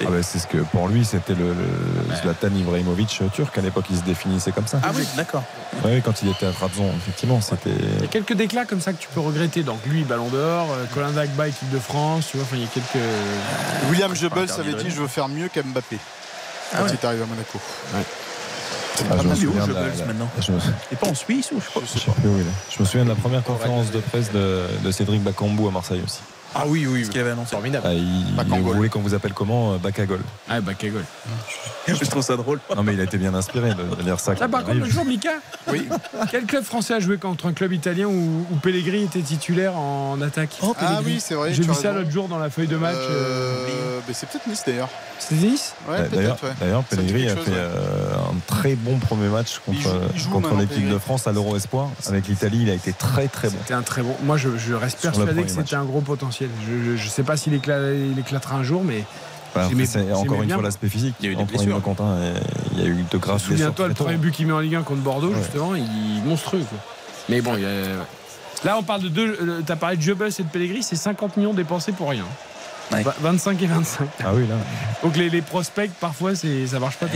Ah bah, c'est ce que pour lui c'était le, le Zlatan Ibrahimovic turc à l'époque il se définissait comme ça. Ah oui, d'accord. Oui, quand il était à Trabzon, effectivement, c'était. Il y a quelques déclats comme ça que tu peux regretter. Donc lui, Ballon d'Or, euh, Colin Dagba, équipe de France, tu vois, enfin il y a quelques. William Jebel avait dit je veux faire mieux qu'Mbappé quand ah il est arrivé à Monaco. Ouais. Ah, je me souviens de la, maintenant. Je me... Et pas en Suisse ou je, sais pas. Je me souviens de la première conférence de presse de, de Cédric Bakambu à Marseille aussi. Ah oui, oui. Ce qu'il avait annoncé. Formidable. Ah, il, vous voulez qu'on vous appelle comment Bakagol. Ah, Bakagol. Je trouve ça drôle. Non, mais il a été bien inspiré de, dire ça. Là, par contre, le jour, Mika, oui. quel club français a joué contre un club italien où, où Pellegrini était titulaire en attaque oh, Ah oui, c'est vrai. J'ai vu ça l'autre jour dans la feuille de match. Euh... Euh, c'est peut-être Nice d'ailleurs. C'est Nice ouais, D'ailleurs, ouais. Pellegrini a fait euh, un très bon premier match contre, contre l'équipe de France à l'Euro Espoir. Avec l'Italie, il a été très très bon. C'était un très bon. Moi, je, je reste persuadé que c'était un gros potentiel. Je, je, sais pas s'il éclatera un jour, mais. Bah, c'est encore une fois l'aspect physique. Il y a eu des blessures. Quentin, il y a eu de graves Souviens-toi le premier but qu'il met en Ligue 1 contre Bordeaux, justement, il est monstrueux. Mais bon, là on parle de deux. Euh, tu as parlé de Jebus et de Pellegrini, c'est 50 millions dépensés pour rien. 25 et 25. Ah oui, là. Donc les, les prospects, parfois, ça marche pas.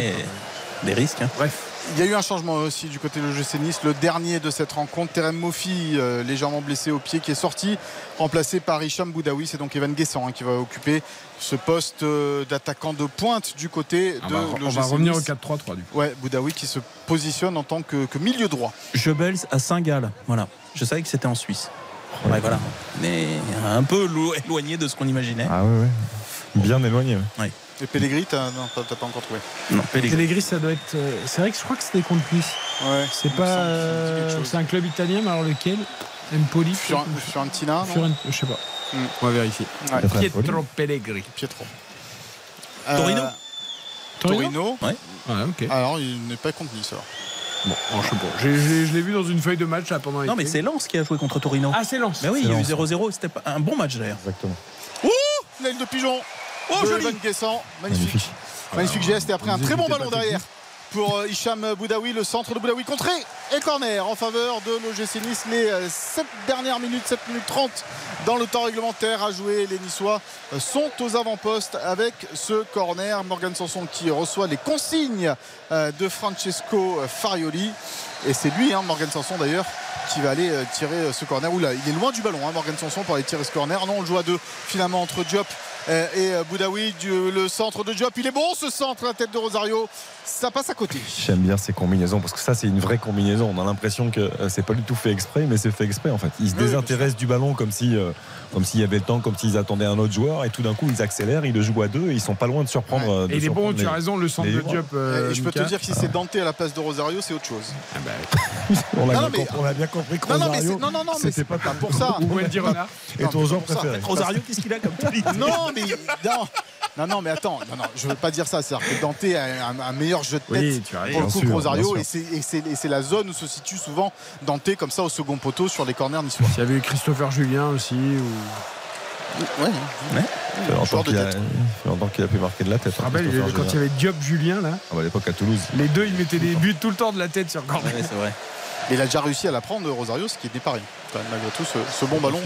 des risques. Hein. Bref. Il y a eu un changement aussi du côté de l'OGC Nice. Le dernier de cette rencontre, Terem Mofi, euh, légèrement blessé au pied, qui est sorti, remplacé par Hicham Boudaoui. C'est donc Evan Guessant hein, qui va occuper ce poste euh, d'attaquant de pointe du côté ah de l'OGC On va revenir au 4-3-3 du coup. Ouais, Boudaoui qui se positionne en tant que, milieu droit. Jebels à Saint-Gall. Voilà. Je savais que c'était en Suisse. Ouais, voilà. Mais un peu éloigné de ce qu'on imaginait. Ah oui, oui. Bien éloigné. Ouais. Et Pellegrini, t'as, non, t'as, pas encore trouvé Non, Pellegrini. ça doit être. Euh, c'est vrai que je crois que c'était contre Nice. Ouais. C'est pas. Euh, c'est un club italien, mais alors lequel? Empoli Fiorentina Je sais pas. Hmm. On va vérifier. Pietro Pellegrini. Pietro. Euh, Torino Torino Ouais. ok. Alors, il n'est pas contre Nice alors. Bon, je sais pas. je l'ai vu dans une feuille de match là, pendant Non, mais c'est Lens qui a joué contre Torino. Ah, c'est Lens. Mais oui, il y a eu 0-0. C'était un bon match d'ailleurs. Exactement. Ouh L'aile de pigeon Oh, joli Magnifique. Magnifique. geste. Et après, un très bon ballon derrière pour euh, Hicham Boudaoui, le centre de Boudaoui contré et corner en faveur de l'OGC Nice. Les 7 euh, dernières minutes, 7 minutes 30 dans le temps réglementaire à jouer. Les Niçois euh, sont aux avant-postes avec ce corner. Morgan Sanson qui reçoit les consignes de Francesco Farioli. Et c'est lui, hein, Morgan Sanson d'ailleurs, qui va aller tirer ce corner. Oula, il est loin du ballon, hein, Morgan Sanson, pour aller tirer ce corner. Non, on le joue à deux finalement entre Diop et euh, Boudaoui, le centre de Diop. Il est bon ce centre, la tête de Rosario. Ça passe à côté. J'aime bien ces combinaisons parce que ça, c'est une vraie combinaison. On a l'impression que euh, c'est pas du tout fait exprès, mais c'est fait exprès en fait. Ils se désintéressent du ballon comme si, comme s'il y avait le temps, comme s'ils attendaient un autre joueur, et tout d'un coup, ils accélèrent, ils le jouent à deux, et ils sont pas loin de surprendre. et il est bon, tu as raison, le centre de Diop. et je peux te dire que si c'est Dante à la place de Rosario, c'est autre chose. Ah bah, on, a bien compris que Rosario, non, non, non, mais c'est pas pour ça. Et ton genre préféré. Rosario, qu'est-ce qu'il a comme Non, mais non. Non, non, mais attends, non, non, je veux pas dire ça. C'est-à-dire que Dante a un, meilleur jeu de tête pour le coup que Rosario. Et c'est la zone où se situe souvent Dante, comme ça, au second poteau, sur les corners niçois. Il y avait Christopher Julien aussi. Ou... Ouais, ouais. longtemps qu'il a pu marquer de la tête. Hein, rappelle, quand il y avait Diop Julien là. Ah, bah, à l'époque à Toulouse. Les deux, ils mettaient des buts tout le temps de la tête sur corner. Ouais, c'est vrai. Et il a déjà réussi à la prendre Rosario, ce qui est déparé. Malgré tout, ce bon ballon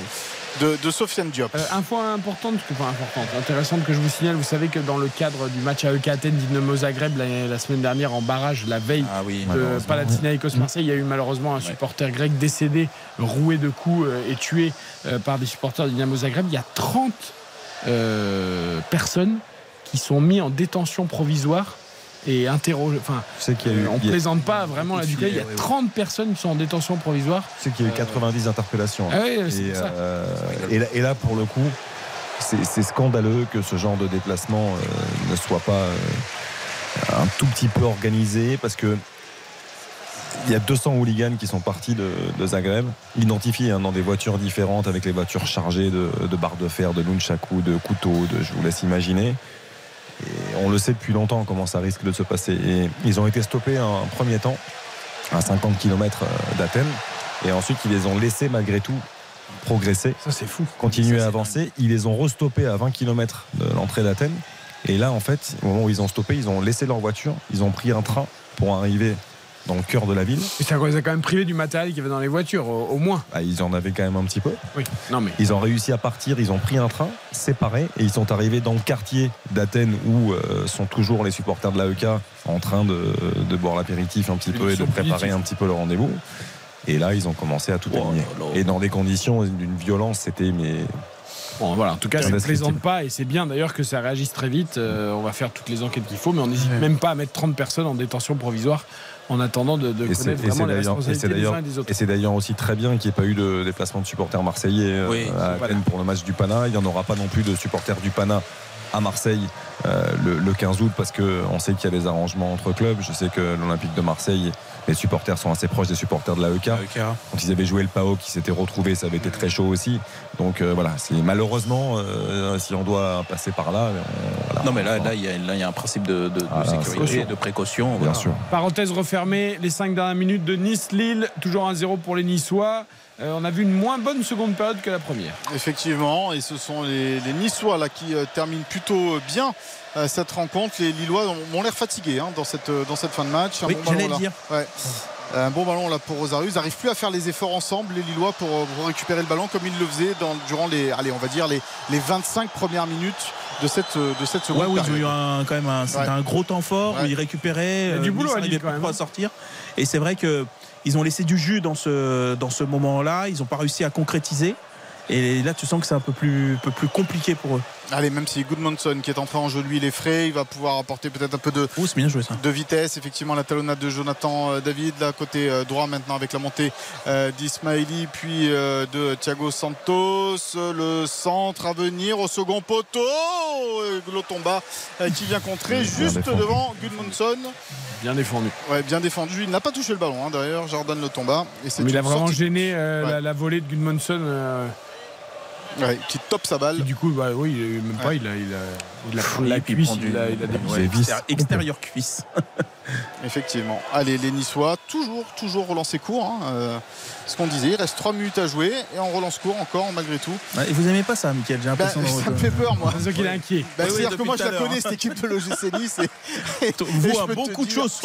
de, Sofiane Diop. Euh, un point important, enfin importante, intéressante que je vous signale, vous savez que dans le cadre du match à EK Athènes Dynamo Zagreb la, semaine dernière en barrage, la veille ah oui, de Palatinaios Marseille, il y a eu malheureusement un supporter grec décédé, roué de coups euh, et tué euh, par des supporters de Dynamo Zagreb. Il y a 30 personnes qui sont mises en détention provisoire et interroger. Enfin, euh, on ne plaisante pas vraiment là du Il y a 30 personnes qui sont en détention provisoire. C'est qu'il y a eu 90 euh, interpellations. Ah euh, et, là, pour le coup, c'est scandaleux que ce genre de déplacement ne soit pas un tout petit peu organisé parce que il y a 200 hooligans qui sont partis de, Zagreb, identifiés hein, dans des voitures différentes, avec les voitures chargées de, barres de fer, de nunchaku, de couteaux, de, je vous laisse imaginer. Et on le sait depuis longtemps comment ça risque de se passer. Et ils ont été stoppés un premier temps à 50 km euh, d'Athènes. Et ensuite, ils les ont laissés malgré tout progresser. Ça, c'est fou. Continuer à avancer. Ils les ont restoppés à 20 km de l'entrée d'Athènes. Et là, en fait, au moment où ils ont stoppé, ils ont laissé leur voiture, ils ont pris un train pour arriver dans le cœur de la ville. Et ça les a quand même privé du matériel qu'il y avait dans les voitures, au, moins. Ah, ils en avaient quand même un petit peu. Oui. Non, mais... Ils ont réussi à partir, ils ont pris un train séparé et ils sont arrivés dans le quartier d'Athènes où euh, sont toujours les supporters de l'AEK en train de, boire l'apéritif un petit peu et de préparer un petit peu le rendez-vous. Et là, ils ont commencé à tout oh aligner. Et dans des conditions d'une violence, c'était mais Bon, voilà, en tout cas, ça ne plaisante pas et c'est bien d'ailleurs que ça réagisse très vite. Euh, on va faire toutes les enquêtes qu'il faut, mais on n'hésite même pas à mettre 30 personnes en détention provisoire en attendant de, connaître vraiment les responsabilités des uns et des autres. Et c'est d'ailleurs aussi très bien qu'il n'y ait pas eu de déplacement de supporters marseillais euh, à Athènes pour le match du Pana. Il n'y en aura pas non plus de supporters du Pana à Marseille euh, le, 15 août parce qu'on sait qu'il y a des arrangements entre clubs. Je sais que l'Olympique de Marseille les supporters sont assez proches des supporters de l'AEK. E Quand ils avaient joué le PAO qui s'était retrouvé, ça avait été très chaud aussi. Donc euh, voilà, c'est malheureusement, euh, si on doit passer par là. non, mais là, là, il y, a un principe de, ah, sécurité, de précaution. Bien sûr. Parenthèse refermée, les 5 dernières minutes de Nice-Lille, toujours 1-0 pour les Niçois. Euh, on a vu une moins bonne seconde période que la première. Effectivement, et ce sont les, Niçois là qui terminent plutôt bien cette rencontre. Les Lillois ont, l'air fatigués hein, dans, cette, dans cette fin de match. oui, j'allais dire. Un bon ballon là pour Rosario. Ils n'arrivent plus à faire les efforts ensemble, les Lillois, pour, récupérer le ballon comme ils le faisaient durant les, allez, on va dire les, les 25 premières minutes de cette, de cette seconde. Ouais, oui, ils ont eu un, quand même un, un gros temps fort où ils récupéraient. Il y a du euh, boulot à. Hein. sortir. Et c'est vrai que ils ont laissé du jus dans ce, dans ce moment-là. Ils n'ont pas réussi à concrétiser. Et là, tu sens que c'est un peu plus, peu plus compliqué pour eux. Allez, même si Goodmanson qui est entré en jeu, lui, il est frais, il va pouvoir apporter peut-être un peu de, bien joué, ça. de vitesse. Effectivement, la talonnade de Jonathan euh, David, là, côté euh, droit maintenant avec la montée euh, d'Ismaili, puis de Thiago Santos. Le centre à venir au second poteau. Glotomba qui vient contrer juste devant Goodmanson. Bien défendu. Ouais, bien défendu. Il n'a pas touché le ballon, hein, d'ailleurs, Jordan Lotomba. Et Mais il a vraiment gêné la, volée de Goodmanson qui top sa balle. du coup, bah, oui, même pas, il a, il a, il a, la cuisse, il a, il a des extérieur cuisse. Effectivement. Allez, les Niçois, toujours, toujours relancé court. Hein, euh, ce qu'on disait, il reste 3 minutes à jouer et on relance court encore malgré tout. et vous aimez pas ça, Mickaël J'ai l'impression bah, Ça me fait peur, moi. C'est qu'il est inquiet. Bah, C'est-à-dire que moi, je la connais, cette équipe de l'OGC Nice. Et, vois beaucoup de choses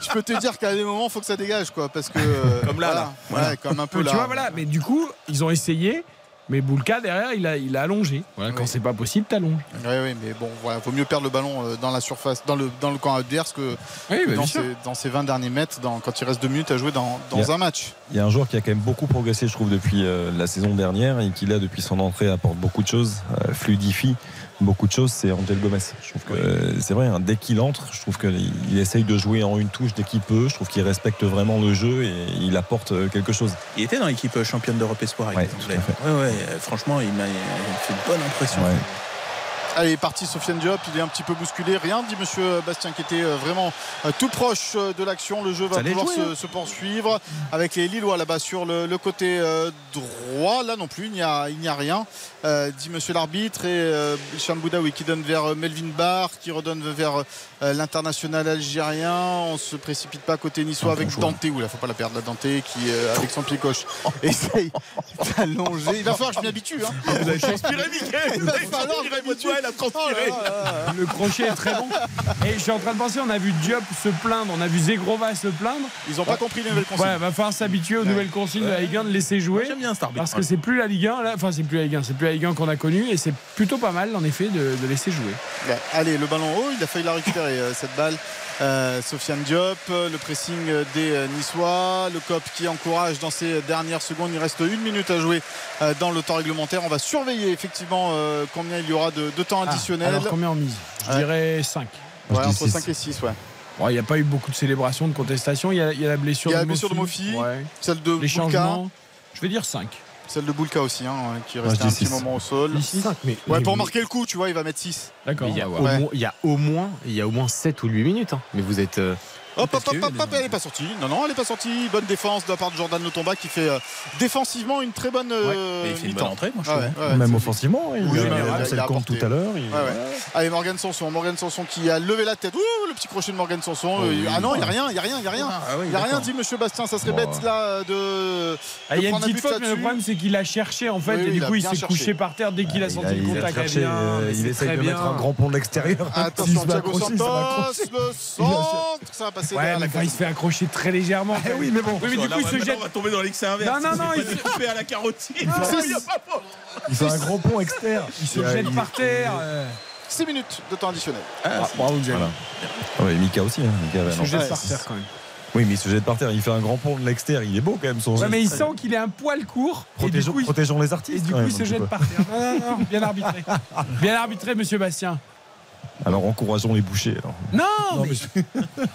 je peux te dire qu'à des moments, il faut que ça dégage, quoi. Parce que. Comme là, là. comme un peu là. Tu vois, voilà. Mais du coup, ils ont essayé. Mais Boulka derrière, il a, il a allongé. quand c'est pas possible, t'allonges. Oui, oui, mais bon, voilà, vaut mieux perdre le ballon euh, dans la surface, dans le, dans le camp adverse que, dans, ces, dans, ces, 20 derniers mètres, dans, quand il reste deux minutes à jouer dans, dans un match. Il y a un joueur qui a quand même beaucoup progressé, je trouve, depuis euh, la saison dernière et qui là, depuis son entrée, apporte beaucoup de choses, euh, fluidifie beaucoup de choses, c'est Angel Gomez. Je trouve que c'est vrai, hein, dès qu'il entre, je trouve qu'il essaye de jouer en une touche dès qu'il peut. Je trouve qu'il respecte vraiment le jeu et il apporte euh, quelque chose. Il était dans l'équipe championne d'Europe Espoir. Ouais, ouais, franchement, il m'a fait une bonne impression. Allez, parti Sofiane Diop, il est un petit peu bousculé. Rien, dit monsieur Bastien, qui était euh, vraiment euh, tout proche euh, de l'action. Le jeu va pouvoir hein. se, poursuivre avec les Lillois là-bas sur le, côté droit. Là non plus, il n'y a, il n'y a rien, dit monsieur l'arbitre. Et Hicham Boudaoui qui donne vers Melvin Barr, qui redonne vers l'international algérien. On se précipite pas côté niçois avec Dante, ou là, faut pas la perdre, la Dante qui, avec son pied gauche, essaye d'allonger. Il va falloir que je m'y habitue. Hein. Vous avez transpiré, Il va falloir Oh le crochet est très bon. Et je suis en train de penser, on a vu Diop se plaindre, on a vu Zegrova se plaindre. Ils n'ont pas compris les nouvelles consignes. Ouais, va falloir s'habituer aux nouvelles consignes de la Ligue 1, de laisser jouer. J'aime bien Parce que c'est plus la Ligue 1, là, enfin c'est plus la Ligue 1, c'est plus la Ligue 1 qu'on a connue et c'est plutôt pas mal en effet de, laisser jouer. allez, le ballon haut, il a failli la récupérer euh, cette balle. Euh, Sofiane Diop, le pressing des euh, Niçois, le COP qui encourage dans ces dernières secondes. Il reste une minute à jouer euh, dans le temps réglementaire. On va surveiller effectivement combien il y aura de, temps ah, additionnel. alors combien en mise Je dirais 5. Ouais, entre 5 et 6, ouais. Il n'y a pas eu beaucoup de célébrations, de contestations. Il y, a, la blessure, il y a la blessure de Mofi, celle de Les changements. Je vais dire 5. Celle de Boulka aussi, hein, qui reste un petit moment au sol. ouais, pour marquer le coup, tu vois, il va mettre 6. D'accord. Il, y a au moins, il y a au moins 7 ou 8 minutes. Hein. Mais vous êtes. Euh, Hop, hop, hop, hop, hop, elle n'est pas sortie. Non, non, elle n'est pas sortie. Bonne défense de la part de Jordan Lotomba qui fait euh, défensivement une très bonne euh, il fait une bonne entrée, moi, je Ah trouve. ouais, ouais, Même offensivement, il Oui, a mais il a il a- lancé le a compte tout à l'heure. il- Ouais, ouais. Allez, Morgan Sanson. Morgan Sanson qui a levé la tête. Ouh, le petit crochet de Morgan Sanson. Oh, oui. ah non, il n'y a rien, il n'y a rien, il n'y a rien. Ah oui, Il n'y a rien, dit Monsieur Bastien. Ça serait Bon, bête ouais. là de. Ah, Il y a de une petite faute, mais le problème c'est qu'il a cherché en fait, et du a coup il s'est couché par terre dès qu'il a Il senti a- le a contact. eh euh, il essaye de mettre un grand pont de l'extérieur. Attention, Thiago Santos, le centre, ça va passer Ouais, mais enfin, il se fait accrocher très légèrement. Eh oui, mais bon. Oui, mais du Là, coup, il se jette. on va tomber dans l'excès inverse. Non, non, non, il se coupé à la carotide. Ah, il fait un grand pont externe. Il se jette par terre. euh. 6 minutes de temps additionnel. Ah, bravo, Xavier. Voilà. Ah ouais, Mika aussi. hein, Mika, Il se jette Ouais. par terre quand même. Oui, mais il se jette par terre. Il fait un grand pont de l'extérieur. Il est beau quand même son Ouais, mais il sent qu'il est un poil court. Et du Protégeons, coup, il, protégeons les et artistes. du quand coup, même, il se jette peu. par terre. Non, non, non, bien arbitré. Bien arbitré, monsieur Bastien. Alors encourageons les bouchers. alors. Non, Non, mais mais je,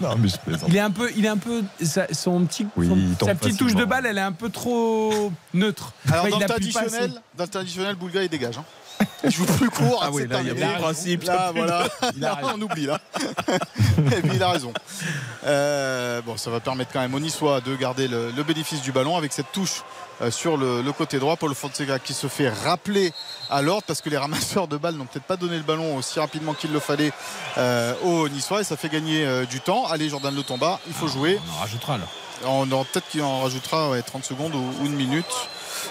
non, mais je plaisante. il est un peu, il est un peu, sa, son petit, Oui, son- sa petite touche de balle, elle est un peu trop neutre. Alors dans le additionnel, dans le Boulga il dégage. Hein. Il joue plus court. Ah oui, c'est là, il y a terminé. plus de principe, Là, voilà. On oublie là. Et puis il a raison. Euh, bon, ça va permettre quand même aux Niçois de garder le, le bénéfice du ballon avec cette touche euh, sur le, le côté droit. Paul Fonseca qui se fait rappeler à l'ordre parce que les ramasseurs de balles n'ont peut-être pas donné le ballon aussi rapidement qu'il le fallait euh, aux Niçois et ça fait gagner euh, du temps. Allez, Jordan Le Tomba, il faut jouer. On en rajoutera alors. On aura peut-être qu'il en rajoutera ouais, 30 secondes ou, ou une minute.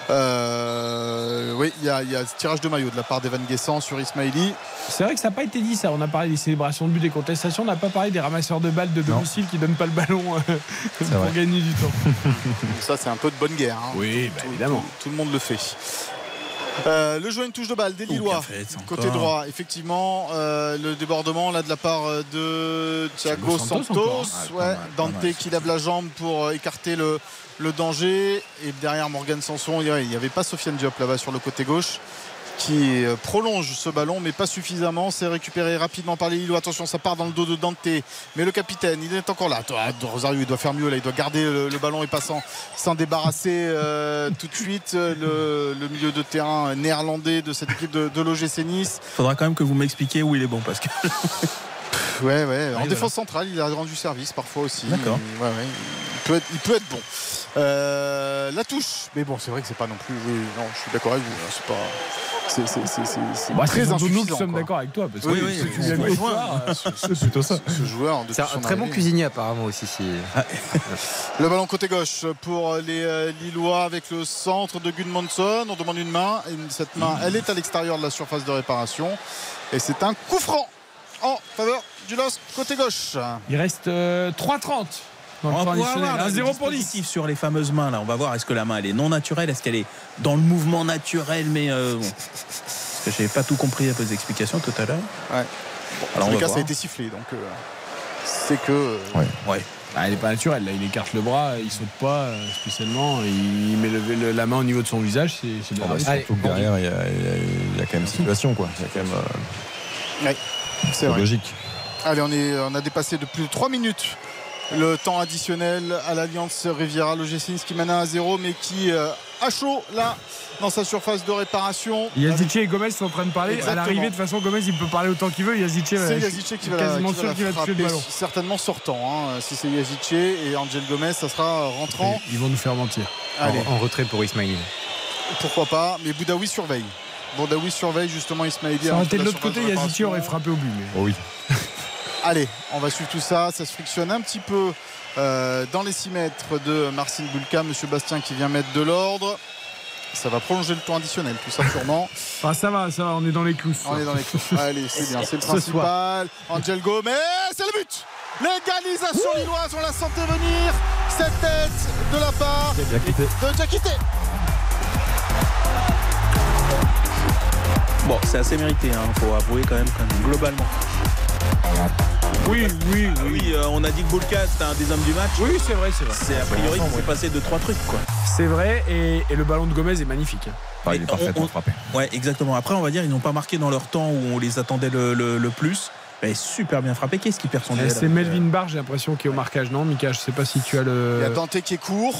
Euh, oui, il y, a- il y a ce tirage de maillot de la part d'Evan Guessant sur Ismaili. C'est vrai que ça n'a pas été dit ça. On a parlé des célébrations de but, des contestations. On n'a pas parlé des ramasseurs de balles de Non. domicile qui donnent pas le ballon euh, pour vrai. gagner du temps. Ça, c'est un peu de bonne guerre. hein. Oui, bah, Tout- évidemment. Tout, tout le monde le fait. Euh, le jeu, une touche de balle des Lillois. fait, Côté droit, effectivement, euh, le débordement là de la part euh, de Thiago Santos. Ah, ouais, Dante mal. qui lève la jambe pour écarter le, le danger. Et derrière Morgan Sanson, il n'y avait pas Sofiane Diop là-bas sur le côté gauche qui euh, prolonge ce ballon, mais pas suffisamment. C'est récupéré rapidement par les Lillois. Attention, ça part dans le dos de Dante. Mais le capitaine, il est encore là. Attends, Rosario, il doit faire mieux là. Il doit garder le, le ballon et pas s'en, débarrasser euh, tout de suite. Le, le milieu de terrain néerlandais de cette équipe de, de l'OGC Nice. Faudra quand même que vous m'expliquiez où il est bon parce que Ouais, ouais. En défense centrale, il a rendu service parfois aussi. D'accord. Ouais, ouais. Il peut être, il peut être bon. Euh, la touche. Mais bon, c'est vrai que c'est pas non plus. Oui, non, je suis d'accord avec vous. hein, C'est pas. C'est, c'est, c'est, c'est, c'est Bah, très c'est surtout nous insuffisant. sommes d'accord avec toi. Parce Oui, que voir, euh, C'est plutôt ça. Ce joueur, C'est un très bon cuisinier apparemment aussi. Si... Le ballon côté gauche pour les euh, Lillois avec le centre de Gudmundsson. On demande une main. Et cette main, elle est à l'extérieur de la surface de réparation. Et c'est un coup franc en faveur du LOSC côté gauche. il reste euh, 3,30 dans le on va avoir Un là, 0 des pour 10. dispositifs sur les fameuses mains là. On va voir est-ce que la main elle est non naturelle, est-ce qu'elle est dans le mouvement naturel, mais euh, bon. Parce que j'ai pas tout compris à vos explications tout à l'heure. Ouais. Alors En tout cas, ça a été sifflé. Donc, euh, c'est que. euh, Ouais. Ah, il est pas naturel. Là, il écarte le bras, il saute pas euh, spécialement. Il met le- le- la main au niveau de son visage. C'est bien. Ah bah, surtout que derrière, il y, a, il y a- il y a quand même situation. Quoi. Il y a quand même euh, ouais, c'est logique. Allez, on, est, on a dépassé de plus de 3 minutes le temps additionnel à l'Alliance Riviera. Le G6 qui mène à 0 mais qui euh, a chaud là dans sa surface de réparation. Yazici et Gomez sont en train de parler. Exactement. À l'arrivée, de toute façon, Gomez, il peut parler autant qu'il veut. Yazici, C'est Yazice qui va la, quasiment qui va sûr qu'il va le ballon. certainement sortant. hein. Si c'est Yazice et Angel Gomez, ça sera rentrant. Ils vont nous faire mentir. Allez, En, en retrait pour Ismail. pourquoi pas. Mais Boudaoui surveille. Boudaoui surveille justement Ismaili. Ça à aurait été de la l'autre côté, réparation. aurait frappé au but. Mais... Oh oui. Allez, on va suivre tout ça. Ça se frictionne un petit peu euh, dans les 6 mètres de Marcin Bulka. Monsieur Bastien qui vient mettre de l'ordre. Ça va prolonger le temps additionnel, tout ça sûrement. Ah, ça va, ça va, on est dans les clous. On est dans les clous. Allez, c'est bien, c'est le Ce principal. Angel Gomez, c'est le but L'égalisation lilloise, on la sentait venir. Cette tête de la part de Diakité. Bon, c'est assez mérité, il faut avouer quand même, quand même, globalement. Oui, oui, Ah oui. oui, euh, on a dit que Boulka c'était un des hommes du match. Oui, c'est vrai, c'est vrai. C'est a priori qu'il s'est passé de trois trucs quoi. C'est vrai, et, et le ballon de Gomez est magnifique. Ah, il est Et parfait on- pour on- frapper. Ouais, exactement. Après, on va dire, ils n'ont pas marqué dans leur temps où on les attendait le, le- le plus. Mais super bien frappé. Qu'est-ce qui perd son duel C'est Melvin Barr, j'ai l'impression, qui est au marquage. Non, Mika, je sais pas si tu as Il y a le. Dante qui est court.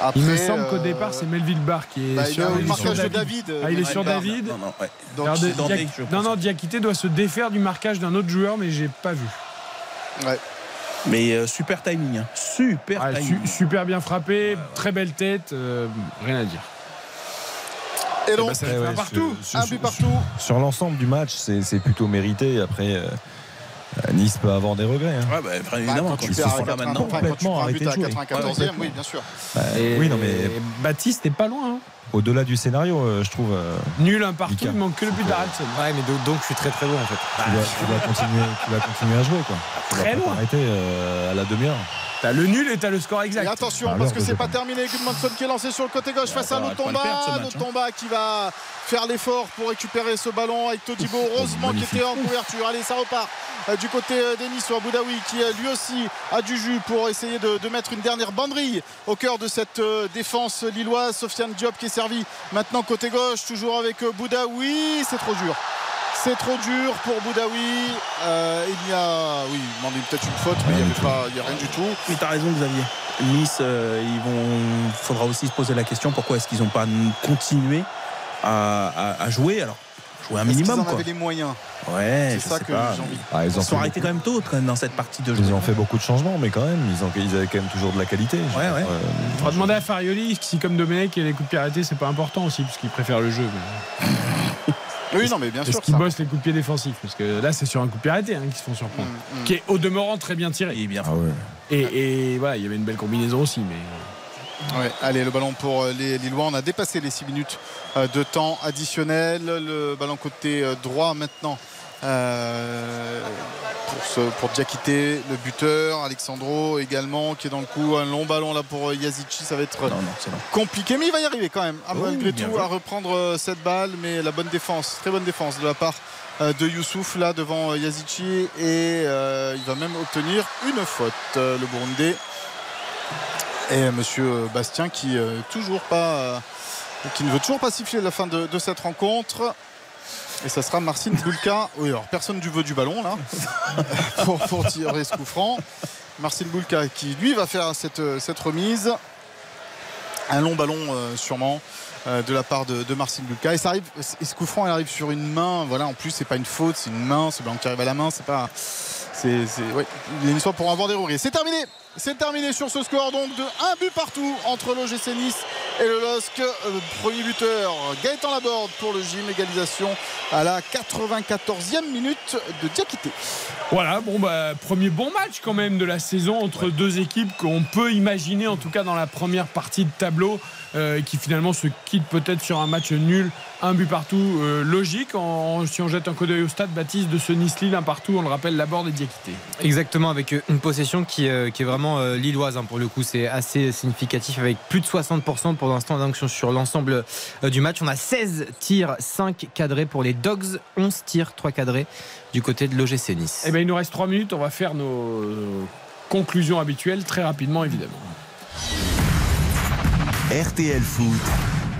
Après, Il me semble qu'au euh, départ, c'est Melville Barr qui est bah, sur il est David. Ah, il est sur Barr. David. Non, non, ouais. Donc, Alors, de- Dante, Diak- je pense. non, non, Diakité doit se défaire du marquage d'un autre joueur, mais j'ai pas vu. ouais. Mais euh, super timing, hein. super Ouais, timing. su- super bien frappé, très belle tête, euh, rien à dire. Et Eh donc, ben, Eh partout. sur- un but partout. Sur l'ensemble du match, c'est c'est plutôt mérité. Après, euh, Nice peut avoir des regrets. hein. Ouais, bah, Bah, évidemment, quand quand tu à là 80, maintenant. complètement but de à jouer. 94e, oui, bien sûr. Bah, Et- oui, non, mais et Baptiste n'est pas loin. hein. au-delà du scénario, euh, je trouve. euh, Nul un partout, Mika. il manque que le but d'Aralson. Ouais, mais donc, donc je suis très très bon en fait. tu, dois continuer, tu dois continuer à jouer. Quoi. Tu Très pas loin. t'arrêter euh, à la demi-heure. T'as le nul et t'as le score Et exact. attention, Ah, parce que c'est pas terminé. Gudmundsson qui est lancé sur le côté gauche face à ce match, hein. Lotomba qui va faire l'effort pour récupérer ce ballon avec Todibo. Heureusement qui était en couverture. Allez, ça repart euh, du côté euh, d'Enis sur Boudaoui qui euh, lui aussi a du jus pour essayer de, de mettre une dernière banderille au cœur de cette défense lilloise. Sofiane Diop qui est servi maintenant côté gauche, toujours avec Boudaoui. C'est trop dur. C'est trop dur pour Boudaoui. Euh, il y a, oui, il demandait peut-être une faute, mais il n'y avait pas, il y a rien du tout. Oui, t'as raison, Xavier. Nice, euh, ils vont. faudra aussi se poser la question pourquoi est-ce qu'ils n'ont pas continué à, à- à jouer? Alors jouer un minimum en quoi. avaient les moyens? Ouais, C'est ça sais que pas. j'ai envie. Ah, Ils ils, sont quand même tôt quand même, dans cette partie de jeu. Ils ont fait beaucoup de changements, mais quand même, ils, ont, ils avaient quand même toujours de la qualité. Ouais, ouais. dire, euh, Il faudra demander à Farioli si, comme Domenech, et les coups de arrêtés, c'est pas important aussi, parce qu'il préfère le jeu. mais- Oui, non, mais bien sûr. Est-ce qu'il ça. bosse les coups de pied défensifs Parce que là, c'est sur un coup de pied arrêté hein, qu'ils se font surprendre. Mm, mm. Qui est au demeurant très bien tiré. Il est bien ah ouais. Et, et voilà, il y avait une belle combinaison aussi. Mais Ouais, allez, le ballon pour euh, les Lillois. On a dépassé les 6 minutes euh, de temps additionnel. Le ballon côté euh, droit maintenant. euh, pour, ce, pour Diakité, le buteur, Alexandro également qui est dans le coup. Un long ballon là pour euh, Yazici, ça va être Non, non, c'est bon. compliqué, mais il va y arriver quand même, Oui, malgré tout, joué. à reprendre euh, cette balle. Mais la bonne défense, très bonne défense de la part euh, de Youssouf là devant euh, Yazici et euh, il va même obtenir une faute, euh, le Burundais. Et euh, monsieur Bastien qui euh, toujours pas euh, qui ne veut toujours pas siffler la fin de, de cette rencontre. Et ça sera Marcin Boulka. Oui, alors personne du veut du ballon là pour, tirer ce coup franc. Boulka qui lui va faire cette, remise. Un long ballon euh, sûrement euh, de la part de, de Marcin Bulka. Et ça arrive, ce coup franc, arrive sur une main. Voilà, en plus, c'est pas une faute, c'est une main. Ce ballon qui arrive à la main, c'est pas. C'est, ouais, une fois pour avoir des regrets. C'est terminé. C'est terminé sur ce score donc de un but partout entre l'OGC Nice et le LOSC. Euh, premier buteur Gaëtan Laborde pour le gym. Égalisation à la 94e minute de Diakité. Voilà, bon bah premier bon match quand même de la saison entre deux équipes qu'on peut imaginer en tout cas dans la première partie de tableau euh, qui finalement se quitte peut-être sur un match nul, un but partout euh, logique. En- si on jette un coup d'œil au stade, Baptiste de ce Nice-Lille, un partout, on le rappelle, Laborde et Diakité. Exactement, avec euh, une possession qui, euh, qui est vraiment lilloise hein, pour le coup. C'est assez significatif avec plus de 60% pour l'instant donc, sur- sur l'ensemble du match. On a 16 tirs, 5 cadrés pour les Dogs, 11 tirs, 3 cadrés du côté de l'OGC Nice. Eh bien, il nous reste 3 minutes, on va faire nos conclusions habituelles très rapidement évidemment. RTL Foot.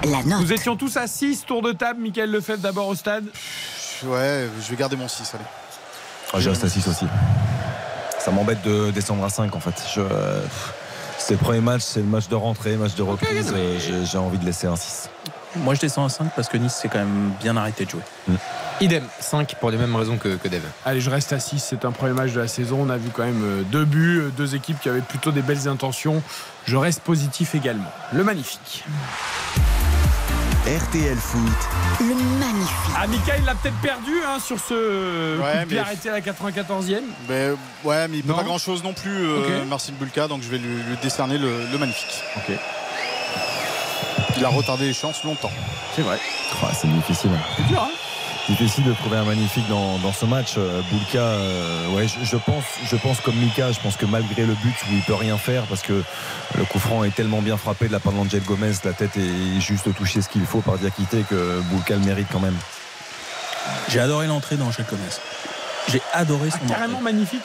La note. Nous étions tous à 6 tours de table, Michael Lefebvre d'abord au stade. Ouais, je vais garder mon 6. Allez. Ah, je reste à 6 aussi. Ça m'embête de descendre à 5 en fait. Je, euh, c'est le premier match, c'est le match de rentrée, match de reprise. j'ai, j'ai envie de laisser un 6. Moi, je descends à 5 parce que Nice s'est quand même bien arrêté de jouer. Idem, 5 pour les mêmes raisons que, que Dev. Allez, je reste à 6. C'est un premier match de la saison. On a vu quand même euh, deux buts, euh, deux équipes qui avaient plutôt des belles intentions. Je reste positif également. Le magnifique. RTL Foot. Le magnifique. Ah, Michael l'a peut-être perdu hein, sur ce Ouais, coup de pied arrêté à la 94e. Mais, ouais, mais il peut Non. pas grand chose non plus, euh, Ok. Marcin Bulka, donc je vais lui, lui décerner le, le magnifique. Ok. Il a retardé les chances longtemps. C'est vrai. Ah, c'est difficile. C'est dur, hein Difficile de trouver un magnifique dans, dans ce match. Euh, Boulka, euh, ouais, je, je pense, je pense comme Mika, je pense que malgré le but où il peut rien faire parce que le coup franc est tellement bien frappé de la part d'Angel Gomez, la tête est juste touchée ce qu'il faut par Diakité que Boulka le mérite quand même. J'ai adoré l'entrée d'Angel Gomez. J'ai adoré son Ah, carrément entrée. magnifique.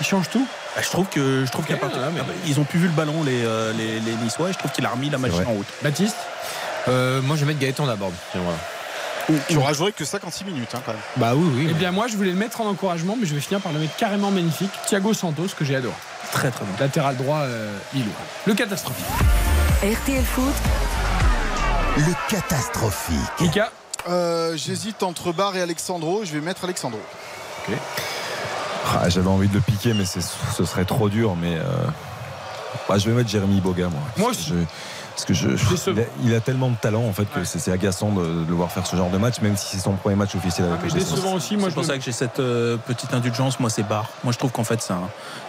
Il change tout. Bah, je trouve que je trouve qu'il y a Ok, pas- ouais, mais- Ah bah, Ils ont plus vu le ballon les, euh, les, les Niçois et je trouve qu'il a remis la machine en route. Baptiste Euh, moi, je vais mettre Gaëtan d'abord. Auras joué que 56 minutes hein, quand même. Bah oui, oui. Eh bien, moi, je voulais le mettre en encouragement, mais je vais finir par le mettre carrément magnifique. Thiago Santos, que j'ai adoré. Très très bon. Latéral droit, euh, Lillois. Le catastrophique. RTL Foot, Le catastrophique. Mika Euh, J'hésite entre Barre et Alexandro. Je vais mettre Alexandro. Ah, J'avais envie de le piquer, mais ce serait trop dur. Mais euh, bah, je vais mettre Jérémy Boga, moi. Moi aussi. parce que je, il, a, il a tellement de talent en fait que c'est c'est agaçant de, de le voir faire ce genre de match, même si c'est son premier match officiel avec Ah, mais décevant aussi, moi C'est je pour ça que j'ai cette euh, petite indulgence. Moi, c'est barre. Moi, je trouve qu'en fait,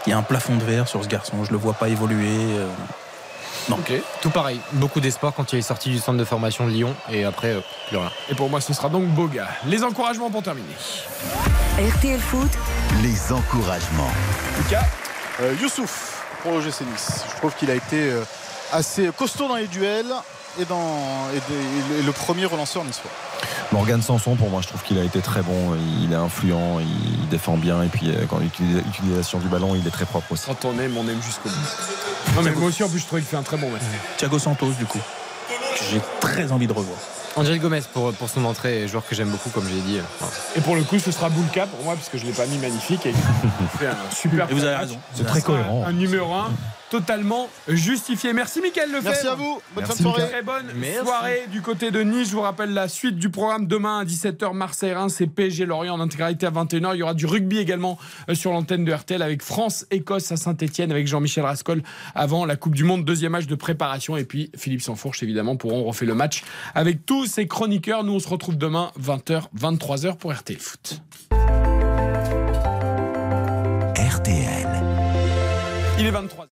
il y a un plafond de verre sur ce garçon. Je le vois pas évoluer. euh. Non. Tout pareil, beaucoup d'espoir quand il est sorti du centre de formation de Lyon et après, euh, plus rien. Et pour moi, ce sera donc Boga. Les encouragements pour terminer. RTL Foot, Les encouragements. Lucas Euh, Youssouf pour le GC Nice. Je trouve qu'il a été euh, assez costaud dans les duels et, dans, et, des- et le premier relanceur niçois. Morgan Sanson, pour moi, je trouve qu'il a été très bon. Il est influent, il défend bien, et puis euh, quand l'utilisation du ballon, il est très propre aussi. Quand on aime, on aime jusqu'au bout. Non, mais moi aussi, en plus, je trouve qu'il fait un très bon match. Thiago Santos, du coup, que j'ai très envie de revoir. Angel Gomez pour, pour son entrée, joueur que j'aime beaucoup, comme je l'ai dit. Et pour le coup, ce sera Boulka pour moi, parce que je ne l'ai pas mis magnifique. Et il fait un super Et vous avez raison. C'est très cohérent. Un numéro 1 totalement justifié. Merci, Michael Lefebvre. Merci à vous. Bonne Merci, fin de soirée. Très bonne Merci. soirée du côté de Nice. Je vous rappelle la suite du programme demain à 17h. Marseille-Reims et PSG Lorient en intégralité à 21h. Il y aura du rugby également euh, sur l'antenne de RTL avec France-Écosse à Saint-Etienne avec Jean-Michel Rascol avant la Coupe du Monde. Deuxième match de préparation. Et puis Philippe Sansfourche évidemment pour on refait le match avec tous ses chroniqueurs. Nous on se retrouve demain 20h, 23h pour RTL Foot. RTL. Il est 23h.